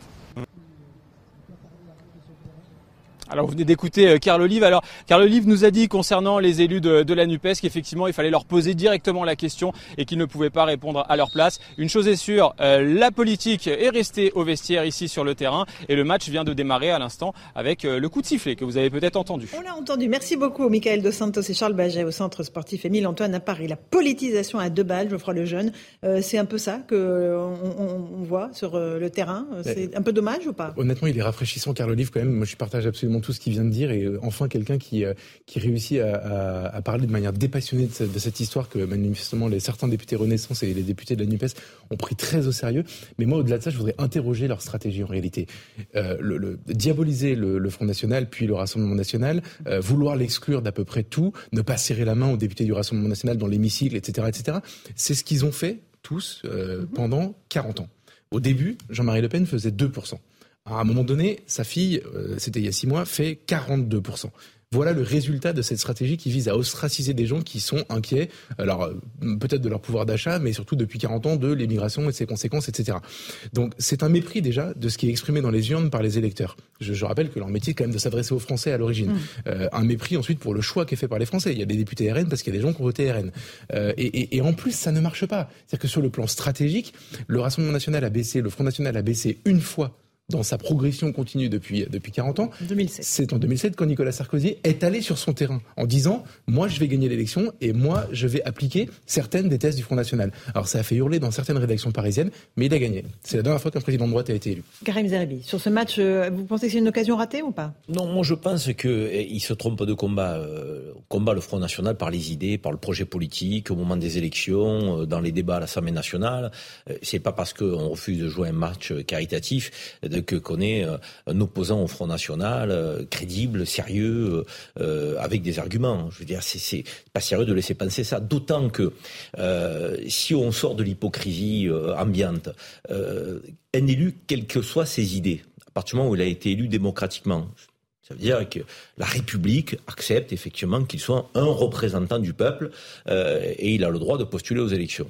Alors vous venez d'écouter euh, Carl Olive. Alors Carl Olive nous a dit concernant les élus de, la NUPES qu'effectivement il fallait leur poser directement la question et qu'ils ne pouvaient pas répondre à leur place. Une chose est sûre, euh, la politique est restée au vestiaire ici sur le terrain et le match vient de démarrer à l'instant avec euh, le coup de sifflet que vous avez peut-être entendu. On l'a entendu. Merci beaucoup Michael Dos Santos et Charles Baget au Centre sportif Émile Antoine à Paris. La politisation à deux balles, Geoffroy Lejeune, c'est un peu ça que on, voit sur le terrain. C'est un peu dommage ou pas? Honnêtement, il est rafraîchissant Carl Olive quand même. Moi je partage absolument tout ce qu'il vient de dire et euh, enfin quelqu'un qui, euh, qui réussit à, à, parler de manière dépassionnée de, cette histoire que manifestement les, certains députés Renaissance et les députés de la NUPES ont pris très au sérieux. Mais moi, au-delà de ça, je voudrais interroger leur stratégie en réalité. Euh, le, diaboliser le, Front National, puis le Rassemblement National, vouloir l'exclure d'à peu près tout, ne pas serrer la main aux députés du Rassemblement National dans l'hémicycle, etc., etc. C'est ce qu'ils ont fait tous mhm. pendant 40 ans. Au début, Jean-Marie Le Pen faisait 2% à un moment donné, sa fille, euh, c'était il y a six mois, fait 42%. Voilà le résultat de cette stratégie qui vise à ostraciser des gens qui sont inquiets, alors euh, peut-être de leur pouvoir d'achat, mais surtout depuis 40 ans de l'émigration et ses conséquences, etc. Donc c'est un mépris déjà de ce qui est exprimé dans les urnes par les électeurs. Je, rappelle que leur métier est quand même de s'adresser aux Français à l'origine. Mmh. Euh, un mépris ensuite pour le choix qui est fait par les Français. Il y a des députés RN parce qu'il y a des gens qui ont voté RN. et, et en plus, ça ne marche pas. C'est-à-dire que sur le plan stratégique, le Rassemblement national a baissé, le Front national a baissé une fois dans sa progression continue depuis, depuis 40 ans. 2007. C'est en 2007 quand Nicolas Sarkozy est allé sur son terrain en disant Moi, je vais gagner l'élection et moi, je vais appliquer certaines des thèses du Front National. Alors, ça a fait hurler dans certaines rédactions parisiennes, mais il a gagné. C'est la dernière fois qu'un président de droite a été élu. Karim Zeribi, sur ce match, euh, vous pensez que c'est une occasion ratée ou pas? Non, moi, je pense qu'il eh, se trompe de combat. Euh, combat le Front National par les idées, par le projet politique, au moment des élections, euh, dans les débats à l'Assemblée nationale. c'est pas parce qu'on refuse de jouer un match caritatif que qu'on est euh, un opposant au Front National, euh, crédible, sérieux, euh, avec des arguments. Je veux dire, c'est pas sérieux de laisser penser ça. D'autant que si on sort de l'hypocrisie ambiante, un élu, quelles que soient ses idées, à partir du moment où il a été élu démocratiquement, ça veut dire que la République accepte effectivement qu'il soit un représentant du peuple et il a le droit de postuler aux élections.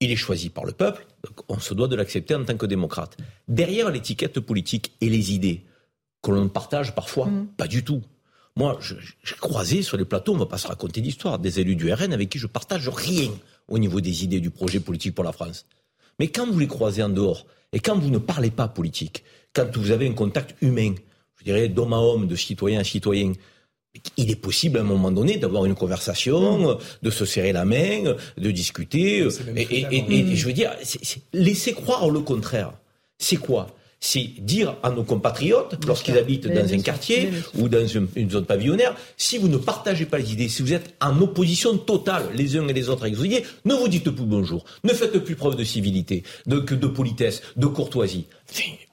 Il est choisi par le peuple, donc on se doit de l'accepter en tant que démocrate. Derrière l'étiquette politique et les idées, que l'on partage parfois, mm. pas du tout. Moi, j'ai croisé sur les plateaux, on ne va pas se raconter l'histoire, des élus du RN avec qui je partage rien. au niveau des idées du projet politique pour la France. Mais quand vous les croisez en dehors, et quand vous ne parlez pas politique, quand vous avez un contact humain, je dirais d'homme à homme, de citoyen à citoyen, il est possible à un moment donné d'avoir une conversation, de se serrer la main, de discuter. Et, et, je veux dire, laisser croire le contraire. C'est quoi? C'est dire à nos compatriotes, lorsqu'ils habitent dans un quartier ou dans une, zone pavillonnaire, si vous ne partagez pas les idées, si vous êtes en opposition totale les uns et les autres avec vos idées, ne vous dites plus bonjour, ne faites plus preuve de civilité, de, de politesse, de courtoisie.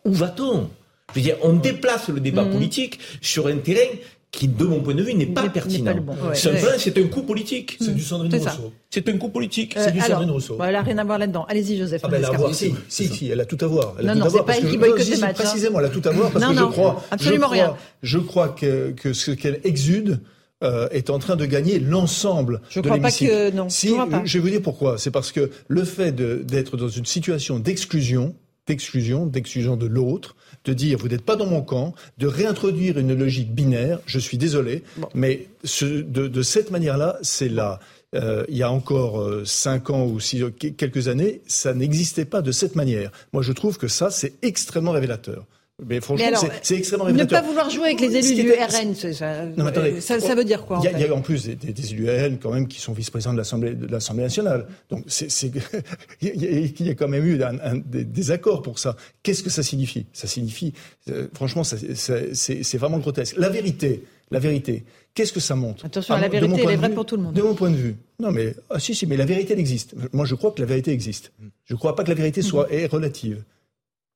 où va-t-on? Je veux dire, on déplace le débat mmh. politique sur un terrain qui, de mon point de vue, n'est pas pertinent. c'est un coup politique. C'est du Sandrine Rousseau. C'est un coup politique. c'est du Sandrine Rousseau. elle n'a rien à voir là-dedans. Allez-y, Joseph. Ah ben, elle a si, si, si, elle a tout à voir. Elle non, non, c'est pas elle qui boycotte les matchs. Précisément, elle a tout à voir parce que je crois, absolument rien. Je crois que, que ce qu'elle exude, euh, est en train de gagner l'ensemble de l'hémicycle. Je crois pas que non. Si, je, je vais vous dire pourquoi. C'est parce que le fait d'être dans une situation d'exclusion, d'exclusion, d'exclusion de l'autre, de dire vous n'êtes pas dans mon camp, de réintroduire une logique binaire. Je suis désolé, mais de, cette manière-là, c'est là. Euh, il y a encore euh, cinq ans ou six, quelques années, ça n'existait pas de cette manière. Moi, je trouve que ça, c'est extrêmement révélateur. Mais franchement, c'est extrêmement révélateur. Ne pas vouloir jouer avec les élus du RN, ça, non, attendez, ça, ça, veut dire quoi Il y, y, a en plus des, des, élus RN quand même qui sont vice-présidents de l'Assemblée nationale. Donc c'est il y, a quand même eu un, un, des, accords pour ça. Qu'est-ce que ça signifie? Ça signifie, euh, franchement, c'est vraiment grotesque. La vérité, la vérité. Qu'est-ce que ça montre? Attention, la vérité, elle est vraie pour tout le monde. De mon point de vue. Non, mais ah, si, si, mais la vérité, elle existe. Moi, je crois que la vérité existe. Je ne crois pas que la vérité soit est relative.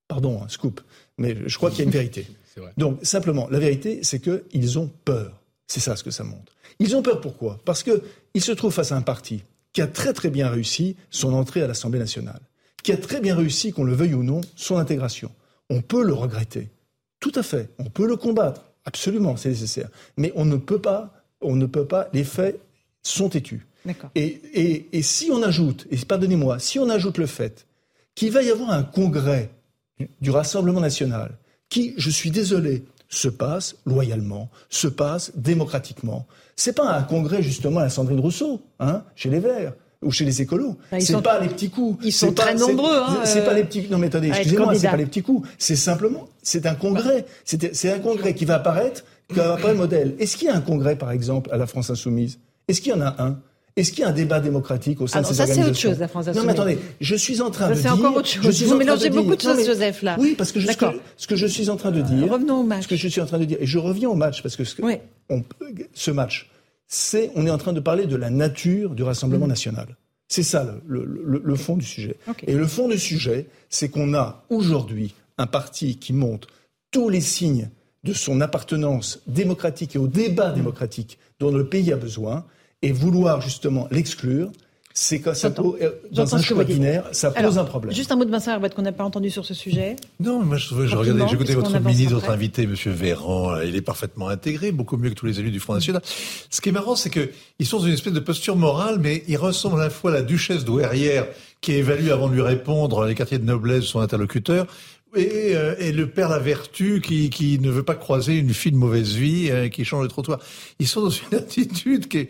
Pardon, un scoop. Mais je crois qu'il y a une vérité. Donc, simplement, la vérité, c'est qu'ils ont peur. C'est ça ce que ça montre. Ils ont peur pourquoi? Parce qu'ils se trouvent face à un parti qui a très très bien réussi son entrée à l'Assemblée nationale, qui a très bien réussi, qu'on le veuille ou non, son intégration. On peut le regretter. Tout à fait. On peut le combattre. Absolument, c'est nécessaire. Mais on ne peut pas, on ne peut pas, les faits sont têtus. Et, et, et si on ajoute, et pardonnez-moi, si on ajoute le fait qu'il va y avoir un congrès du Rassemblement national, qui, je suis désolé, se passe loyalement, se passe démocratiquement. C'est pas un congrès justement à Sandrine Rousseau, hein, chez les Verts ou chez les écolos. Bah, c'est pas les petits coups. Ils sont très nombreux. Hein, c'est pas les petits. Non mais attendez, excusez-moi, c'est pas les petits coups. C'est simplement, c'est un congrès. C'est un congrès qui va apparaître, qui va apparaître modèle. Est-ce qu'il y a un congrès, par exemple, à la France insoumise? Est-ce qu'il y en a un? Est-ce qu'il y a un débat démocratique au sein de ces ça, organisations Ça, c'est autre chose, la France Non, mais attendez, je suis en train ça, de dire... C'est encore autre chose. Vous mélangez beaucoup de choses, Joseph, là. Oui, parce que, ce que, ce que je suis en train de dire... revenons au match. Ce que je suis en train de dire, et je reviens au match, parce que ce, oui. on, ce match, c'est... On est en train de parler de la nature du Rassemblement mm. national. C'est ça le, le, le, fond du sujet. Okay. Et le fond du sujet, c'est qu'on a aujourd'hui un parti qui montre tous les signes de son appartenance démocratique et au débat démocratique dont le pays a besoin, et vouloir justement l'exclure, c'est que ça pose, euh, dans un choix binaire, ça pose un problème. Juste un mot de Vincent Herbert qu'on n'a pas entendu sur ce sujet. Non, moi je, je regardais, j'écoutais votre ministre, votre invité, Monsieur Véran, il est parfaitement intégré, beaucoup mieux que tous les élus du Front National. Ce qui est marrant, c'est que ils sont dans une espèce de posture morale, mais ils ressemblent à la fois à la duchesse douairière qui évalue avant de lui répondre les quartiers de noblesse de son interlocuteur, et, euh, et, le père la vertu qui, qui ne veut pas croiser une fille de mauvaise vie euh, qui change de trottoir. Ils sont dans une attitude qui est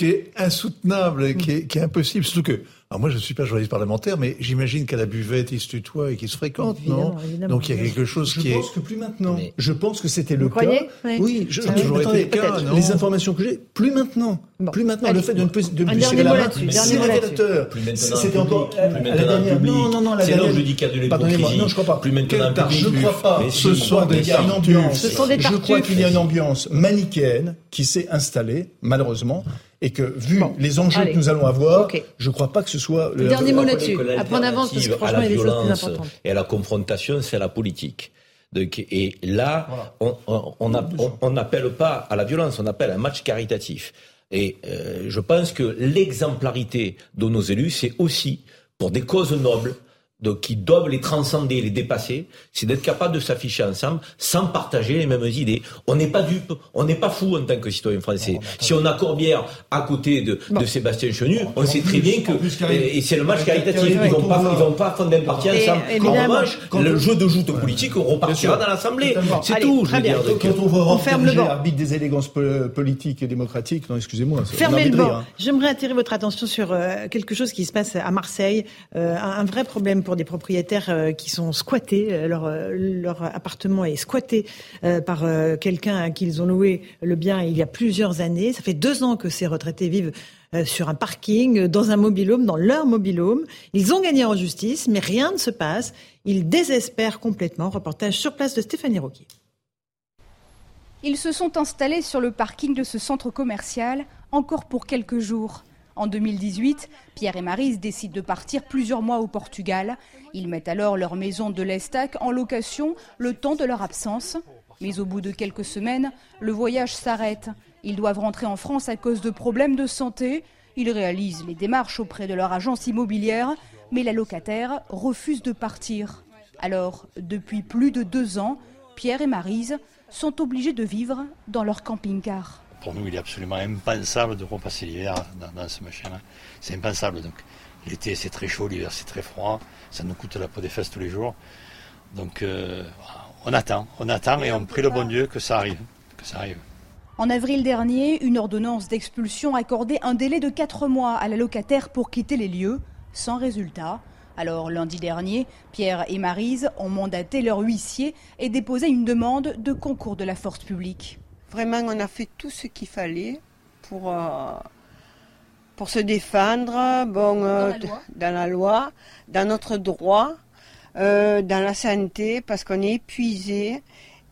qui est insoutenable, et qui est, qui est impossible. Surtout que, alors moi je ne suis pas journaliste parlementaire, mais j'imagine qu'à la buvette ils se tutoient et qu'ils se fréquentent, non Donc il y a quelque chose je qui est. Je pense que plus maintenant. Je pense que c'était le cas. Oui, oui je, ça a toujours été le cas. Non les informations que j'ai, plus maintenant. Plus maintenant. Allez, le fait de, de, me pousser la main, c'est révélateur. C'était encore la dernière. Non, non, non, la dernière. C'est l'ange de Pardonnez-moi, non, je crois pas. Plus maintenant. Je crois pas. Ce sont des ambiance. Je crois qu'il y a une ambiance manichéenne qui s'est installée, malheureusement et que vu les enjeux que nous allons avoir, je ne crois pas que ce soit le dernier mot là-dessus. Après on avance parce que franchement il y a des choses plus importantes. Et à la confrontation, c'est la politique. Donc, et là, on n'appelle pas à la violence, on appelle un match caritatif. Et euh, je pense que l'exemplarité de nos élus, c'est aussi pour des causes nobles donc qui doivent les transcender, les dépasser, c'est d'être capable de s'afficher ensemble sans partager les mêmes idées. On n'est pas dupe, on n'est pas fou en tant que citoyen français. si on a Corbière à côté de, de Sébastien Chenu, on sait très bien que et c'est le match caritatif. Ils vont pas, ils vont pas fonder un parti ensemble. En revanche, le jeu de joute politique repartira dans l'Assemblée. C'est tout. Je veux dire. Quand on va on ferme le arbitre des élégances politiques et démocratiques, non, excusez-moi. Fermez le banc. J'aimerais attirer votre attention sur euh, quelque chose qui se passe à Marseille, euh, un vrai problème des propriétaires euh, qui sont squattés. Euh, leur, euh, leur appartement est squatté par quelqu'un à qui ils ont loué le bien il y a plusieurs années. Ça fait deux ans que ces retraités vivent sur un parking, dans un mobilhome, dans leur mobilhome. Ils ont gagné en justice, mais rien ne se passe. Ils désespèrent complètement. Reportage sur place de Stéphanie Roquier. Ils se sont installés sur le parking de ce centre commercial encore pour quelques jours. En 2018, Pierre et Marise décident de partir plusieurs mois au Portugal. Ils mettent alors leur maison de l'Estac en location le temps de leur absence. Mais au bout de quelques semaines, le voyage s'arrête. Ils doivent rentrer en France à cause de problèmes de santé. Ils réalisent les démarches auprès de leur agence immobilière, mais la locataire refuse de partir. Alors, depuis plus de deux ans, Pierre et Marise sont obligés de vivre dans leur camping-car. Pour nous, il est absolument impensable de repasser l'hiver dans, ce machin-là. C'est impensable. Donc, l'été, c'est très chaud, l'hiver, c'est très froid. Ça nous coûte la peau des fesses tous les jours. Donc, euh, on attend, on attend et on prie le bon Dieu que ça arrive, que ça arrive. En avril dernier, une ordonnance d'expulsion accordait un délai de 4 mois à la locataire pour quitter les lieux, sans résultat. Alors lundi dernier, Pierre et Marise ont mandaté leur huissier et déposé une demande de concours de la force publique. Vraiment, on a fait tout ce qu'il fallait pour, euh, pour se défendre bon, euh, dans, la loi, dans notre droit, euh, dans la santé, parce qu'on est épuisé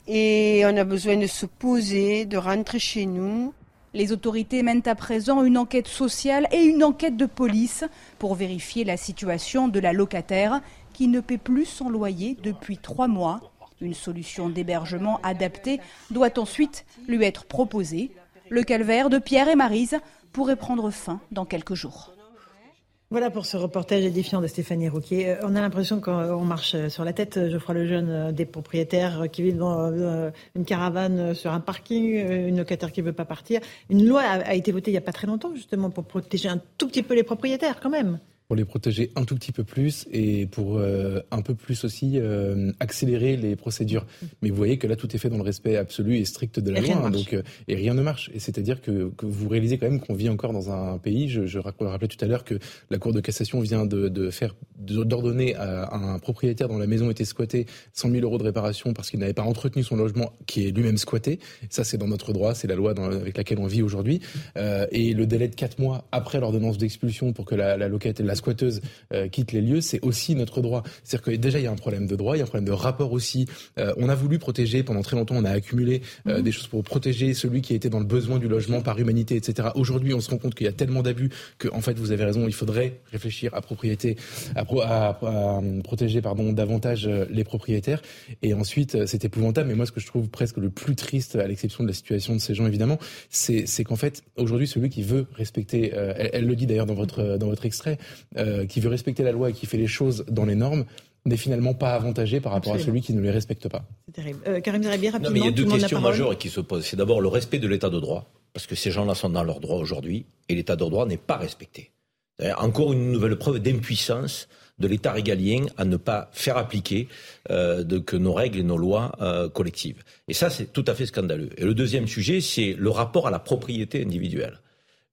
et on a besoin de se poser, de rentrer chez nous. Les autorités mènent à présent une enquête sociale et une enquête de police pour vérifier la situation de la locataire qui ne paie plus son loyer depuis trois mois. Une solution d'hébergement adaptée doit ensuite lui être proposée. Le calvaire de Pierre et Marise pourrait prendre fin dans quelques jours. Voilà pour ce reportage édifiant de Stéphanie Rouquier. Euh, on a l'impression qu'on marche sur la tête, Geoffroy Lejeune, euh, des propriétaires qui vivent dans euh, une caravane sur un parking, une locataire qui ne veut pas partir. Une loi a été votée il n'y a pas très longtemps, justement, pour protéger un tout petit peu les propriétaires, quand même pour les protéger un tout petit peu plus et pour euh, un peu plus aussi euh, accélérer les procédures. Mais vous voyez que là, tout est fait dans le respect absolu et strict de la loi, hein, donc euh, et rien ne marche. Et c'est-à-dire que, que, vous réalisez quand même qu'on vit encore dans un pays. Je, je rappelais tout à l'heure que la Cour de cassation vient de, de faire d'ordonner à, un propriétaire dont la maison était squattée 100 000 euros de réparation parce qu'il n'avait pas entretenu son logement qui est lui-même squatté. Ça, c'est dans notre droit, c'est la loi dans, avec laquelle on vit aujourd'hui. et le délai de 4 mois après l'ordonnance d'expulsion pour que la, la locataire, la squatteuse euh, quitte les lieux, c'est aussi notre droit. C'est-à-dire que déjà il y a un problème de droit, il y a un problème de rapport aussi. Euh, on a voulu protéger pendant très longtemps, on a accumulé euh, mhm. des choses pour protéger celui qui était dans le besoin du logement par humanité, etc. Aujourd'hui, on se rend compte qu'il y a tellement d'abus que, en fait, vous avez raison, il faudrait réfléchir à propriété, à, à, protéger pardon davantage les propriétaires. Et ensuite, c'est épouvantable. Mais moi, ce que je trouve presque le plus triste, à l'exception de la situation de ces gens évidemment, c'est qu'en fait, aujourd'hui, celui qui veut respecter, elle, le dit d'ailleurs dans votre dans votre extrait, qui veut respecter la loi et qui fait les choses dans les normes n'est finalement pas avantagé par rapport à celui qui ne les respecte pas. C'est terrible. Euh, Karim rapidement. Non, mais il y a deux questions majeures qui se posent. C'est d'abord le respect de l'état de droit, parce que ces gens-là sont dans leur droit aujourd'hui, et l'état de droit n'est pas respecté. Encore une nouvelle preuve d'impuissance de l'État régalien à ne pas faire appliquer euh, de, que nos règles et nos lois euh, collectives. Et ça, c'est tout à fait scandaleux. Et le deuxième sujet, c'est le rapport à la propriété individuelle.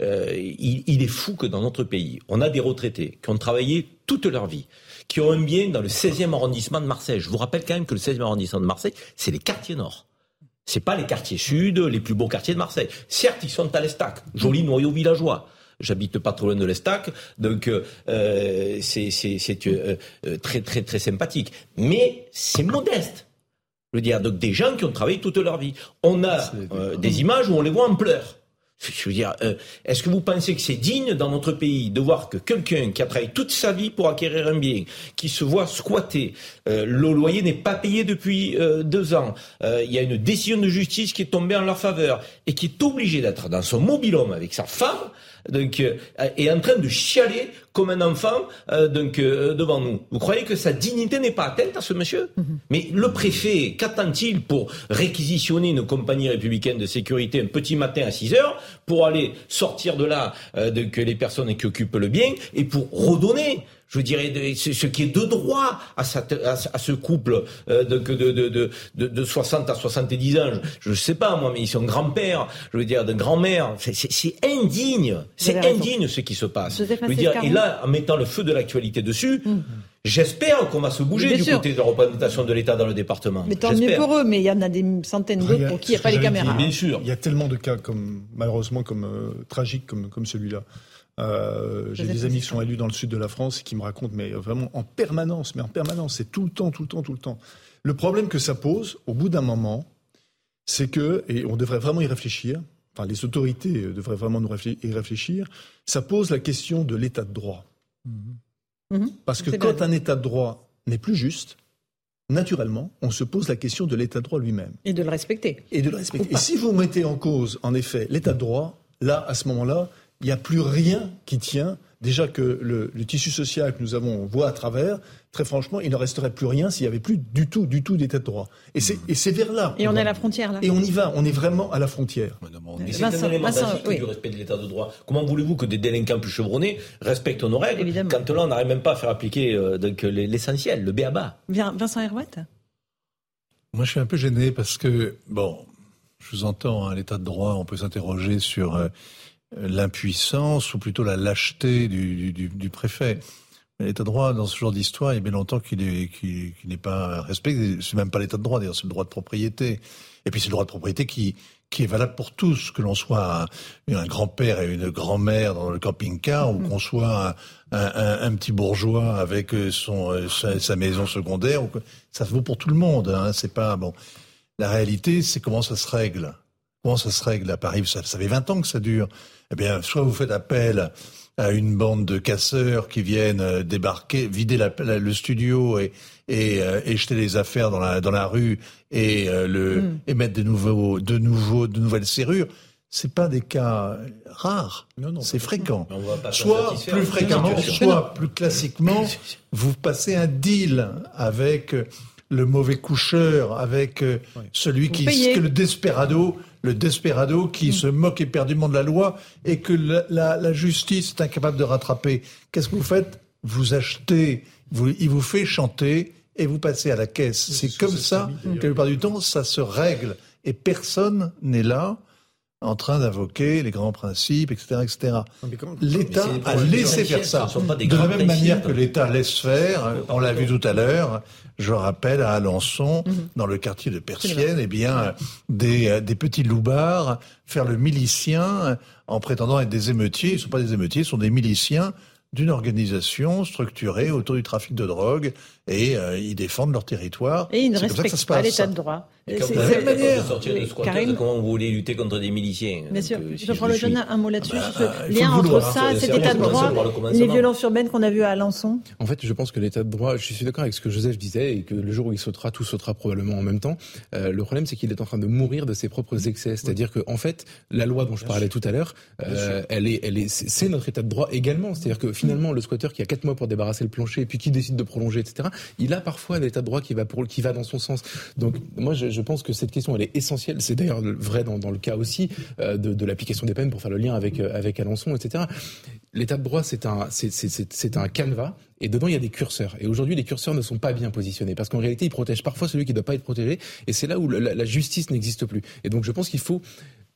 Euh, il, est fou que dans notre pays, on a des retraités qui ont travaillé toute leur vie, qui ont un bien dans le 16e arrondissement de Marseille. Je vous rappelle quand même que le 16e arrondissement de Marseille, c'est les quartiers nord. C'est pas les quartiers sud, les plus beaux quartiers de Marseille. Certes, ils sont à l'Estac, joli noyau villageois. J'habite pas trop loin de l'Estac, donc euh, c'est euh, euh, très très très sympathique. Mais c'est modeste. Je veux dire, donc des gens qui ont travaillé toute leur vie. On a des images où on les voit en pleurs. Je veux dire, euh, est-ce que vous pensez que c'est digne dans notre pays de voir que quelqu'un qui a travaillé toute sa vie pour acquérir un bien, qui se voit squatter, euh, le loyer n'est pas payé depuis euh, deux ans, il y a une décision de justice qui est tombée en leur faveur et qui est obligé d'être dans son mobilhome avec sa femme, donc, est en train de chialer comme un enfant donc, devant nous. Vous croyez que sa dignité n'est pas atteinte à ce monsieur? Mhm. Mais le préfet, qu'attend-il pour réquisitionner une compagnie républicaine de sécurité un petit matin à 6 heures pour aller sortir de là que les personnes qui occupent le bien et pour redonner je dirais, ce qui est de droit à, ce couple euh, de, de, de, 60 à 70 ans. Je ne sais pas, moi, mais ils sont grands-pères, je veux dire, de grand-mère. C'est indigne. C'est indigne ce qui se passe. Je veux dire, et là, en mettant le feu de l'actualité dessus, hum. J'espère qu'on va se bouger du côté de la représentation de l'État dans le département. Mais tant mieux pour eux, mais il y en a des centaines d'autres pour qui il n'y a pas les caméras. bien sûr. Il y a tellement de cas comme, malheureusement, comme euh, tragiques comme, comme celui-là. Euh, j'ai des amis qui sont élus dans le sud de la France et qui me racontent, mais vraiment en permanence, mais en permanence, c'est tout le temps, tout le temps, tout le temps. Le problème que ça pose, au bout d'un moment, c'est que, et on devrait vraiment y réfléchir, enfin les autorités devraient vraiment nous y réfléchir, ça pose la question de l'état de droit. Mm-hmm. Parce que quand un état de droit n'est plus juste, naturellement, on se pose la question de l'état de droit lui-même. Et de le respecter. Et de le respecter. Et si vous mettez en cause, en effet, l'état de droit, là, à ce moment-là, il n'y a plus rien qui tient. Déjà que le, tissu social que nous avons, on voit à travers, très franchement, il ne resterait plus rien s'il n'y avait plus du tout, du tout d'état de droit. Et c'est vers là. Et on, est à la frontière, là. Et on y va, on est vraiment à la frontière. Mais c'est un élément du respect de l'état de droit. Comment voulez-vous que des délinquants plus chevronnés respectent nos règles Évidemment. quand là, on n'arrive même pas à faire appliquer euh, l'essentiel, le béaba? Vincent Herouette Moi, je suis un peu gêné parce que, bon, je vous entends, hein, l'état de droit, on peut s'interroger sur... Euh, l'impuissance ou plutôt la lâcheté du, du, du préfet. L'état de droit, dans ce genre d'histoire, il y a bien longtemps qu'il n'est pas respecté. C'est même pas l'état de droit, d'ailleurs, c'est le droit de propriété. Et puis c'est le droit de propriété qui, qui est valable pour tous, que l'on soit un, grand-père et une grand-mère dans le camping-car, ou qu'on soit un, un, un, petit bourgeois avec son, sa, maison secondaire. Ça vaut pour tout le monde. Hein, c'est pas bon. La réalité, c'est comment ça se règle. Comment ça se règle à Paris? Ça, ça fait 20 ans que ça dure eh bien, soit vous faites appel à une bande de casseurs qui viennent euh, débarquer, vider le studio et, euh, et, jeter les affaires dans la, dans la rue et, euh, le, hmm. et mettre de, nouveaux, de, nouveaux, de nouvelles serrures. C'est pas des cas rares, c'est fréquent. Soit plus fréquemment, soit plus classiquement, vous passez un deal avec le mauvais coucheur, avec celui qui, que le desperado, le desperado qui mm. se moque éperdument de la loi et que la, justice est incapable de rattraper. Qu'est-ce que vous faites? Vous achetez, vous, il vous fait chanter et vous passez à la caisse. C'est comme ça que la plupart du temps, ça se règle. Et personne n'est là en train d'invoquer les grands principes, etc. etc. L'État a laissé faire ça. De la même manière que l'État laisse faire, on l'a vu tout à l'heure, je rappelle à Alençon, mhm. dans le quartier de Persienne, eh bien, des, euh, des petits loupards faire le milicien en prétendant être des émeutiers. Ils ne sont pas des émeutiers, ils sont des miliciens d'une organisation structurée autour du trafic de drogue et euh, ils défendent leur territoire. Et ils ne respectent pas l'état de droit. Et quand vous manière. sortir de squatters, comment vous voulez lutter contre des miliciens Bien sûr. Je prends le jeune un mot là-dessus. Ah bah, lien entre ça, cet état de droit, les violences urbaines qu'on a vues à Alençon. En fait, je pense que l'état de droit, je suis d'accord avec ce que Joseph disait et que le jour où il sautera, tout sautera probablement en même temps. Euh, le problème, c'est qu'il est en train de mourir de ses propres excès. C'est-à-dire que, en fait, la loi dont je parlais tout à l'heure, euh, elle est, elle est, c'est notre état de droit également. C'est-à-dire que finalement, le squatteur qui a quatre mois pour débarrasser le plancher et puis qui décide de prolonger, etc., il a parfois un état de droit qui va pour, qui va dans son sens. Donc, moi, je, pense que cette question, elle est essentielle. C'est d'ailleurs vrai dans, le cas aussi euh, de, l'application des peines pour faire le lien avec, euh, avec Alençon, etc. L'état de droit, c'est un, c'est un canevas et dedans il y a des curseurs. Et aujourd'hui, les curseurs ne sont pas bien positionnés parce qu'en réalité, ils protègent parfois celui qui ne doit pas être protégé. Et c'est là où la justice n'existe plus. Et donc, je pense qu'il faut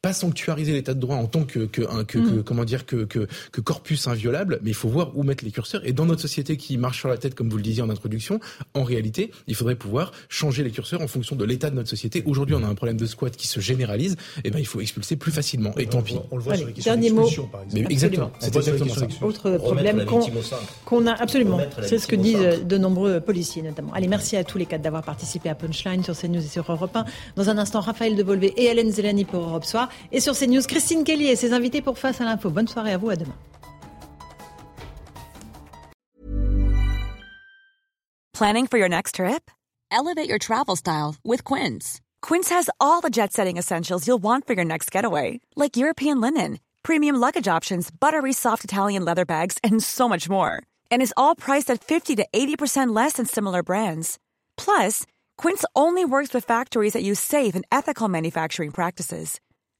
pas sanctuariser l'état de droit en tant que, que, que, mm. comment dire que, que, que, corpus inviolable, mais il faut voir où mettre les curseurs. Et dans notre société qui marche sur la tête, comme vous le disiez en introduction, en réalité, il faudrait pouvoir changer les curseurs en fonction de l'état de notre société. Aujourd'hui, on a un problème de squat qui se généralise. Et eh ben, il faut expulser plus facilement. Et tant pis. On le voit sur les questions dernier mot. par exemple. Mais exactement. C'est exactement ça. Autre problème qu'on a absolument. C'est ce que disent de nombreux policiers notamment. Allez, merci à tous les quatre d'avoir participé à Punchline sur CNews et sur Europe 1. Dans un instant, Raphaël Devolvé et Hélène Zelani pour Europe Soir. Et sur CNews, Christine Kelly et ses invités pour Face à l'info. Bonne soirée à vous, à demain. Planning for your next trip? Elevate your travel style with Quince. Quince has all the jet setting essentials you'll want for your next getaway, like European linen premium luggage options, buttery soft Italian leather bags, and so much more. And is all priced at 50 to 80% less than similar brands. Plus, Quince only works with factories that use safe and ethical manufacturing practices.